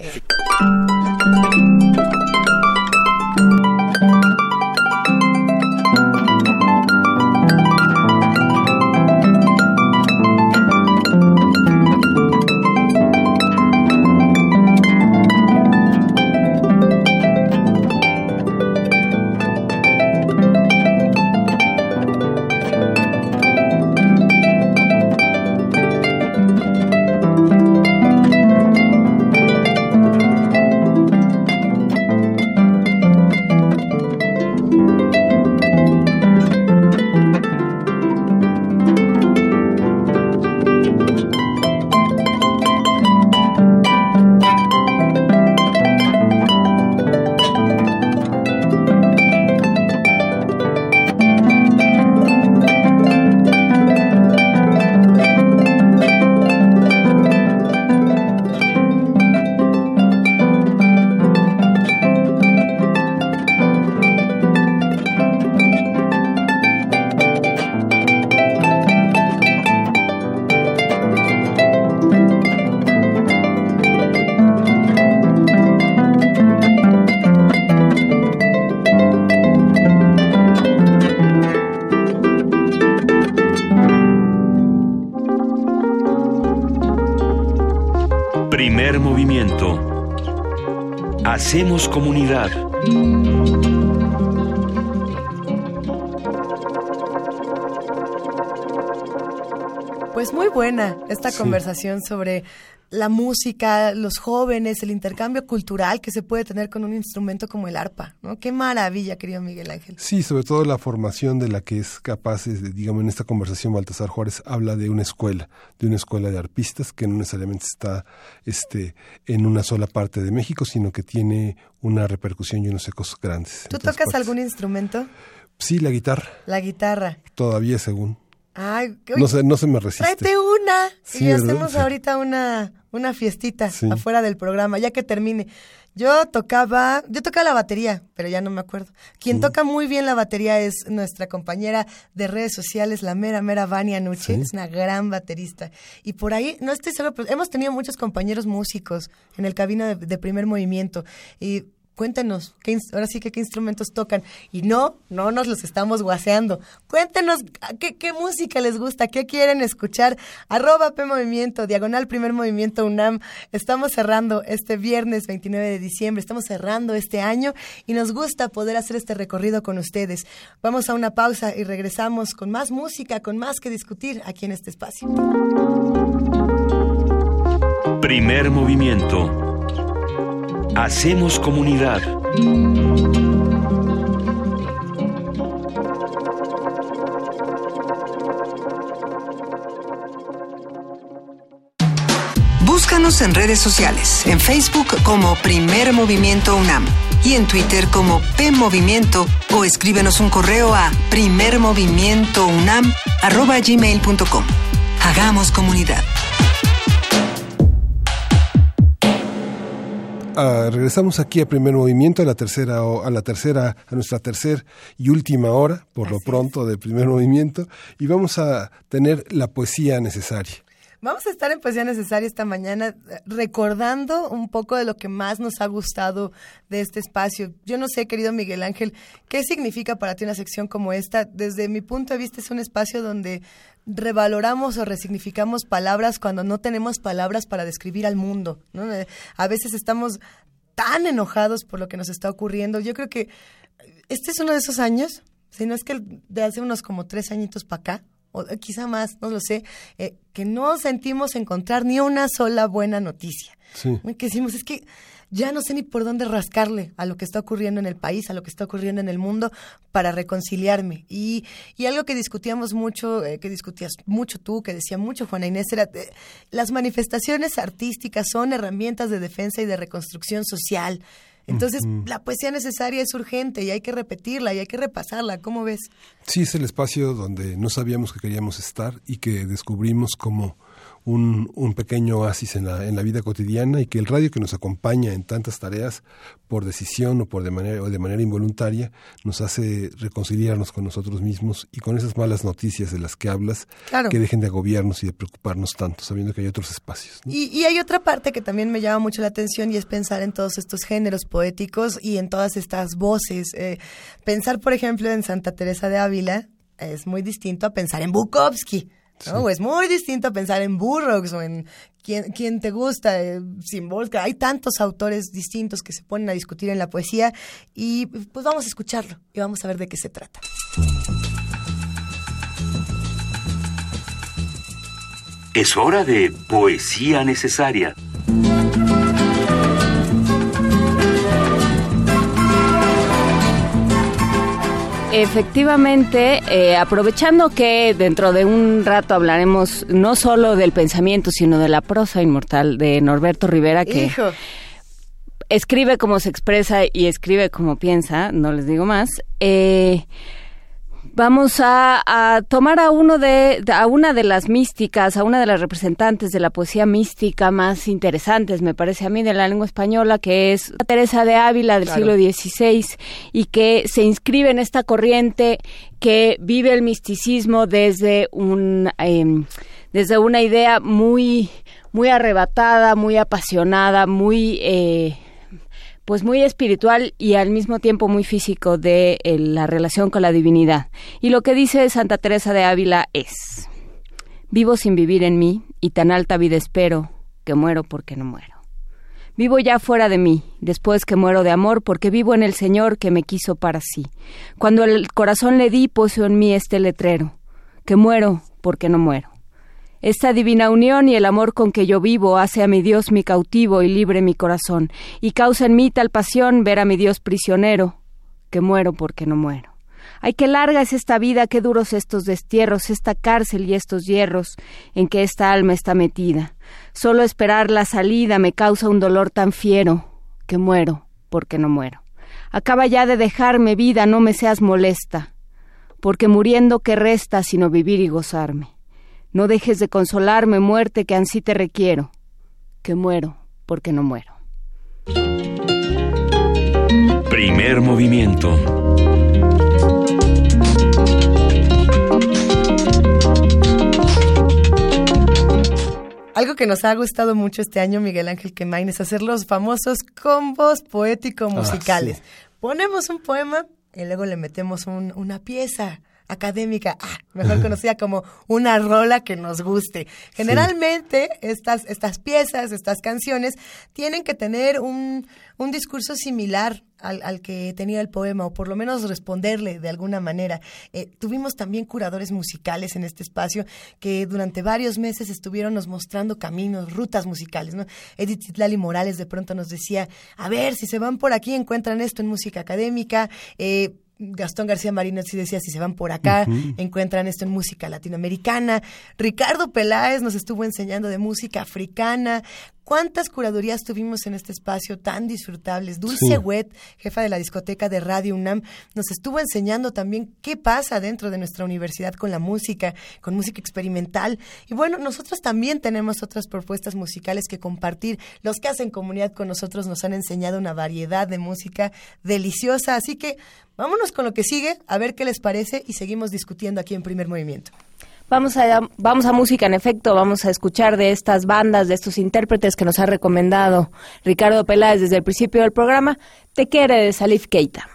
S9: Hacemos comunidad.
S2: Pues muy buena esta conversación sobre la música, los jóvenes, el intercambio cultural que se puede tener con un instrumento como el arpa, ¿no? Qué maravilla, querido Miguel Ángel.
S1: Sí, sobre todo la formación de la que es capaz, digamos, en esta conversación Baltasar Juárez habla de una escuela, de una escuela de arpistas que no necesariamente está este, en una sola parte de México, sino que tiene una repercusión y unos ecos grandes.
S2: ¿Tú tocas algún instrumento?
S1: Sí, la guitarra.
S2: La guitarra.
S1: Todavía según.
S2: Ay,
S1: no se, no se me resiste.
S2: Tráete una. y hacemos ahorita una, una fiestita afuera del programa, ya que termine. Yo tocaba, yo tocaba la batería, pero ya no me acuerdo. Quien toca muy bien la batería es nuestra compañera de redes sociales, la mera, mera Vania Nuche, es una gran baterista. Y por ahí, no estoy seguro, pero hemos tenido muchos compañeros músicos en el cabino de, de primer movimiento. Y cuéntenos, ¿qué, ahora sí qué instrumentos tocan. Y no, no nos los estamos guaseando. Cuéntenos qué, qué música les gusta, qué quieren escuchar. Arroba P Movimiento, diagonal primer movimiento UNAM. Estamos cerrando este viernes 29 de diciembre, estamos cerrando este año y nos gusta poder hacer este recorrido con ustedes. Vamos a una pausa y regresamos con más música, con más que discutir aquí en este espacio.
S9: Primer movimiento Hacemos comunidad.
S17: Búscanos en redes sociales, en Facebook como Primer Movimiento UNAM y en Twitter como P Movimiento o escríbenos un correo a primermovimientounam@gmail.com. Hagamos comunidad.
S1: Ah, regresamos aquí a primer movimiento, a la tercera, a la tercera, a nuestra tercera y última hora, por lo pronto, del primer movimiento, y vamos a tener la poesía necesaria.
S2: Vamos a estar en Poesía Necesaria esta mañana eh, recordando un poco de lo que más nos ha gustado de este espacio. Yo no sé, querido Miguel Ángel, ¿qué significa para ti una sección como esta? Desde mi punto de vista es un espacio donde revaloramos o resignificamos palabras cuando no tenemos palabras para describir al mundo. ¿no? Eh, a veces estamos tan enojados por lo que nos está ocurriendo. Yo creo que este es uno de esos años, si no es que de hace unos como tres añitos para acá, o quizá más, no lo sé, eh, que no sentimos encontrar ni una sola buena noticia. Que decimos, es que ya no sé ni por dónde rascarle a lo que está ocurriendo en el país, a lo que está ocurriendo en el mundo, para reconciliarme. Y, y algo que discutíamos mucho, eh, que discutías mucho tú, que decía mucho Juana Inés, era, eh, las manifestaciones artísticas son herramientas de defensa y de reconstrucción social. Entonces, la poesía necesaria es urgente y hay que repetirla y hay que repasarla. ¿Cómo ves?
S1: Sí, es el espacio donde no sabíamos que queríamos estar y que descubrimos cómo un, un pequeño oasis en la, en la vida cotidiana y que el radio que nos acompaña en tantas tareas por decisión o por de manera o de manera involuntaria nos hace reconciliarnos con nosotros mismos y con esas malas noticias de las que hablas que dejen de agobiarnos y de preocuparnos tanto sabiendo que hay otros espacios
S2: y, y, hay otra parte que también me llama mucho la atención y es pensar en todos estos géneros poéticos y en todas estas voces. Eh, pensar por ejemplo en Santa Teresa de Ávila es muy distinto a pensar en Bukowski ¿no? Es muy distinto pensar en Burroughs o en quién, te gusta, eh, Hay tantos autores distintos que se ponen a discutir en la poesía y pues vamos a escucharlo y vamos a ver de qué se trata.
S9: Es hora de poesía necesaria.
S3: Efectivamente, eh, aprovechando que dentro de un rato hablaremos no solo del pensamiento, sino de la prosa inmortal de Norberto Rivera, que escribe como se expresa y escribe como piensa, no les digo más. Eh, Vamos a, tomar a uno de a una de las místicas, a una de las representantes de la poesía mística más interesantes, me parece a mí, de la lengua española, que es Teresa de Ávila del siglo XVI y que se inscribe en esta corriente que vive el misticismo desde un em, desde una idea muy muy arrebatada, muy apasionada, muy eh, pues muy espiritual y al mismo tiempo muy físico de eh, la relación con la divinidad. Y lo que dice Santa Teresa de Ávila es, vivo sin vivir en mí y tan alta vida espero que muero porque no muero. Vivo ya fuera de mí, después que muero de amor, porque vivo en el Señor que me quiso para sí. Cuando el corazón le di, puso en mí este letrero, que muero porque no muero.
S25: Esta divina unión y el amor con que yo vivo hace a mi Dios mi cautivo y libre mi corazón, y causa en mí tal pasión ver a mi Dios prisionero, que muero porque no muero. Ay, qué larga es esta vida, qué duros estos destierros, esta cárcel y estos hierros en que esta alma está metida. Solo esperar la salida me causa un dolor tan fiero, que muero porque no muero. Acaba ya de dejarme vida, no me seas molesta, porque muriendo que resta sino vivir y gozarme. No dejes de consolarme, muerte, que ansí te requiero, que muero porque no muero.
S9: Primer movimiento.
S2: Algo que nos ha gustado mucho este año, Miguel Ángel Quemain, es hacer los famosos combos poético-musicales.
S1: Ah,
S2: Ponemos un poema y luego le metemos un- una pieza académica, ah, mejor conocida como una rola que nos guste. Generalmente estas, estas piezas, estas canciones, tienen que tener un, un discurso similar al, al que tenía el poema, o por lo menos responderle de alguna manera. Eh, tuvimos también curadores musicales en este espacio que durante varios meses estuvieron nos mostrando caminos, rutas musicales. ¿no? Edith Itlali Morales de pronto nos decía, a ver, si se van por aquí encuentran esto en música académica. Eh, Gastón García Marino sí decía, si se van por acá, encuentran esto en música latinoamericana. Ricardo Peláez nos estuvo enseñando de música africana. ¿Cuántas curadurías tuvimos en este espacio tan disfrutables? Dulce
S1: Sí.
S2: Wet, jefa de la discoteca de Radio UNAM, nos estuvo enseñando también qué pasa dentro de nuestra universidad con la música, con música experimental. Y bueno, nosotros también tenemos otras propuestas musicales que compartir. Los que hacen comunidad con nosotros nos han enseñado una variedad de música deliciosa. Así que vámonos con lo que sigue, a ver qué les parece y seguimos discutiendo aquí en primer movimiento.
S25: Vamos a, vamos a música, en efecto, vamos a escuchar de estas bandas, de estos intérpretes que nos ha recomendado Ricardo Peláez desde el principio del programa. Te quiere de Salif Keita.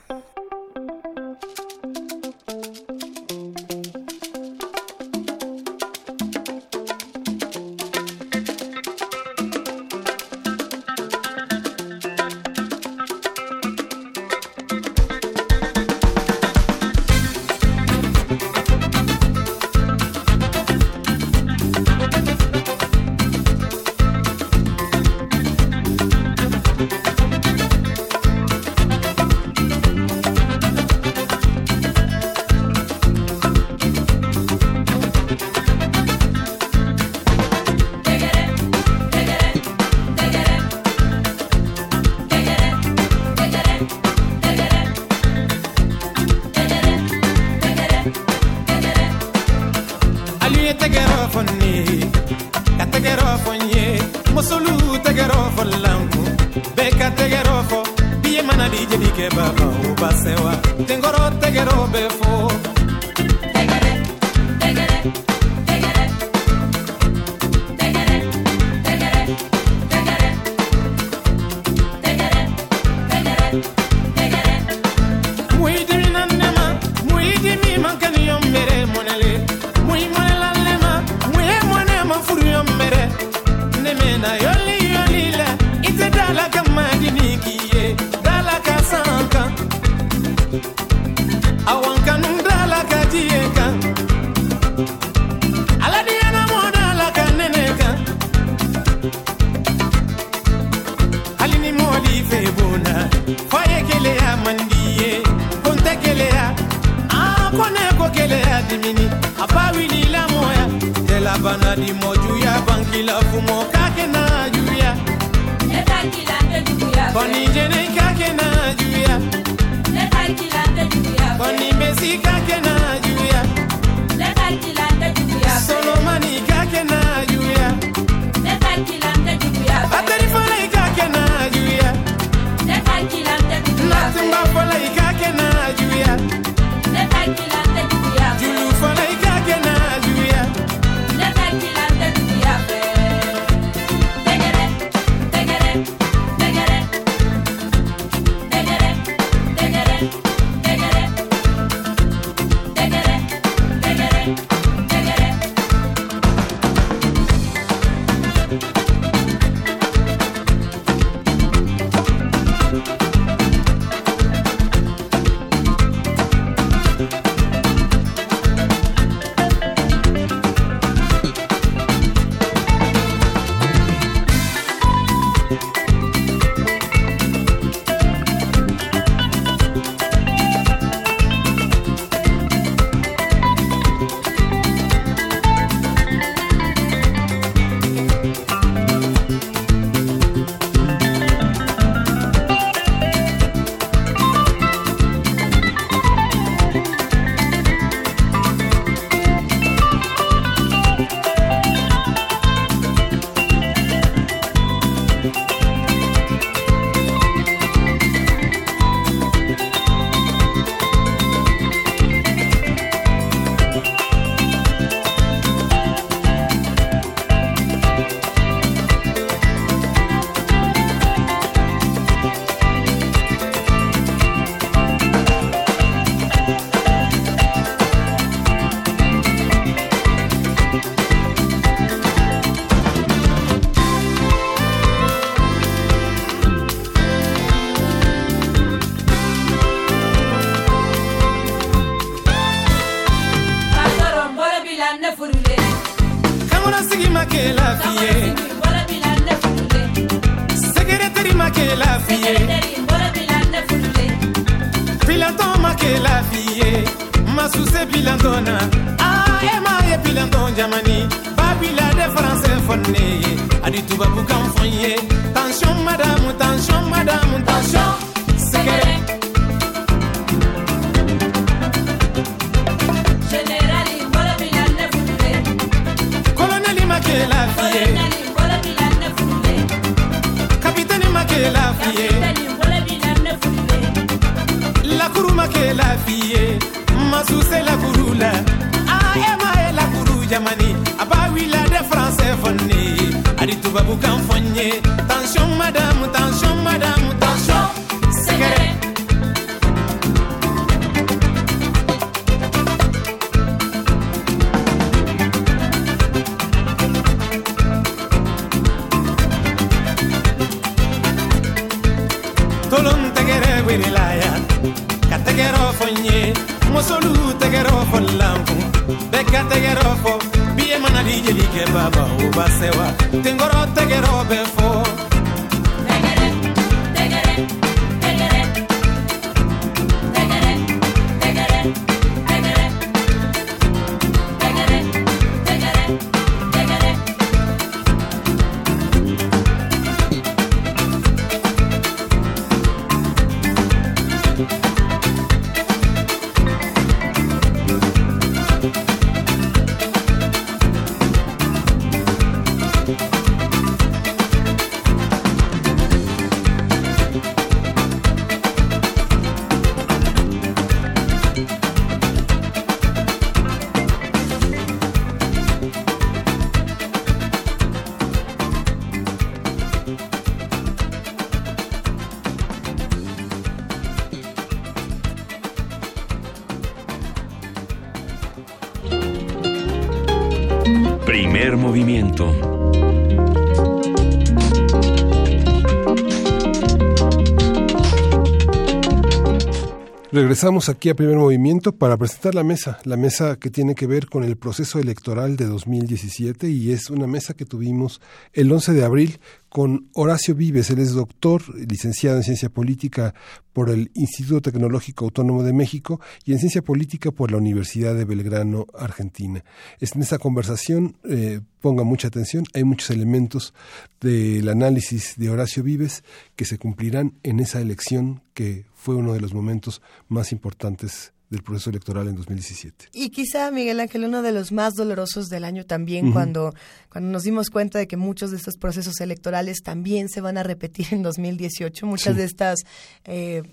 S1: Regresamos aquí a primer movimiento para presentar la mesa, la mesa que tiene que ver con el proceso electoral de 2017 y es una mesa que tuvimos el 11 de abril con Horacio Vives, él es doctor, licenciado en ciencia política por el Instituto Tecnológico Autónomo de México y en ciencia política por la Universidad de Belgrano, Argentina. En esta conversación, eh, ponga mucha atención, hay muchos elementos del análisis de Horacio Vives que se cumplirán en esa elección que fue uno de los momentos más importantes del proceso electoral en 2017.
S26: Y quizá, Miguel Ángel, uno de los más dolorosos del año también, cuando, cuando nos dimos cuenta de que muchos de estos procesos electorales también se van a repetir en 2018. Muchas
S1: Sí.
S26: de estas... eh,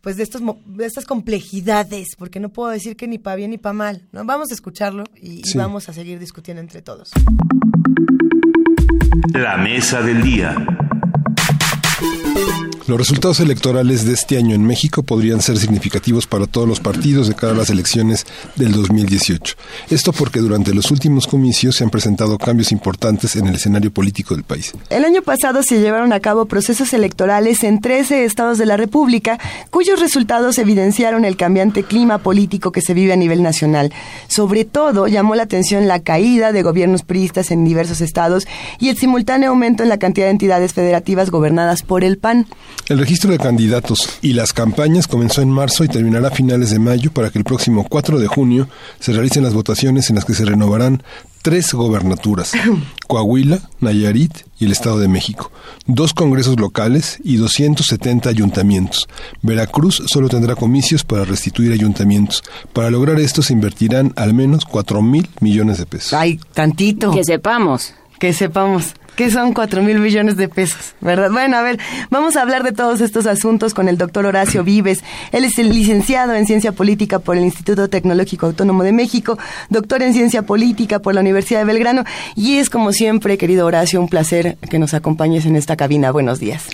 S26: pues de, estos, mo- de estas complejidades, porque no puedo decir que ni para bien ni para mal, ¿no? Vamos a escucharlo y, y vamos a seguir discutiendo entre todos.
S4: La mesa del día.
S1: Los resultados electorales de este año en México podrían ser significativos para todos los partidos de cara a las elecciones del 2018. Esto porque durante los últimos comicios se han presentado cambios importantes en el escenario político del país.
S2: El año pasado se llevaron a cabo procesos electorales en 13 estados de la República, cuyos resultados evidenciaron el cambiante clima político que se vive a nivel nacional. Sobre todo, llamó la atención la caída de gobiernos priistas en diversos estados y el simultáneo aumento en la cantidad de entidades federativas gobernadas por el PAN.
S1: El registro de candidatos y las campañas comenzó en marzo y terminará a finales de mayo para que el próximo 4 de junio se realicen las votaciones en las que se renovarán tres gobernaturas, Coahuila, Nayarit y el Estado de México, dos congresos locales y 270 ayuntamientos. Veracruz solo tendrá comicios para restituir ayuntamientos. Para lograr esto se invertirán al menos 4 mil millones de pesos.
S2: Ay, tantito.
S3: Que sepamos.
S2: Que sepamos. Que son cuatro mil millones de pesos, ¿verdad? Bueno, a ver, vamos a hablar de todos estos asuntos con el doctor Horacio Vives. Él es el licenciado en Ciencia Política por el Instituto Tecnológico Autónomo de México, doctor en Ciencia Política por la Universidad de Belgrano. Y es, como siempre, querido Horacio, un placer que nos acompañes en esta cabina. Buenos días.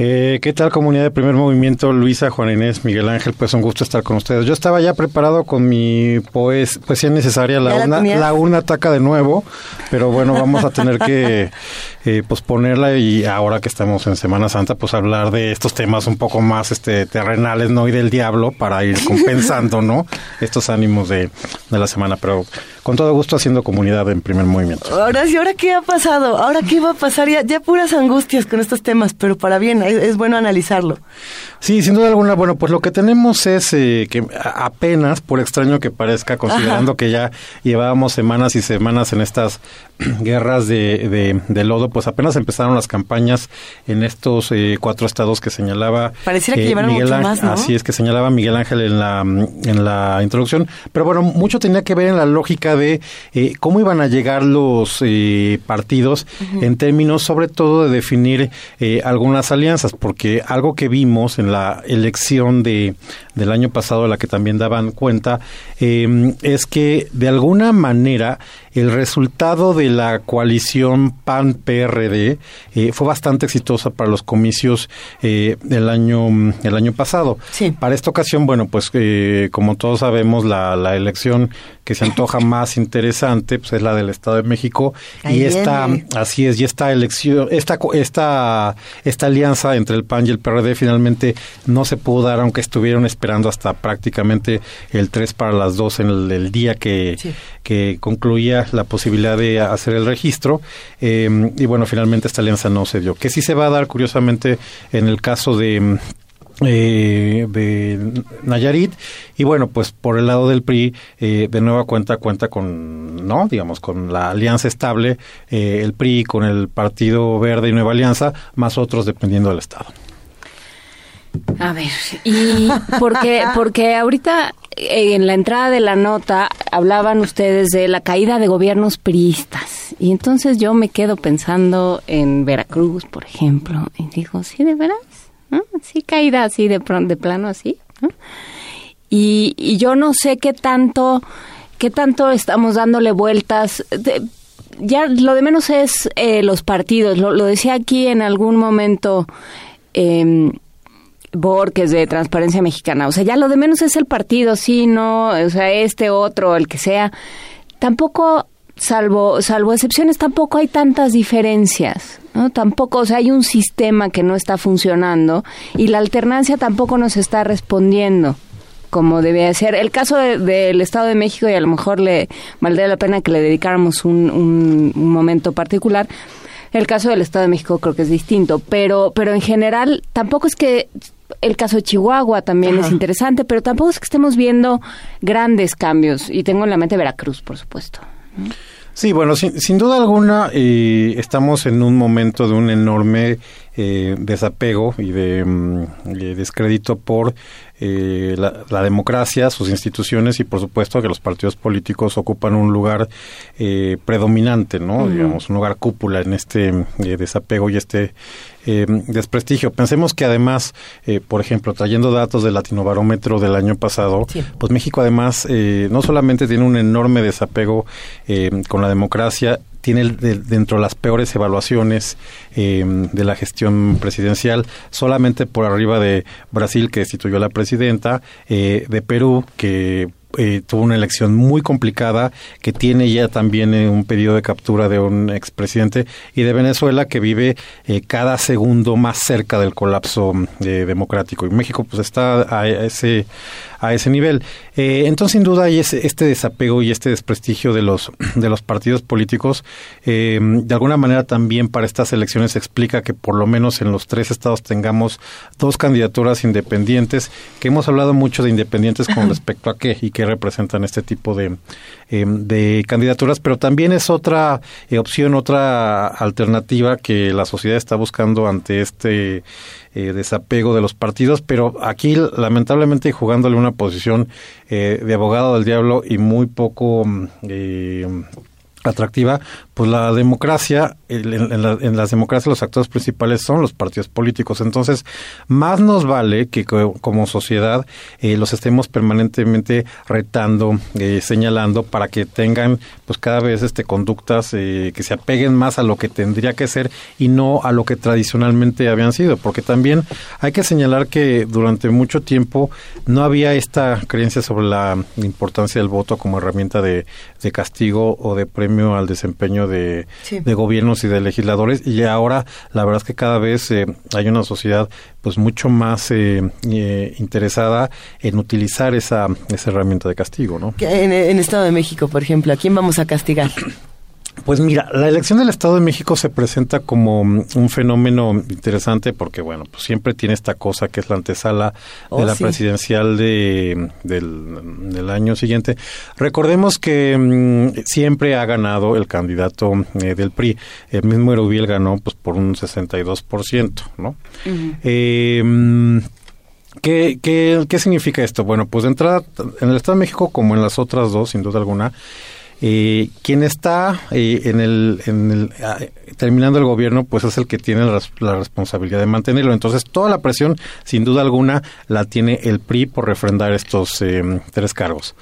S27: Eh, ¿Qué tal comunidad de primer movimiento? Luisa, Juan Inés, Miguel Ángel, pues un gusto estar con ustedes. Yo estaba ya preparado con mi poes, poesía necesaria, la
S2: ¿Ya la
S27: urna,
S2: tenías?
S27: la urna ataca de nuevo, pero bueno, vamos a tener que eh, posponerla y ahora que estamos en Semana Santa, pues hablar de estos temas un poco más este terrenales, ¿no? Y del diablo para ir compensando, ¿no? Estos ánimos de, de la semana, pero con todo gusto haciendo comunidad en primer movimiento.
S2: Horacio, ¿ahora qué ha pasado? ¿Ahora qué va a pasar? Ya, ya puras angustias con estos temas, pero para bien.
S24: es, es bueno analizarlo.
S27: Sí, sin duda alguna, bueno, pues lo que tenemos es eh, que apenas, por extraño que parezca, considerando
S24: Ajá.
S27: que ya llevábamos semanas y semanas en estas guerras de, de, de lodo, pues apenas empezaron las campañas en estos eh, cuatro estados que señalaba
S24: Pareciera que
S27: eh,
S24: llevaron
S27: Miguel
S24: mucho
S27: Ángel-
S24: más, ¿no?
S27: Así es que señalaba Miguel Ángel en la, en la introducción. Pero bueno, mucho tenía que ver en la lógica de eh, cómo iban a llegar los eh, partidos en términos sobre todo de definir eh, algunas alianzas, porque algo que vimos en la elección de, del año pasado, de la que también daban cuenta, eh, es que de alguna manera el resultado de la coalición PAN-PRD eh, fue bastante exitosa para los comicios eh, del año el año pasado. Para esta ocasión, bueno, pues eh, como todos sabemos, la, la elección que se antoja más interesante pues, es la del Estado de México
S28: Ahí
S27: y esta
S28: viene.
S27: así es y esta elección esta esta esta alianza entre el PAN y el PRD finalmente no se pudo dar aunque estuvieron esperando hasta prácticamente el 3 para las 2 en el, el día que, que concluía la posibilidad de hacer el registro. Eh, y bueno finalmente esta alianza no se dio. Que sí se va a dar curiosamente en el caso de mm, eh, de Nayarit. Y bueno pues por el lado del PRI eh, de nueva cuenta cuenta con no digamos con la alianza estable eh, el PRI con el Partido Verde y Nueva Alianza más otros dependiendo del estado
S3: A ver, y porque, porque ahorita eh, en la entrada de la nota hablaban ustedes de la caída de gobiernos priistas. Y entonces yo me quedo pensando en Veracruz, por ejemplo, y digo, ¿sí de veras? Sí, caída así de, de plano así. ¿no? Y, y yo no sé qué tanto, qué tanto estamos dándole vueltas. ya lo de menos es eh, los partidos. Lo, lo decía aquí en algún momento. em, Borges de Transparencia Mexicana. O sea, ya lo de menos es el partido, sí, no, o sea, este otro, el que sea. Tampoco, salvo, salvo excepciones, tampoco hay tantas diferencias, ¿no? Tampoco, o sea, hay un sistema que no está funcionando y la alternancia tampoco nos está respondiendo como debe ser. El caso de- del Estado de México, y a lo mejor le valdría la pena que le dedicáramos un, un- un momento particular, el caso del Estado de México creo que es distinto, pero, pero en general tampoco es que el caso de Chihuahua también es interesante, pero tampoco es que estemos viendo grandes cambios. Y tengo en la mente Veracruz, por supuesto.
S27: Sí, bueno, sin, sin duda alguna eh, estamos en un momento de un enorme eh, desapego y de mm, descrédito por eh, la, la democracia, sus instituciones y por supuesto que los partidos políticos ocupan un lugar eh, predominante, ¿no? Digamos, un lugar cúpula en este eh, desapego y este eh, desprestigio. Pensemos que además, eh, por ejemplo, trayendo datos del Latinobarómetro del año pasado, pues México además eh, no solamente tiene un enorme desapego eh, con la democracia, tiene de- dentro de las peores evaluaciones eh, de la gestión presidencial, solamente por arriba de Brasil, que destituyó a la presidenta, eh, de Perú, que eh, tuvo una elección muy complicada, que tiene ya también eh, un pedido de captura de un expresidente, y de Venezuela, que vive eh, cada segundo más cerca del colapso eh, democrático. Y México pues está a, ese a ese nivel. Entonces, sin duda, hay ese- este desapego y este desprestigio de los de los partidos políticos. De alguna manera, también para estas elecciones explica que por lo menos en los tres estados tengamos dos candidaturas independientes, que hemos hablado mucho de independientes con respecto a qué y qué representan este tipo de, eh, de candidaturas, pero también es otra eh, opción, otra alternativa que la sociedad está buscando ante este eh, desapego de los partidos, pero aquí lamentablemente jugándole una posición de abogado del diablo y muy poco mm, atractiva, pues la democracia, en, en la- en las democracias los actores principales son los partidos políticos. Entonces, más nos vale que co- como sociedad eh, los estemos permanentemente retando, eh, señalando para que tengan pues cada vez este conductas eh, que se apeguen más a lo que tendría que ser y no a lo que tradicionalmente habían sido, porque también hay que señalar que durante mucho tiempo no había esta creencia sobre la importancia del voto como herramienta de castigo o de premio al desempeño de,
S28: Sí.
S27: de gobiernos y de legisladores y ahora la verdad es que cada vez eh, hay una sociedad pues mucho más eh, eh, interesada en utilizar esa, esa herramienta de castigo, ¿no?
S24: En, en Estado de México, por ejemplo, ¿a quién vamos a castigar?
S27: Pues mira, la elección del Estado de México se presenta como un fenómeno interesante porque, bueno, pues siempre tiene esta cosa que es la antesala
S24: Oh,
S27: de la
S24: sí.
S27: presidencial de, del, del año siguiente. Recordemos que mm, siempre ha ganado el candidato eh, del PRI. El mismo Erubiel ganó pues por un 62%, ¿no? Eh, mm, ¿qué, qué, qué significa esto? Bueno, pues de entrada, en el Estado de México, como en las otras dos, sin duda alguna, eh, quien está eh, en el, en el ah, terminando el gobierno, pues es el que tiene la, res- la responsabilidad de mantenerlo. Entonces, toda la presión, sin duda alguna, la tiene el PRI por refrendar estos eh, tres cargos.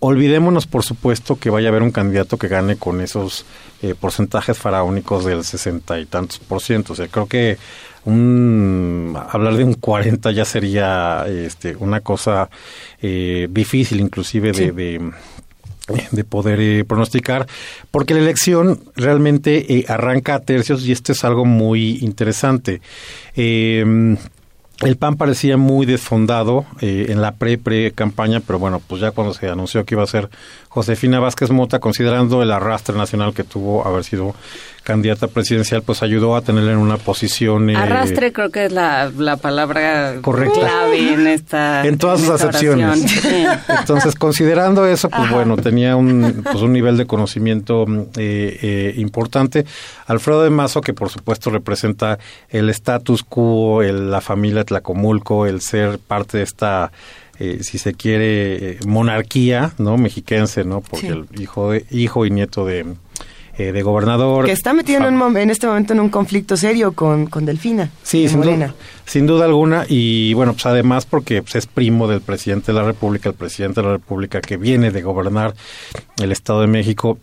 S27: Olvidémonos, por supuesto, que vaya a haber un candidato que gane con esos eh, porcentajes faraónicos del sesenta y tantos por ciento. O sea, creo que un, hablar de un 40 ya sería este, una cosa eh, difícil, inclusive de,
S24: Sí.
S27: de, de poder eh, pronosticar, porque la elección realmente eh, arranca a tercios y esto es algo muy interesante. Eh, el PAN parecía muy desfondado eh, en la pre-pre-campaña, pero bueno, pues ya cuando se anunció que iba a ser Josefina Vázquez Mota, considerando el arrastre nacional que tuvo haber sido candidata presidencial, pues ayudó a tenerla en una posición... eh,
S3: Arrastre creo que es la, la palabra
S27: Correcta.
S3: clave en esta
S27: en todas sus
S3: en
S27: acepciones. Entonces, considerando eso, pues
S3: Ajá.
S27: bueno, tenía un, pues un nivel de conocimiento mm, eh, eh, importante. Alfredo de Mazo, que por supuesto representa el status quo, el- la familia Tlacomulco, el ser parte de esta, eh, si se quiere, eh, monarquía, ¿no? Mexiquense, ¿no? Porque
S24: Sí.
S27: el hijo, de, hijo y nieto de, eh, de gobernador.
S24: Que está metido en, un mom- en este momento en un conflicto serio con, con Delfina.
S27: Sí, sin duda, sin duda alguna. Y bueno, pues además porque pues, es primo del presidente de la República, el presidente de la República que viene de gobernar el Estado de México.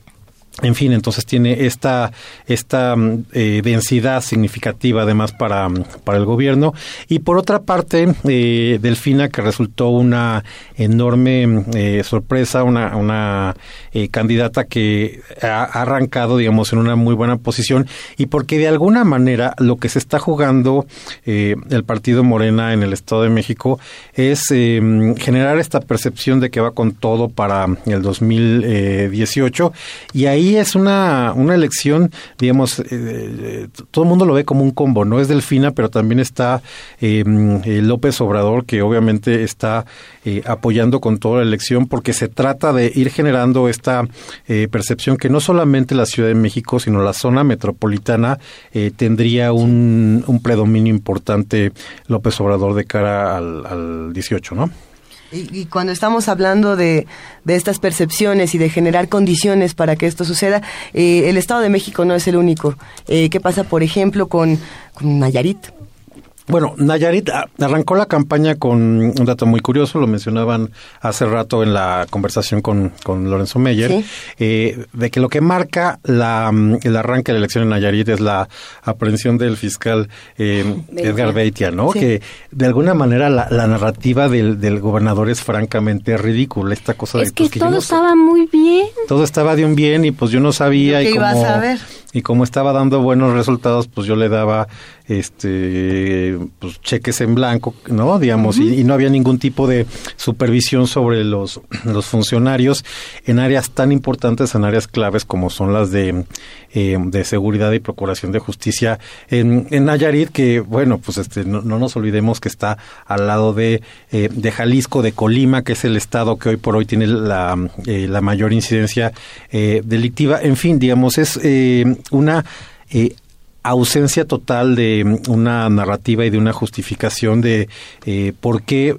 S27: En fin, entonces tiene esta, esta mm, eh, densidad significativa además para, mm, para el gobierno. Y por otra parte, eh, Delfina, que resultó una enorme mm, eh, sorpresa, una, una eh, candidata que ha ha arrancado, digamos, en una muy buena posición y porque de alguna manera lo que se está jugando el partido Morena en el Estado de México es generar esta percepción de que va con todo para el 2018 y ahí es una, una elección, digamos, eh, eh, todo el mundo lo ve como un combo, no es Delfina, pero también está eh, eh, López Obrador, que obviamente está eh, apoyando con toda la elección porque se trata de ir generando esta percepción que no solamente la Ciudad de México, sino la zona metropolitana tendría un, un predominio importante López Obrador de cara al, al 18, ¿no?
S24: Y, y cuando estamos hablando de, de estas percepciones y de generar condiciones para que esto suceda, eh, el Estado de México no es el único. Eh, ¿Qué pasa, por ejemplo, con, con Nayarit?
S27: Bueno, Nayarit a- arrancó la campaña con un dato muy curioso, lo mencionaban hace rato en la conversación con, con Lorenzo Meyer,
S24: Sí.
S27: eh, de que lo que marca la, mm, el arranque de la elección en Nayarit es la aprehensión del fiscal eh, Edgar Beitia, ¿no?
S24: Sí.
S27: Que de alguna manera la, la narrativa del, del gobernador es francamente ridícula, esta cosa de
S3: Es que
S27: pues, yo
S3: todo
S27: no sé-
S3: estaba muy bien.
S27: todo estaba de un bien y pues yo no sabía
S24: ¿Qué
S27: y
S24: ibas
S27: como
S24: a ver?
S27: Y como estaba dando buenos resultados pues yo le daba este pues cheques en blanco no digamos y, y no había ningún tipo de supervisión sobre los los funcionarios en áreas tan importantes en áreas claves como son las de eh, de seguridad y procuración de justicia en, en Nayarit que bueno pues este no, no nos olvidemos que está al lado de eh, de Jalisco de Colima que es el estado que hoy por hoy tiene la eh, la mayor incidencia eh, delictiva. En fin digamos es una ausencia total de una narrativa y de una justificación de eh, por qué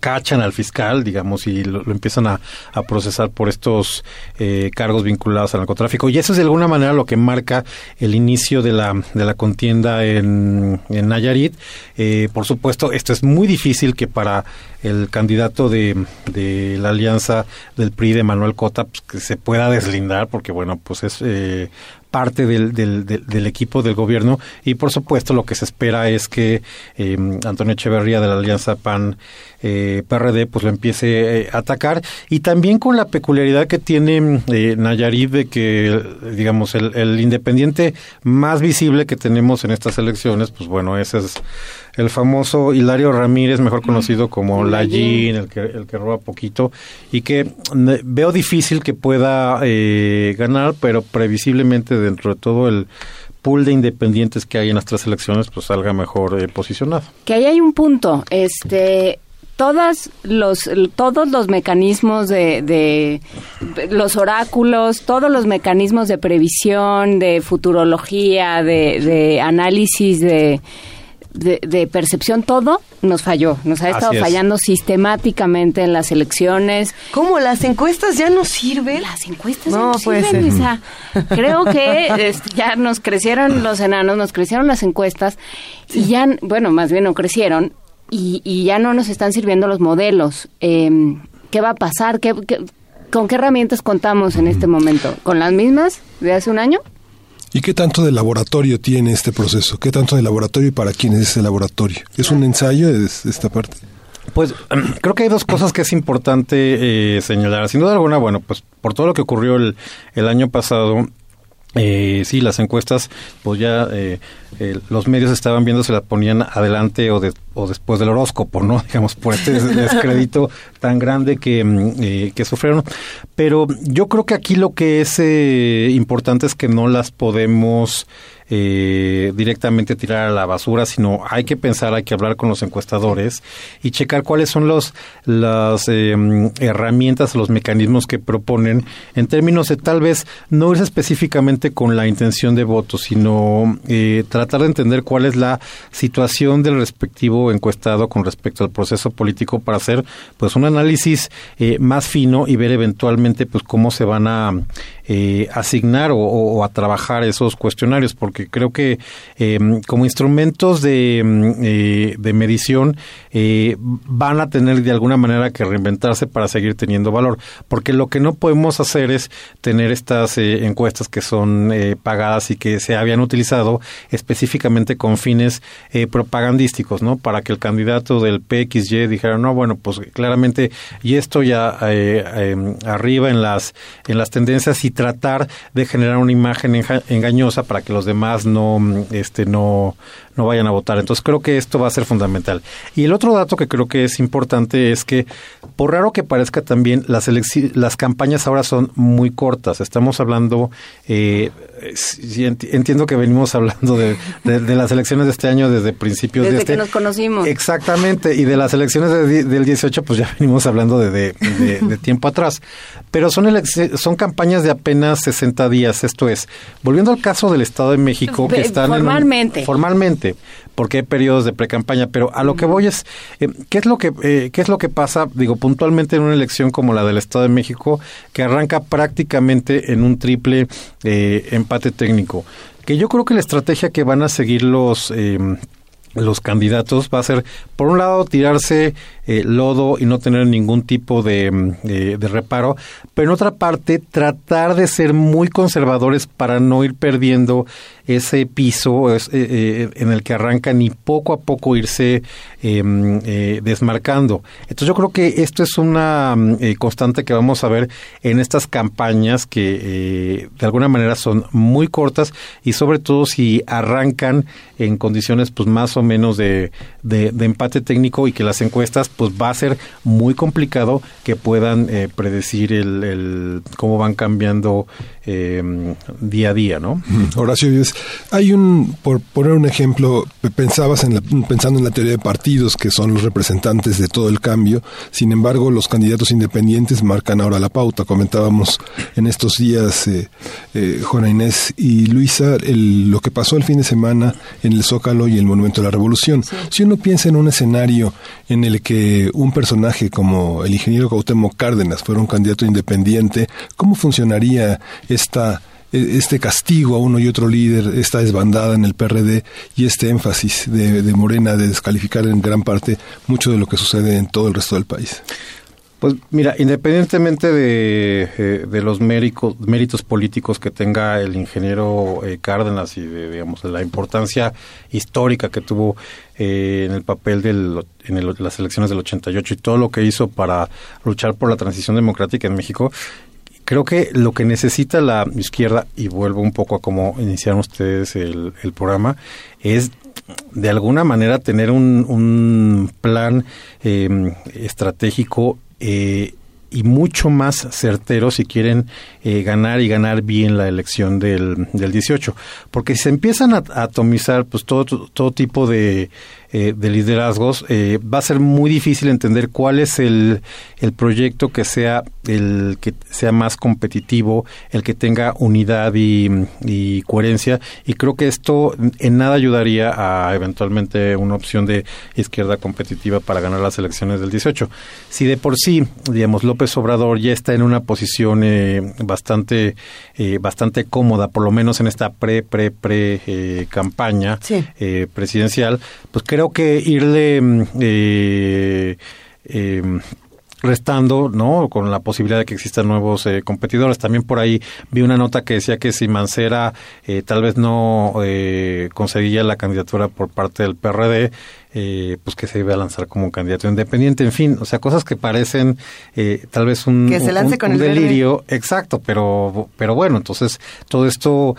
S27: cachan al fiscal, digamos, y lo, empiezan a, a procesar por estos eh, cargos vinculados al narcotráfico. Y eso es de alguna manera lo que marca el inicio de la, de la contienda en, en Nayarit. Eh, por supuesto, esto es muy difícil que para el candidato de, de la alianza del PRI de Manuel Cota pues, que se pueda deslindar, porque bueno, pues es eh, parte del, del, del, equipo del gobierno. Y por supuesto lo que se espera es que eh, Antonio Echeverría de la Alianza PAN eh, PRD pues lo empiece eh, a atacar. Y también con la peculiaridad que tiene eh, Nayarit de que digamos el, el independiente más visible que tenemos en estas elecciones pues bueno ese es el famoso Hilario Ramírez, mejor conocido como Lallín, el que, el que roba poquito, y que veo difícil que pueda eh, ganar, pero previsiblemente dentro de todo el pool de independientes que hay en las tres elecciones, pues salga mejor eh, posicionado.
S3: Que ahí hay un punto, este todas los todos los mecanismos de, de, los oráculos, todos los mecanismos de previsión, de futurología, de, de análisis de, de, percepción, todo nos falló. Nos ha estado fallando sistemáticamente en las elecciones.
S24: ¿Cómo? ¿Las encuestas ya no sirven?
S3: Las encuestas no, ya no sirven, Luisa. Creo que ya nos crecieron los enanos, nos crecieron las encuestas y ya, bueno, más bien no crecieron y, ya no nos están sirviendo los modelos. Em, ¿Qué va a pasar? ¿Qué, con qué herramientas contamos en este momento? ¿Con las mismas de hace un año?
S1: ¿Y qué tanto de laboratorio tiene este proceso? ¿Qué tanto de laboratorio y para quién es ese laboratorio? ¿Es un ensayo de, esta parte?
S27: Pues creo que hay dos cosas que es importante eh, señalar. Sin duda alguna, bueno, pues por todo lo que ocurrió el, el año pasado, eh, sí, las encuestas, pues ya eh, eh, los medios estaban viendo si la ponían adelante o, o después del horóscopo, ¿no? Digamos, por este descrédito tan grande que, mm, eh, que sufrieron. Pero yo creo que aquí lo que es importante es que no las podemos eh, directamente tirar a la basura, sino hay que pensar, hay que hablar con los encuestadores y checar cuáles son los, las eh, herramientas, los mecanismos que proponen en términos de tal vez no irse específicamente con la intención de voto, sino eh, tratar de entender cuál es la situación del respectivo encuestado con respecto al proceso político para hacer pues un análisis eh, más fino y ver eventualmente pues cómo se van a eh, asignar o, a trabajar esos cuestionarios, porque creo que em, como instrumentos de, em, eh, de medición eh, van a tener de alguna manera que reinventarse para seguir teniendo valor, porque lo que no podemos hacer es tener estas encuestas que son pagadas y que se habían utilizado específicamente con fines propagandísticos, ¿no? Para que el candidato del PXY dijera, no, bueno, pues claramente, y esto ya em, arriba en las, en las tendencias y tratar de generar una imagen engañosa para que los demás no, este, no, no vayan a votar. Entonces creo que esto va a ser fundamental. Y el otro dato que creo que es importante es que, por raro que parezca también, las, las campañas ahora son muy cortas. Estamos hablando, eh, entiendo que venimos hablando de, las elecciones de este año desde principios
S3: desde
S27: de este.
S3: que nos conocimos.
S27: Exactamente. Y de las elecciones del 18, pues ya venimos hablando de, de tiempo atrás. Pero son, son campañas de apenas 60 días. Esto es, volviendo al caso del Estado de México, que están.
S3: Formalmente.
S27: formalmente porque hay periodos de precampaña, pero a lo que voy es, eh, ¿qué, es lo que, eh, ¿qué es lo que pasa, digo, puntualmente en una elección como la del Estado de México, que arranca prácticamente en un triple eh, empate técnico? Que yo creo que la estrategia que van a seguir los los candidatos va a ser, por un lado, tirarse eh, lodo y no tener ningún tipo de, mm, de, reparo, pero en otra parte, tratar de ser muy conservadores para no ir perdiendo ese piso eh, eh, en el que arrancan y poco a poco irse em, desmarcando. Entonces yo creo que esto es una mm, constante que vamos a ver en estas campañas que de alguna manera son muy cortas y sobre todo si arrancan en condiciones pues más o menos de, de, empate técnico y que las encuestas pues va a ser muy complicado que puedan eh, predecir el, cómo van cambiando eh, día a día, ¿no?
S1: Horacio hay un, por poner un ejemplo, pensabas en la, pensando en la teoría de partidos que son los representantes de todo el cambio, sin embargo los candidatos independientes marcan ahora la pauta. Comentábamos en estos días, eh, eh Juana Inés y Luisa, el, lo que pasó el fin de semana en el Zócalo y el Monumento de la Revolución. Si uno piensa en un escenario en el que un personaje como el ingeniero Cuauhtémoc Cárdenas fuera un candidato independiente, ¿cómo funcionaría esta e, este castigo a uno y otro líder, esta desbandada en el PRD y este énfasis de, Morena de descalificar en gran parte mucho de lo que sucede en todo el resto del país.
S27: Pues mira, independientemente de, eh, de los méritos, méritos políticos que tenga el ingeniero eh, Cárdenas y de, la importancia histórica que tuvo eh, en el papel de en las elecciones del 88 y todo lo que hizo para luchar por la transición democrática en México, creo que lo que necesita la izquierda, y vuelvo un poco a cómo iniciaron ustedes el, el programa, es de alguna manera tener un, un plan eh, estratégico eh, y mucho más certero si quieren eh, ganar y ganar bien la elección del, del 18. Porque si se empiezan a, a atomizar pues todo, todo tipo de, eh, de liderazgos, eh, va a ser muy difícil entender cuál es el, el proyecto que sea el que sea más competitivo, el que tenga unidad y, y coherencia. Y creo que esto en nada ayudaría a eventualmente una opción de izquierda competitiva para ganar las elecciones del 18. Si de por sí, digamos, López Obrador ya está en una posición eh, bastante, eh, bastante cómoda, por lo menos en esta pre, pre, pre eh, campaña eh, presidencial, pues creo que irle mm, eh, eh, restando, ¿no? Con la posibilidad de que existan nuevos eh, competidores. También por ahí vi una nota que decía que si Mancera eh, tal vez no eh, conseguía la candidatura por parte del PRD, eh, pues que se iba a lanzar como candidato independiente. En fin, o sea, cosas que parecen eh, tal vez un,
S24: Que se lance
S27: un-
S24: con
S27: un
S24: el verde.
S27: delirio. Exacto, pero, pero bueno, entonces todo esto...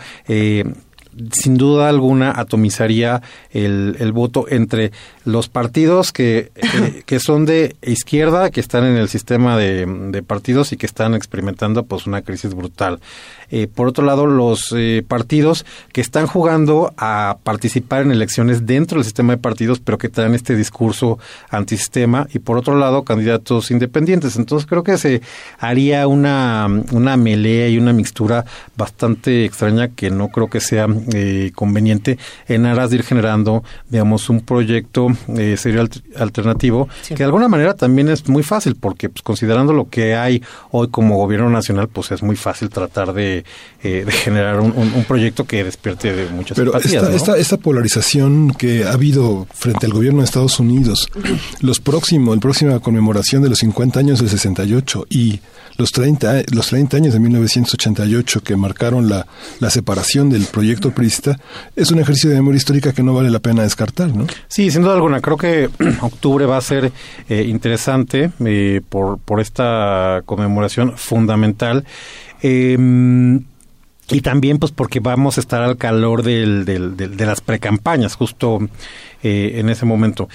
S27: Sin duda alguna atomizaría el, el voto entre los partidos que, eh, que son de izquierda, que están en el sistema de, de partidos y que están experimentando pues una crisis brutal. Eh, por otro lado, los eh, partidos que están jugando a participar en elecciones dentro del sistema de partidos, pero que traen este discurso antisistema. Y por otro lado, candidatos independientes. Entonces creo que se haría una, una melea y una mixtura bastante extraña que no creo que sea eh, conveniente en aras de ir generando, digamos, un proyecto eh, serio alter- alternativo que de alguna manera también es muy fácil porque pues, considerando lo que hay hoy como gobierno nacional, pues es muy fácil tratar de, eh, de generar un, un- un proyecto que despierte de muchas
S1: Pero
S27: simpatías.
S1: esta,
S27: ¿no?
S1: esta, esta polarización que ha habido frente al gobierno de Estados Unidos, los próximos, la próxima conmemoración de los 50 años del 68 y los 30, los 30 años de 1988 que marcaron la, la separación del proyecto prista, es un ejercicio de memoria histórica que no vale la pena descartar, ¿no?
S27: Sí, sin duda alguna. Creo que octubre va a ser eh, interesante eh, por, por esta conmemoración fundamental. Eh, y también pues porque vamos a estar al calor del, del- del- de las precampañas justo eh, en ese momento.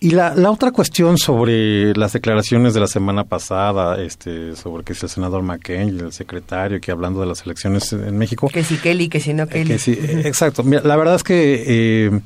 S27: Y la, la otra cuestión sobre las declaraciones de la semana pasada, este, sobre que si el senador McCain y el secretario, que hablando de las elecciones en México,
S24: Que si Kelly, que si no Kelly.
S27: que exacto. Mira, la verdad es que eh,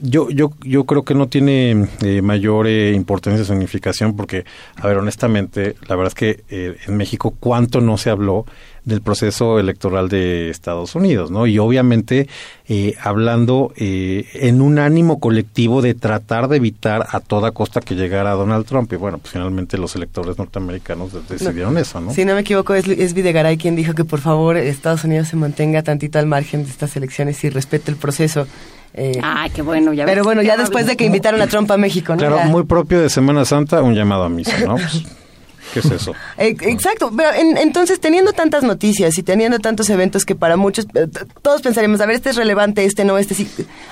S27: yo, yo, yo creo que no tiene eh, mayor eh, importancia o significación porque, a ver, honestamente, la verdad es que eh, en México cuánto no se habló del proceso electoral de Estados Unidos, ¿no? Y obviamente eh, hablando eh, en un ánimo colectivo de tratar de evitar a toda costa que llegara Donald Trump. Y bueno, pues finalmente los electores norteamericanos de- decidieron eso, ¿no?
S24: Si no me equivoco, es, es Videgaray quien dijo que por favor Estados Unidos se mantenga tantito al margen de estas elecciones y respete el proceso. Eh,
S3: Ah, qué bueno, ya
S24: pero
S3: ves.
S24: bueno, ya después de que invitaron a Trump a México, ¿no?
S27: Claro,
S24: Ya.
S27: muy propio de Semana Santa, un llamado a misa, ¿no? ¿Qué es eso?
S24: Exacto, pero en- entonces teniendo tantas noticias y teniendo tantos eventos que para muchos, eh, todos pensaríamos, a ver, este es relevante, este no, este sí,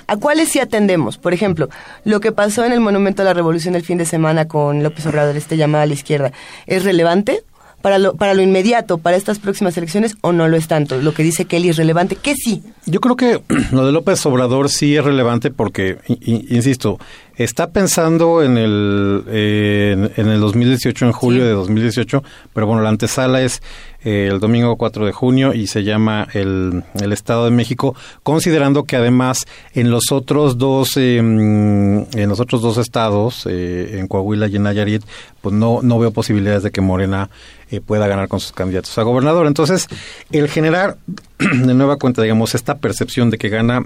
S24: ¿a cuáles sí atendemos? Por ejemplo, lo que pasó en el Monumento a la Revolución el fin de semana con López Obrador, este llamada a la izquierda, ¿es relevante? Para lo, para lo inmediato, para estas próximas elecciones, o no lo es tanto? Lo que dice Kelly es relevante, ¿qué sí?
S27: Yo creo que lo de López Obrador sí es relevante porque, insisto, está pensando en el, eh, en, en el 2018, en julio de 2018, pero bueno, la antesala es eh, el domingo 4 de junio y se llama el, el Estado de México, considerando que además en los otros dos, eh, mm, en los otros dos estados, eh, en Coahuila y en Nayarit, pues no, no veo posibilidades de que Morena eh, pueda ganar con sus candidatos a gobernador. Entonces, el generar de nueva cuenta, digamos, esta percepción de que gana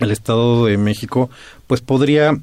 S27: el Estado de México, pues podría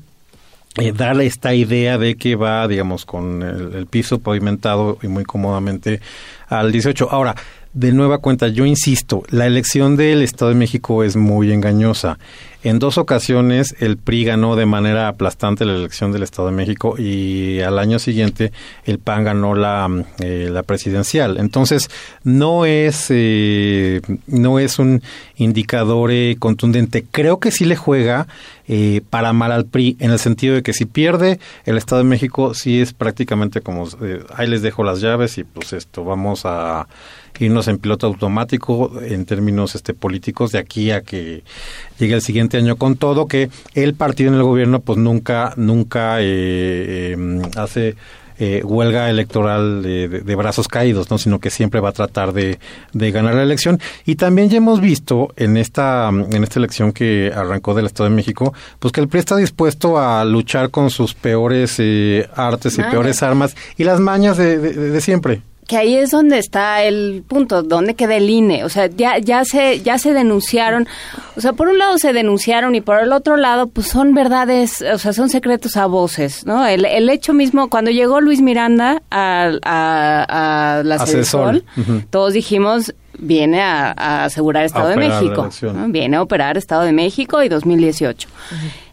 S27: eh, darle esta idea de que va, digamos, con el piso pavimentado y muy cómodamente al 18. Ahora, de nueva cuenta, yo insisto, la elección del Estado de México es muy engañosa. En dos ocasiones el PRI ganó de manera aplastante la elección del Estado de México y al año siguiente el PAN ganó la, mm, eh, la presidencial. Entonces, no es, eh, no es un indicador eh, contundente. Creo que sí le juega eh, para mal al PRI, en el sentido de que si pierde el Estado de México, sí es prácticamente como, eh, ahí les dejo las llaves y pues esto, vamos a irnos en piloto automático en términos este políticos de aquí a que llegue el siguiente año con todo que el partido en el gobierno pues nunca nunca eh, eh, hace eh, huelga electoral de, de- de brazos caídos, ¿no? sino que siempre va a tratar de, de ganar la elección. Y también ya hemos visto en esta, en esta elección que arrancó del Estado de México, pues que el PRI está dispuesto a luchar con sus peores eh, artes y
S3: Mañas.
S27: peores armas y las mañas de siempre.
S3: Que ahí es donde está el punto, donde queda el INE. O sea, ya, ya se, ya se denunciaron. O sea, por un lado se denunciaron y por el otro lado, pues son verdades, o sea, son secretos a voces, ¿no? El, el hecho mismo, cuando llegó Luis Miranda a, a, a la Cedesol,
S27: Cedesol, ujú.
S3: todos dijimos, viene a, a asegurar Estado de México. Viene a operar Estado de México y 2018.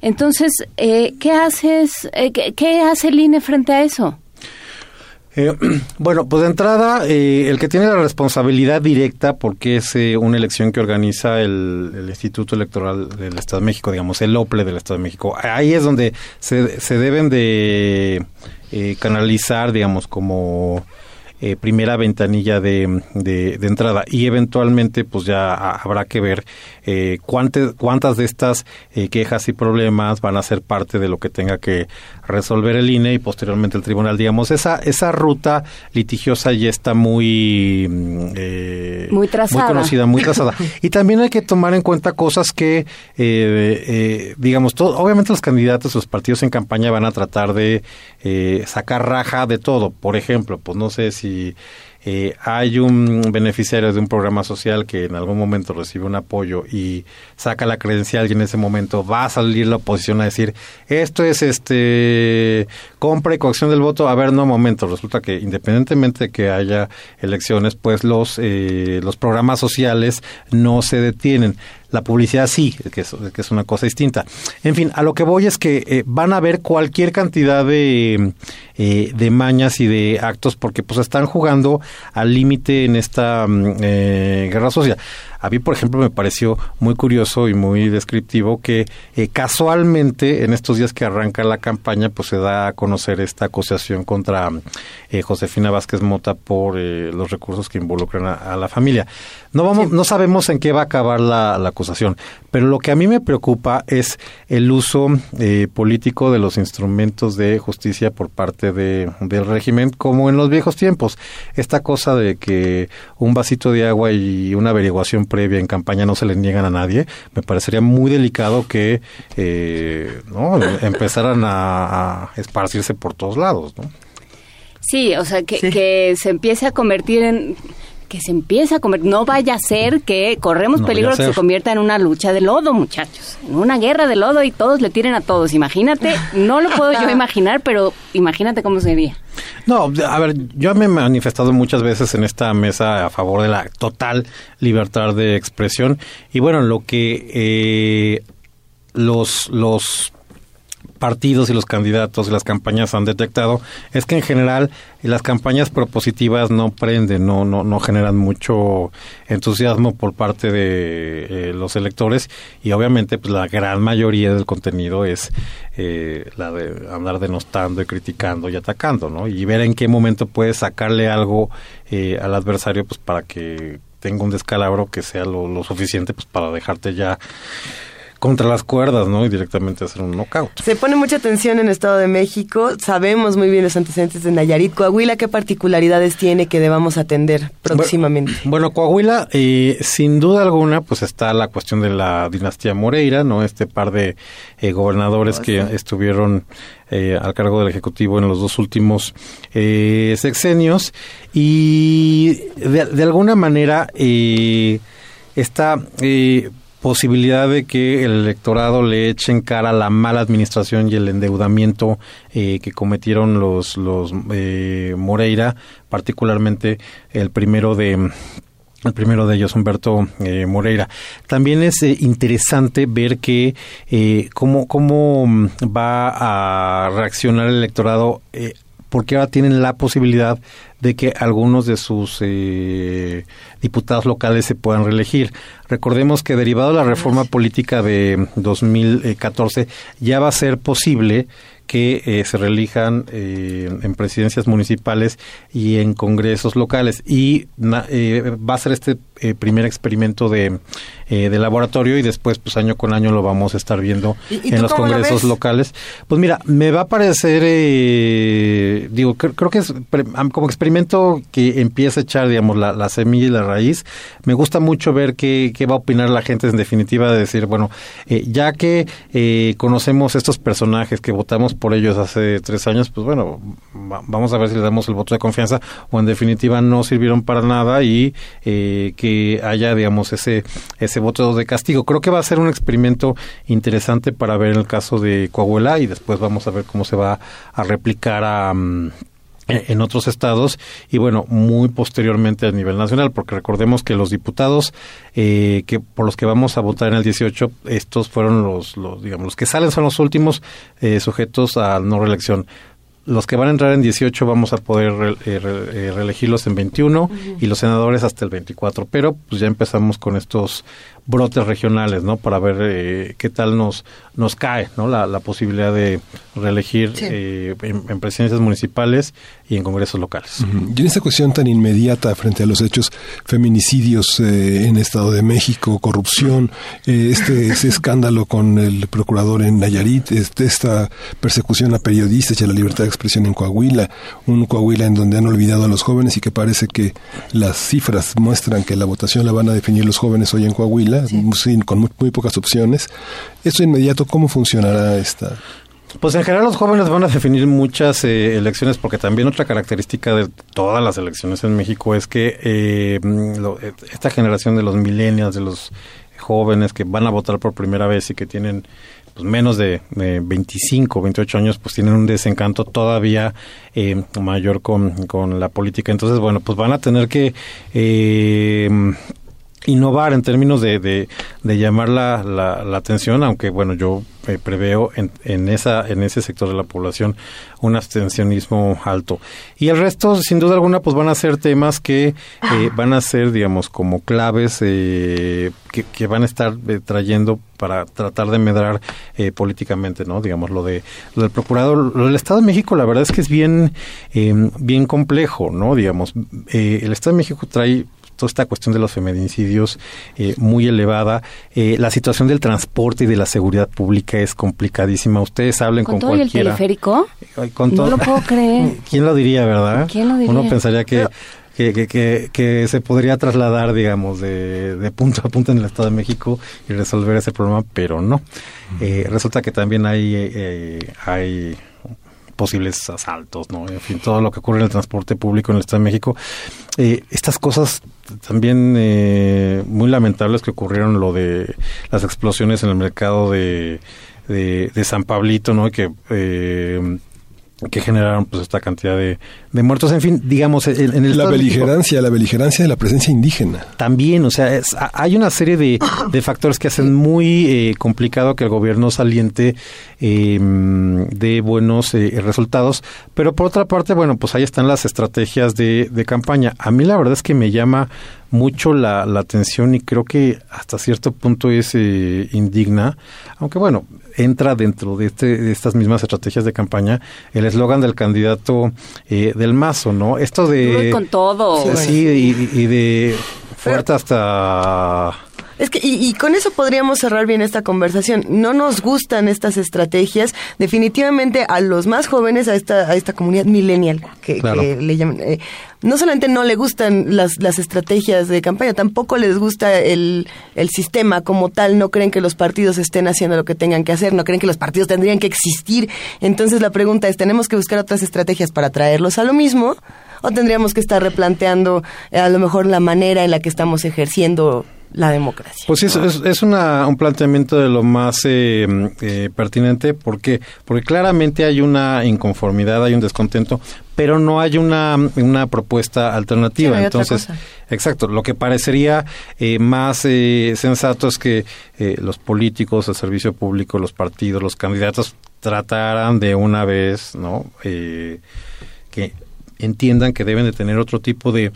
S3: Entonces, eh, ¿qué haces, eh, qué, qué hace el INE frente a eso?
S27: Eh, bueno, pues de entrada, eh, el que tiene la responsabilidad directa, porque es eh, una elección que organiza el, el Instituto Electoral del Estado de México, digamos, el OPLE del Estado de México, ahí es donde se, se deben de eh, canalizar, digamos, como eh, primera ventanilla de, de, de entrada. Y eventualmente pues ya ha- habrá que ver cuántas, cuántas de estas quejas y problemas van a ser parte de lo que tenga que resolver el INE y posteriormente el tribunal. Digamos esa esa ruta litigiosa ya está muy mm, eh,
S3: Muy trazada.
S27: conocida muy trazada. Y también hay que tomar en cuenta cosas que eh, eh, digamos todo, obviamente los candidatos los partidos en campaña van a tratar de eh, sacar raja de todo. Por ejemplo pues no sé si eh, hay un beneficiario de un programa social que en algún momento recibe un apoyo y saca la credencial y en ese momento va a salir la oposición a decir esto es este compra y coacción del voto a ver no momento resulta que independientemente de que haya elecciones pues los eh, los programas sociales no se detienen la publicidad sí, que es, que es una cosa distinta. En fin, a lo que voy es que eh, van a ver cualquier cantidad de, eh, de mañas y de actos porque pues están jugando al límite en esta mm, eh, guerra social. A mí, por ejemplo, me pareció muy curioso y muy descriptivo que eh, casualmente en estos días que arranca la campaña, pues se da a conocer esta acusación contra eh, Josefina Vázquez Mota por eh, los recursos que involucran a, a la familia. No vamos, no sabemos en qué va a acabar la, la acusación, pero lo que a mí me preocupa es el uso eh, político de los instrumentos de justicia por parte de, del régimen, como en los viejos tiempos. Esta cosa de que un vasito de agua y una averiguación previa en campaña no se le niegan a nadie, me parecería muy delicado que eh, ¿no? empezaran a, a esparcirse por todos lados. ¿no?
S3: Sí, o sea, que, que se empiece a convertir en... Que se empiece a convertir... No vaya a ser que corremos
S27: No
S3: peligro que se convierta en una lucha de lodo, muchachos. En una guerra de lodo y todos le tiren a todos. Imagínate, no lo puedo yo imaginar, pero imagínate cómo sería.
S27: No, a ver, yo me he manifestado muchas veces en esta mesa a favor de la total libertad de expresión y bueno, lo que eh, los los partidos y los candidatos y las campañas han detectado es que en general las campañas propositivas no prenden, no no no generan mucho entusiasmo por parte de eh, los electores y obviamente pues la gran mayoría del contenido es eh, la de andar denostando y criticando y atacando, ¿no? Y ver en qué momento puedes sacarle algo eh, al adversario pues para que tenga un descalabro que sea lo, lo suficiente pues para dejarte ya contra las cuerdas, ¿no? Y directamente hacer un knockout.
S24: Se pone mucha atención en Estado de México. Sabemos muy bien los antecedentes de Nayarit. Coahuila, ¿qué particularidades tiene que debamos atender próximamente?
S27: Bueno, Coahuila, eh, sin duda alguna, pues está la cuestión de la dinastía Moreira, ¿no? Este par de eh, gobernadores que estuvieron eh, al cargo del Ejecutivo en los dos últimos eh, sexenios y de, de alguna manera eh, esta eh, posibilidad de que el electorado le eche en cara la mala administración y el endeudamiento eh, que cometieron los los eh, Moreira, particularmente el primero de el primero de ellos, Humberto eh, Moreira. También es eh, interesante ver que eh, cómo, cómo mm, va a reaccionar el electorado, eh, porque ahora tienen la posibilidad de que algunos de sus eh, diputados locales se puedan reelegir. Recordemos que derivado de la reforma política de 2014 ya va a ser posible que eh, se reelijan eh, en presidencias municipales y en congresos locales. Y eh, va a ser este primer experimento de, de, laboratorio y después, pues año con año lo vamos a estar viendo en los congresos locales. Pues mira, me va a parecer, digo, creo, que es como experimento que empieza a echar, digamos, la, la, semilla y la raíz. Me gusta mucho ver qué, qué va a opinar la gente en definitiva de decir, bueno, ya que conocemos estos personajes que votamos por ellos hace tres años, pues bueno, vamos a ver si le damos el voto de confianza o en definitiva no sirvieron para nada y eh, que haya, digamos, ese, ese voto de castigo. Creo que va a ser un experimento interesante para ver el caso de Coahuila y después vamos a ver cómo se va a replicar a... Mm, en otros estados y bueno muy posteriormente a nivel nacional porque recordemos que los diputados eh, que por los que vamos a votar en el 18 estos fueron los, los digamos los que salen son los últimos eh, sujetos a no reelección los que van a entrar en 18 vamos a poder eh, reelegirlos en 21 y los senadores hasta el 24 pero pues ya empezamos con estos brotes regionales, ¿no? Para ver eh, qué tal nos nos cae, ¿no? La, la posibilidad de reelegir eh, en, presidencias municipales y en congresos locales.
S1: Y en esta cuestión tan inmediata frente a los hechos feminicidios eh, en Estado de México, corrupción, este ese escándalo con el procurador en Nayarit, este, esta persecución a periodistas y a la libertad de expresión en Coahuila, un Coahuila en donde han olvidado a los jóvenes y que parece que las cifras muestran que la votación la van a definir los jóvenes hoy en Coahuila con muy, pocas opciones. ¿Esto inmediato cómo funcionará esta?
S27: Pues en general los jóvenes van a definir muchas eh, elecciones porque también otra característica de todas las elecciones en México es que eh, eh, esta generación de los millennials, de los jóvenes que van a votar por primera vez y que tienen pues, menos de, de 25, 28 años, pues tienen un desencanto todavía mayor con, con la política. Entonces, bueno, pues van a tener que innovar en términos de, de, llamar la, la, atención, aunque bueno, yo eh, preveo en, en, esa, en ese sector de la población un abstencionismo alto. Y el resto, sin duda alguna, pues van a ser temas que eh, van a ser, digamos, como claves eh, que, que, van a estar trayendo para tratar de medrar políticamente, ¿no? Digamos, lo, de, lo del procurador, lo del Estado de México, la verdad es que es bien, bien complejo, ¿no? Digamos, el Estado de México trae toda esta cuestión de los feminicidios eh, muy elevada. Eh, la situación del transporte y de la seguridad pública es complicadísima. Ustedes hablen con,
S3: con
S27: todo
S3: el teleférico?
S27: Con
S3: no lo puedo creer.
S27: ¿Quién lo diría, verdad?
S3: ¿Quién lo diría?
S27: Uno pensaría que... Que, que, que, se podría trasladar, digamos, de, de, punto a punto en el Estado de México y resolver ese problema, pero no. Eh, resulta que también hay, eh, hay posibles asaltos, ¿no? En fin, todo lo que ocurre en el transporte público en el Estado de México. Eh, estas cosas también eh, muy lamentables que ocurrieron, lo de las explosiones en el mercado de, de, San Pablito, ¿no? Que eh, que generaron pues esta cantidad de, de muertos. En fin, digamos, en, el
S1: la beligerancia, la beligerancia de la presencia indígena.
S27: También, o sea, hay una serie de, de, factores que hacen muy eh, complicado que el gobierno saliente eh, dé buenos eh, resultados. Pero por otra parte, bueno, pues ahí están las estrategias de, de campaña. A mí la verdad es que me llama mucho la, la atención y creo que hasta cierto punto es eh, indigna, aunque bueno, entra dentro de, este, de estas mismas estrategias de campaña el eslogan del candidato eh, del mazo, ¿no? Esto de...
S3: con todo.
S27: Sí, y, y de fuerte hasta
S24: es que, y, con eso podríamos cerrar bien esta conversación. No nos gustan estas estrategias. Definitivamente a los más jóvenes, a esta, a esta comunidad millennial, que, le llaman, eh, no solamente no le gustan las, las estrategias de campaña, tampoco les gusta el, el sistema como tal. No creen que los partidos estén haciendo lo que tengan que hacer, no creen que los partidos tendrían que existir. Entonces la pregunta es, ¿tenemos que buscar otras estrategias para traerlos a lo mismo? ¿O tendríamos que estar replanteando eh, a lo mejor la manera en la que estamos ejerciendo la democracia.
S27: Pues sí, es, es, una, un planteamiento de lo más eh, eh, pertinente porque, porque claramente hay una inconformidad, hay un descontento, pero no hay una, una propuesta alternativa. Entonces, exacto, lo que parecería eh, más sensato es que los políticos, el servicio público, los partidos, los candidatos trataran de una vez, ¿no? que entiendan que deben de tener otro tipo de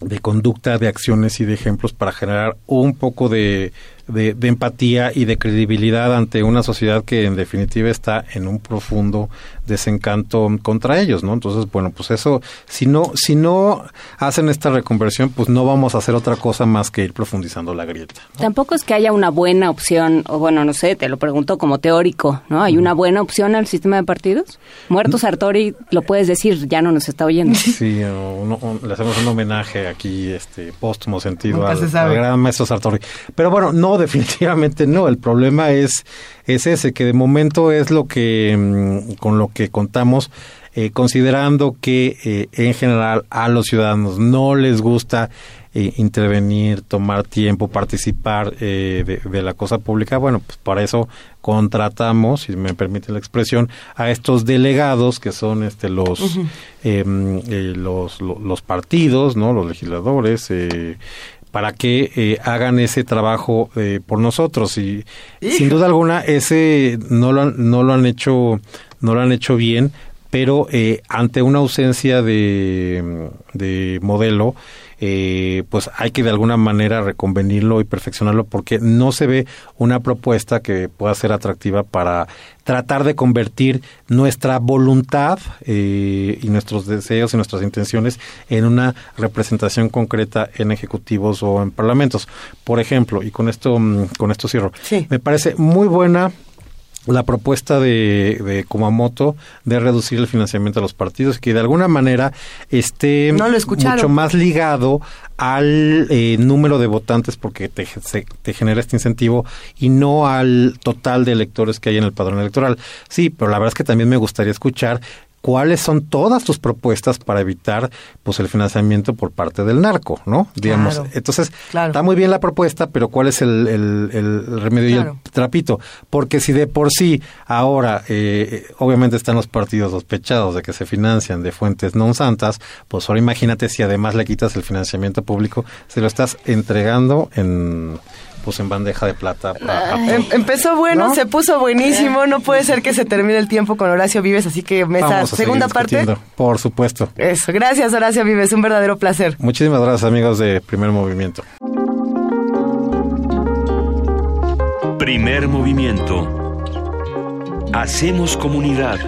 S27: de conducta, de acciones y de ejemplos para generar un poco de, de, de empatía y de credibilidad ante una sociedad que en definitiva está en un profundo desencanto contra ellos, ¿no? Entonces, bueno, pues eso, si no, si no hacen esta reconversión, pues no vamos a hacer otra cosa más que ir profundizando la grieta.
S3: Tampoco es que haya una buena opción, o bueno, no sé, te lo pregunto como teórico, ¿no? ¿Hay una buena opción al sistema de partidos? Muerto Sartori, lo puedes decir, ya no nos está oyendo.
S27: Sí, le hacemos un homenaje aquí, este, póstumo sentido al, al gran maestro Sartori. Pero bueno, no, definitivamente no. El problema es, es ese, que de momento es lo que, mm, con lo que contamos, eh, considerando que eh, en general a los ciudadanos no les gusta eh, intervenir, tomar tiempo, participar eh, de, de la cosa pública, bueno, pues para eso contratamos, si me permite la expresión, a estos delegados que son este los eh, eh, los, lo- los partidos, ¿no? los legisladores, eh, para que eh, hagan ese trabajo eh, por nosotros. Y sin duda alguna ese no lo han, no lo han hecho no lo han hecho bien pero eh, ante una ausencia de, de modelo eh, pues hay que de alguna manera reconvenirlo y perfeccionarlo porque no se ve una propuesta que pueda ser atractiva para tratar de convertir nuestra voluntad eh, y nuestros deseos y nuestras intenciones en una representación concreta en ejecutivos o en parlamentos. Por ejemplo, y con esto, mm, con esto cierro, me parece muy buena la propuesta de, de Kumamoto de reducir el financiamiento a los partidos que de alguna manera esté
S2: No
S27: mucho más ligado al eh, número de votantes porque te, se- te genera este incentivo y no al total de electores que hay en el padrón electoral. Sí, pero la verdad es que también me gustaría escuchar cuáles son todas tus propuestas para evitar pues el financiamiento por parte del narco, ¿no? Digamos,
S2: Claro.
S27: entonces está muy bien la propuesta, pero ¿cuál es el, el- el remedio y el trapito? Porque si de por sí ahora eh, obviamente están los partidos sospechados de que se financian de fuentes no santas, pues ahora imagínate si además le quitas el financiamiento público, se lo estás entregando en pues en bandeja de plata.
S2: Em- empezó bueno,
S27: ¿No?
S2: se puso buenísimo. No puede ser que se termine el tiempo con Horacio Vives, así que mesa
S27: Vamos a
S2: segunda parte.
S27: Por supuesto.
S2: Eso, gracias Horacio Vives, un verdadero placer.
S27: Muchísimas gracias amigos de Primer Movimiento.
S9: Primer movimiento. Hacemos comunidad.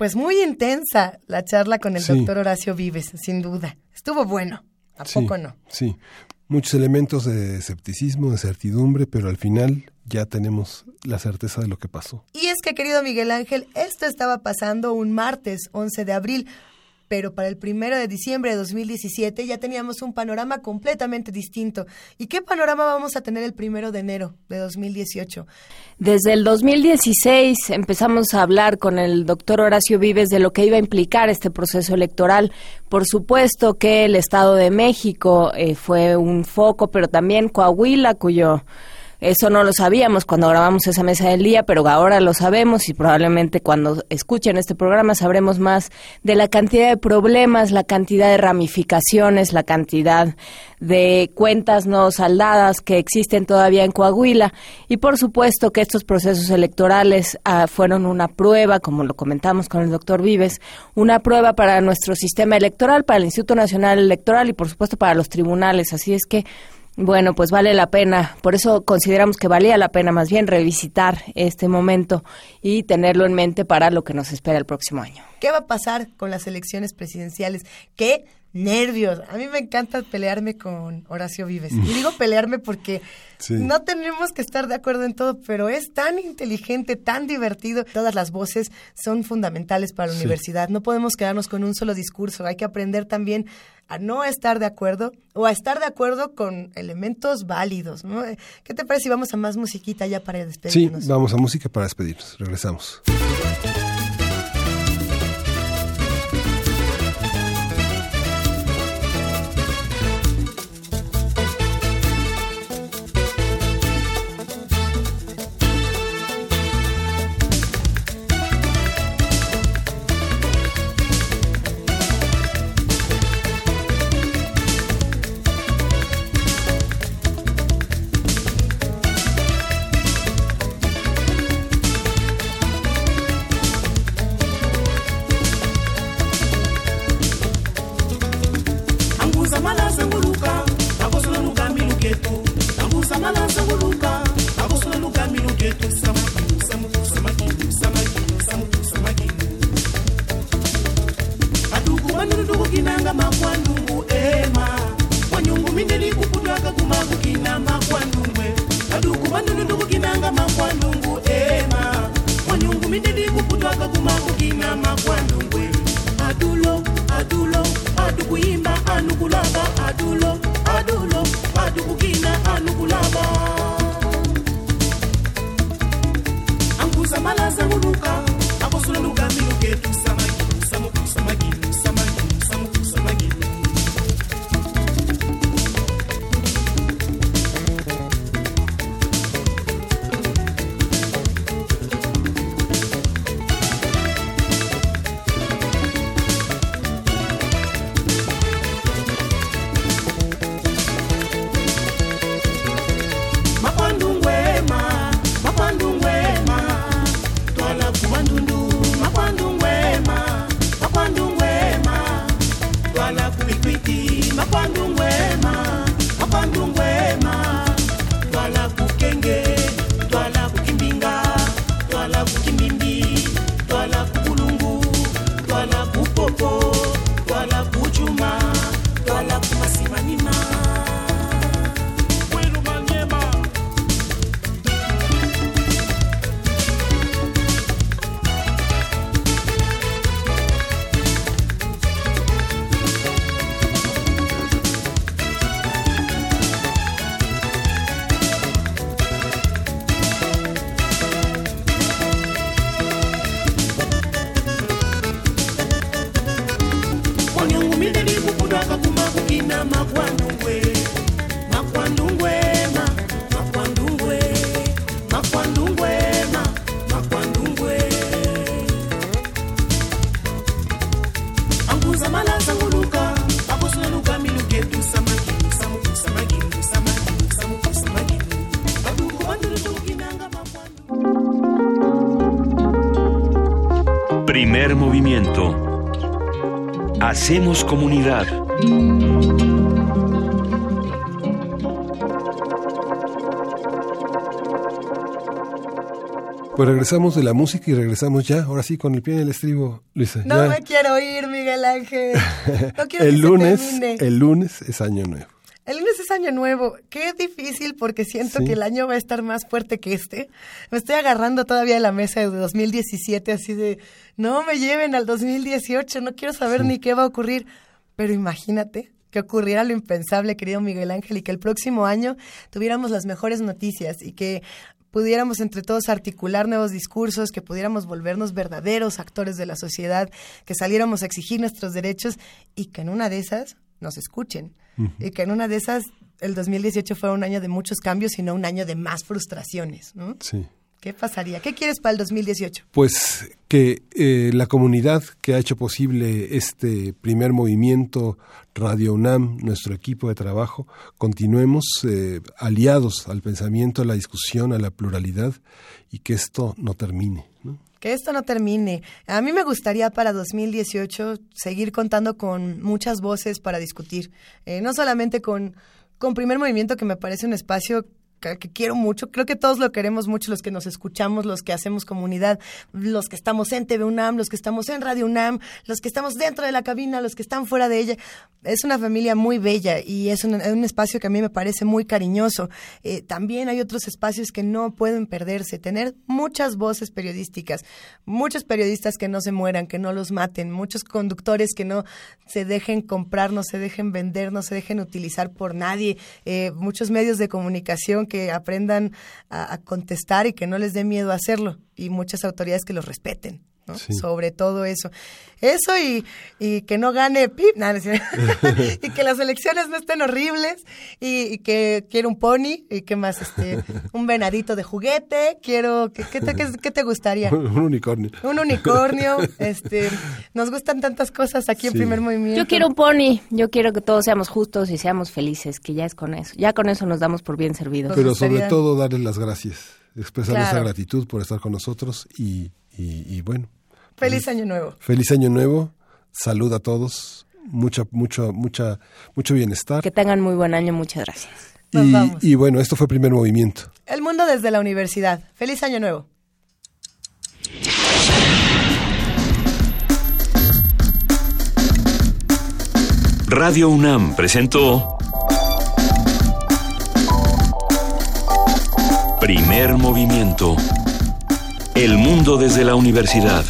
S2: Pues muy intensa la charla con el
S1: Sí.
S2: doctor Horacio Vives, sin duda. Estuvo bueno, ¿a
S1: Sí,
S2: poco no?
S1: Sí, muchos elementos de escepticismo, de certidumbre, pero al final ya tenemos la certeza de lo que pasó.
S2: Y es que, querido Miguel Ángel, esto estaba pasando un martes 11 de abril, pero para el primero de diciembre de 2017 ya teníamos un panorama completamente distinto. ¿Y qué panorama vamos a tener el primero de enero de 2018?
S3: Desde el 2016 empezamos a hablar con el doctor Horacio Vives de lo que iba a implicar este proceso electoral. Por supuesto que el Estado de México eh, fue un foco, pero también Coahuila, cuyo... Eso no lo sabíamos cuando grabamos esa mesa del día, pero ahora lo sabemos y probablemente cuando escuchen este programa sabremos más de la cantidad de problemas, la cantidad de ramificaciones, la cantidad de cuentas no saldadas que existen todavía en Coahuila. Y por supuesto que estos procesos electorales ah, fueron una prueba, como lo comentamos con el doctor Vives, una prueba para nuestro sistema electoral, para el Instituto Nacional Electoral y por supuesto para los tribunales. Así es que bueno, pues vale la pena, por eso consideramos que valía la pena más bien revisitar este momento y tenerlo en mente para lo que nos espera el próximo año.
S2: ¿Qué va a pasar con las elecciones presidenciales? ¿Qué nervios? A mí me encanta pelearme con Horacio Vives. Y digo pelearme porque
S1: Sí.
S2: no tenemos que estar de acuerdo en todo, pero es tan inteligente, tan divertido. Todas las voces son fundamentales para la
S1: Sí.
S2: universidad. No podemos quedarnos con un solo discurso. Hay que aprender también a no estar de acuerdo o a estar de acuerdo con elementos válidos. ¿no? ¿Qué te parece si vamos a más musiquita ya para
S1: Sí,
S2: despedirnos?
S1: vamos a música para despedirnos. Regresamos.
S29: Anukulaba adulo adulo adukukina anukulaba
S9: fogo no. Hacemos comunidad.
S1: Pues regresamos de la música y regresamos ya, ahora sí, con el pie en el estribo, Luisa.
S2: No
S1: ya.
S2: me quiero ir, Miguel Ángel. No quiero
S1: el
S2: que se
S1: lunes,
S2: termine.
S1: el lunes es año nuevo.
S2: El lunes es año nuevo. Qué difícil porque siento
S1: Sí.
S2: que el año va a estar más fuerte que este. Me estoy agarrando todavía de la mesa de 2017 así de, no me lleven al 2018, no quiero saber ni qué va a ocurrir. Pero imagínate que ocurriera lo impensable, querido Miguel Ángel, y que el próximo año tuviéramos las mejores noticias y que pudiéramos entre todos articular nuevos discursos, que pudiéramos volvernos verdaderos actores de la sociedad, que saliéramos a exigir nuestros derechos y que en una de esas nos escuchen. Y que en una de esas el 2018 fuera un año de muchos cambios y no un año de más frustraciones, ¿no?
S1: Sí.
S2: ¿Qué pasaría? ¿Qué quieres para el 2018?
S1: Pues que eh, la comunidad que ha hecho posible este primer movimiento Radio UNAM, nuestro equipo de trabajo, continuemos eh, aliados al pensamiento, a la discusión, a la pluralidad y que esto no termine. ¿no?
S2: Que esto no termine. A mí me gustaría para 2018 seguir contando con muchas voces para discutir. Eh, no solamente con, con Primer Movimiento, que me parece un espacio que, quiero mucho. Creo que todos lo queremos mucho, los que nos escuchamos, los que hacemos comunidad, los que estamos en TV UNAM, los que estamos en Radio UNAM, los que estamos dentro de la cabina, los que están fuera de ella. Es una familia muy bella y es un, un espacio que a mí me parece muy cariñoso. Eh, también hay otros espacios que no pueden perderse. Tener muchas voces periodísticas, muchos periodistas que no se mueran, que no los maten, muchos conductores que no se dejen comprar, no se dejen vender, no se dejen utilizar por nadie, eh, muchos medios de comunicación que aprendan a, contestar y que no les dé miedo hacerlo y muchas autoridades que los respeten. ¿No?
S1: Sí.
S2: Sobre todo eso. Eso y, y que no gane PIB, nada, cierto. y que las elecciones no estén horribles y, y que quiero un pony y que más, este, un venadito de juguete, quiero, ¿qué, qué te, qué- qué te gustaría?
S1: Un unicornio.
S2: Un unicornio, este, nos gustan tantas cosas aquí en
S1: Sí.
S2: primer movimiento.
S3: Yo quiero un pony, yo quiero que todos seamos justos y seamos felices, que ya es con eso. Ya con eso nos damos por bien servidos.
S1: Pero sobre todo darles las gracias, expresar esa
S2: Claro.
S1: gratitud por estar con nosotros y, y- y bueno,
S2: Feliz año nuevo.
S1: feliz año nuevo, salud a todos, mucha, mucho, mucha, mucho bienestar.
S3: Que tengan muy buen año, muchas gracias.
S2: Nos
S1: y,
S2: vamos.
S1: y bueno, esto fue primer movimiento.
S2: El mundo desde la universidad. Feliz año nuevo.
S4: Radio UNAM presentó Primer movimiento. El mundo desde la universidad.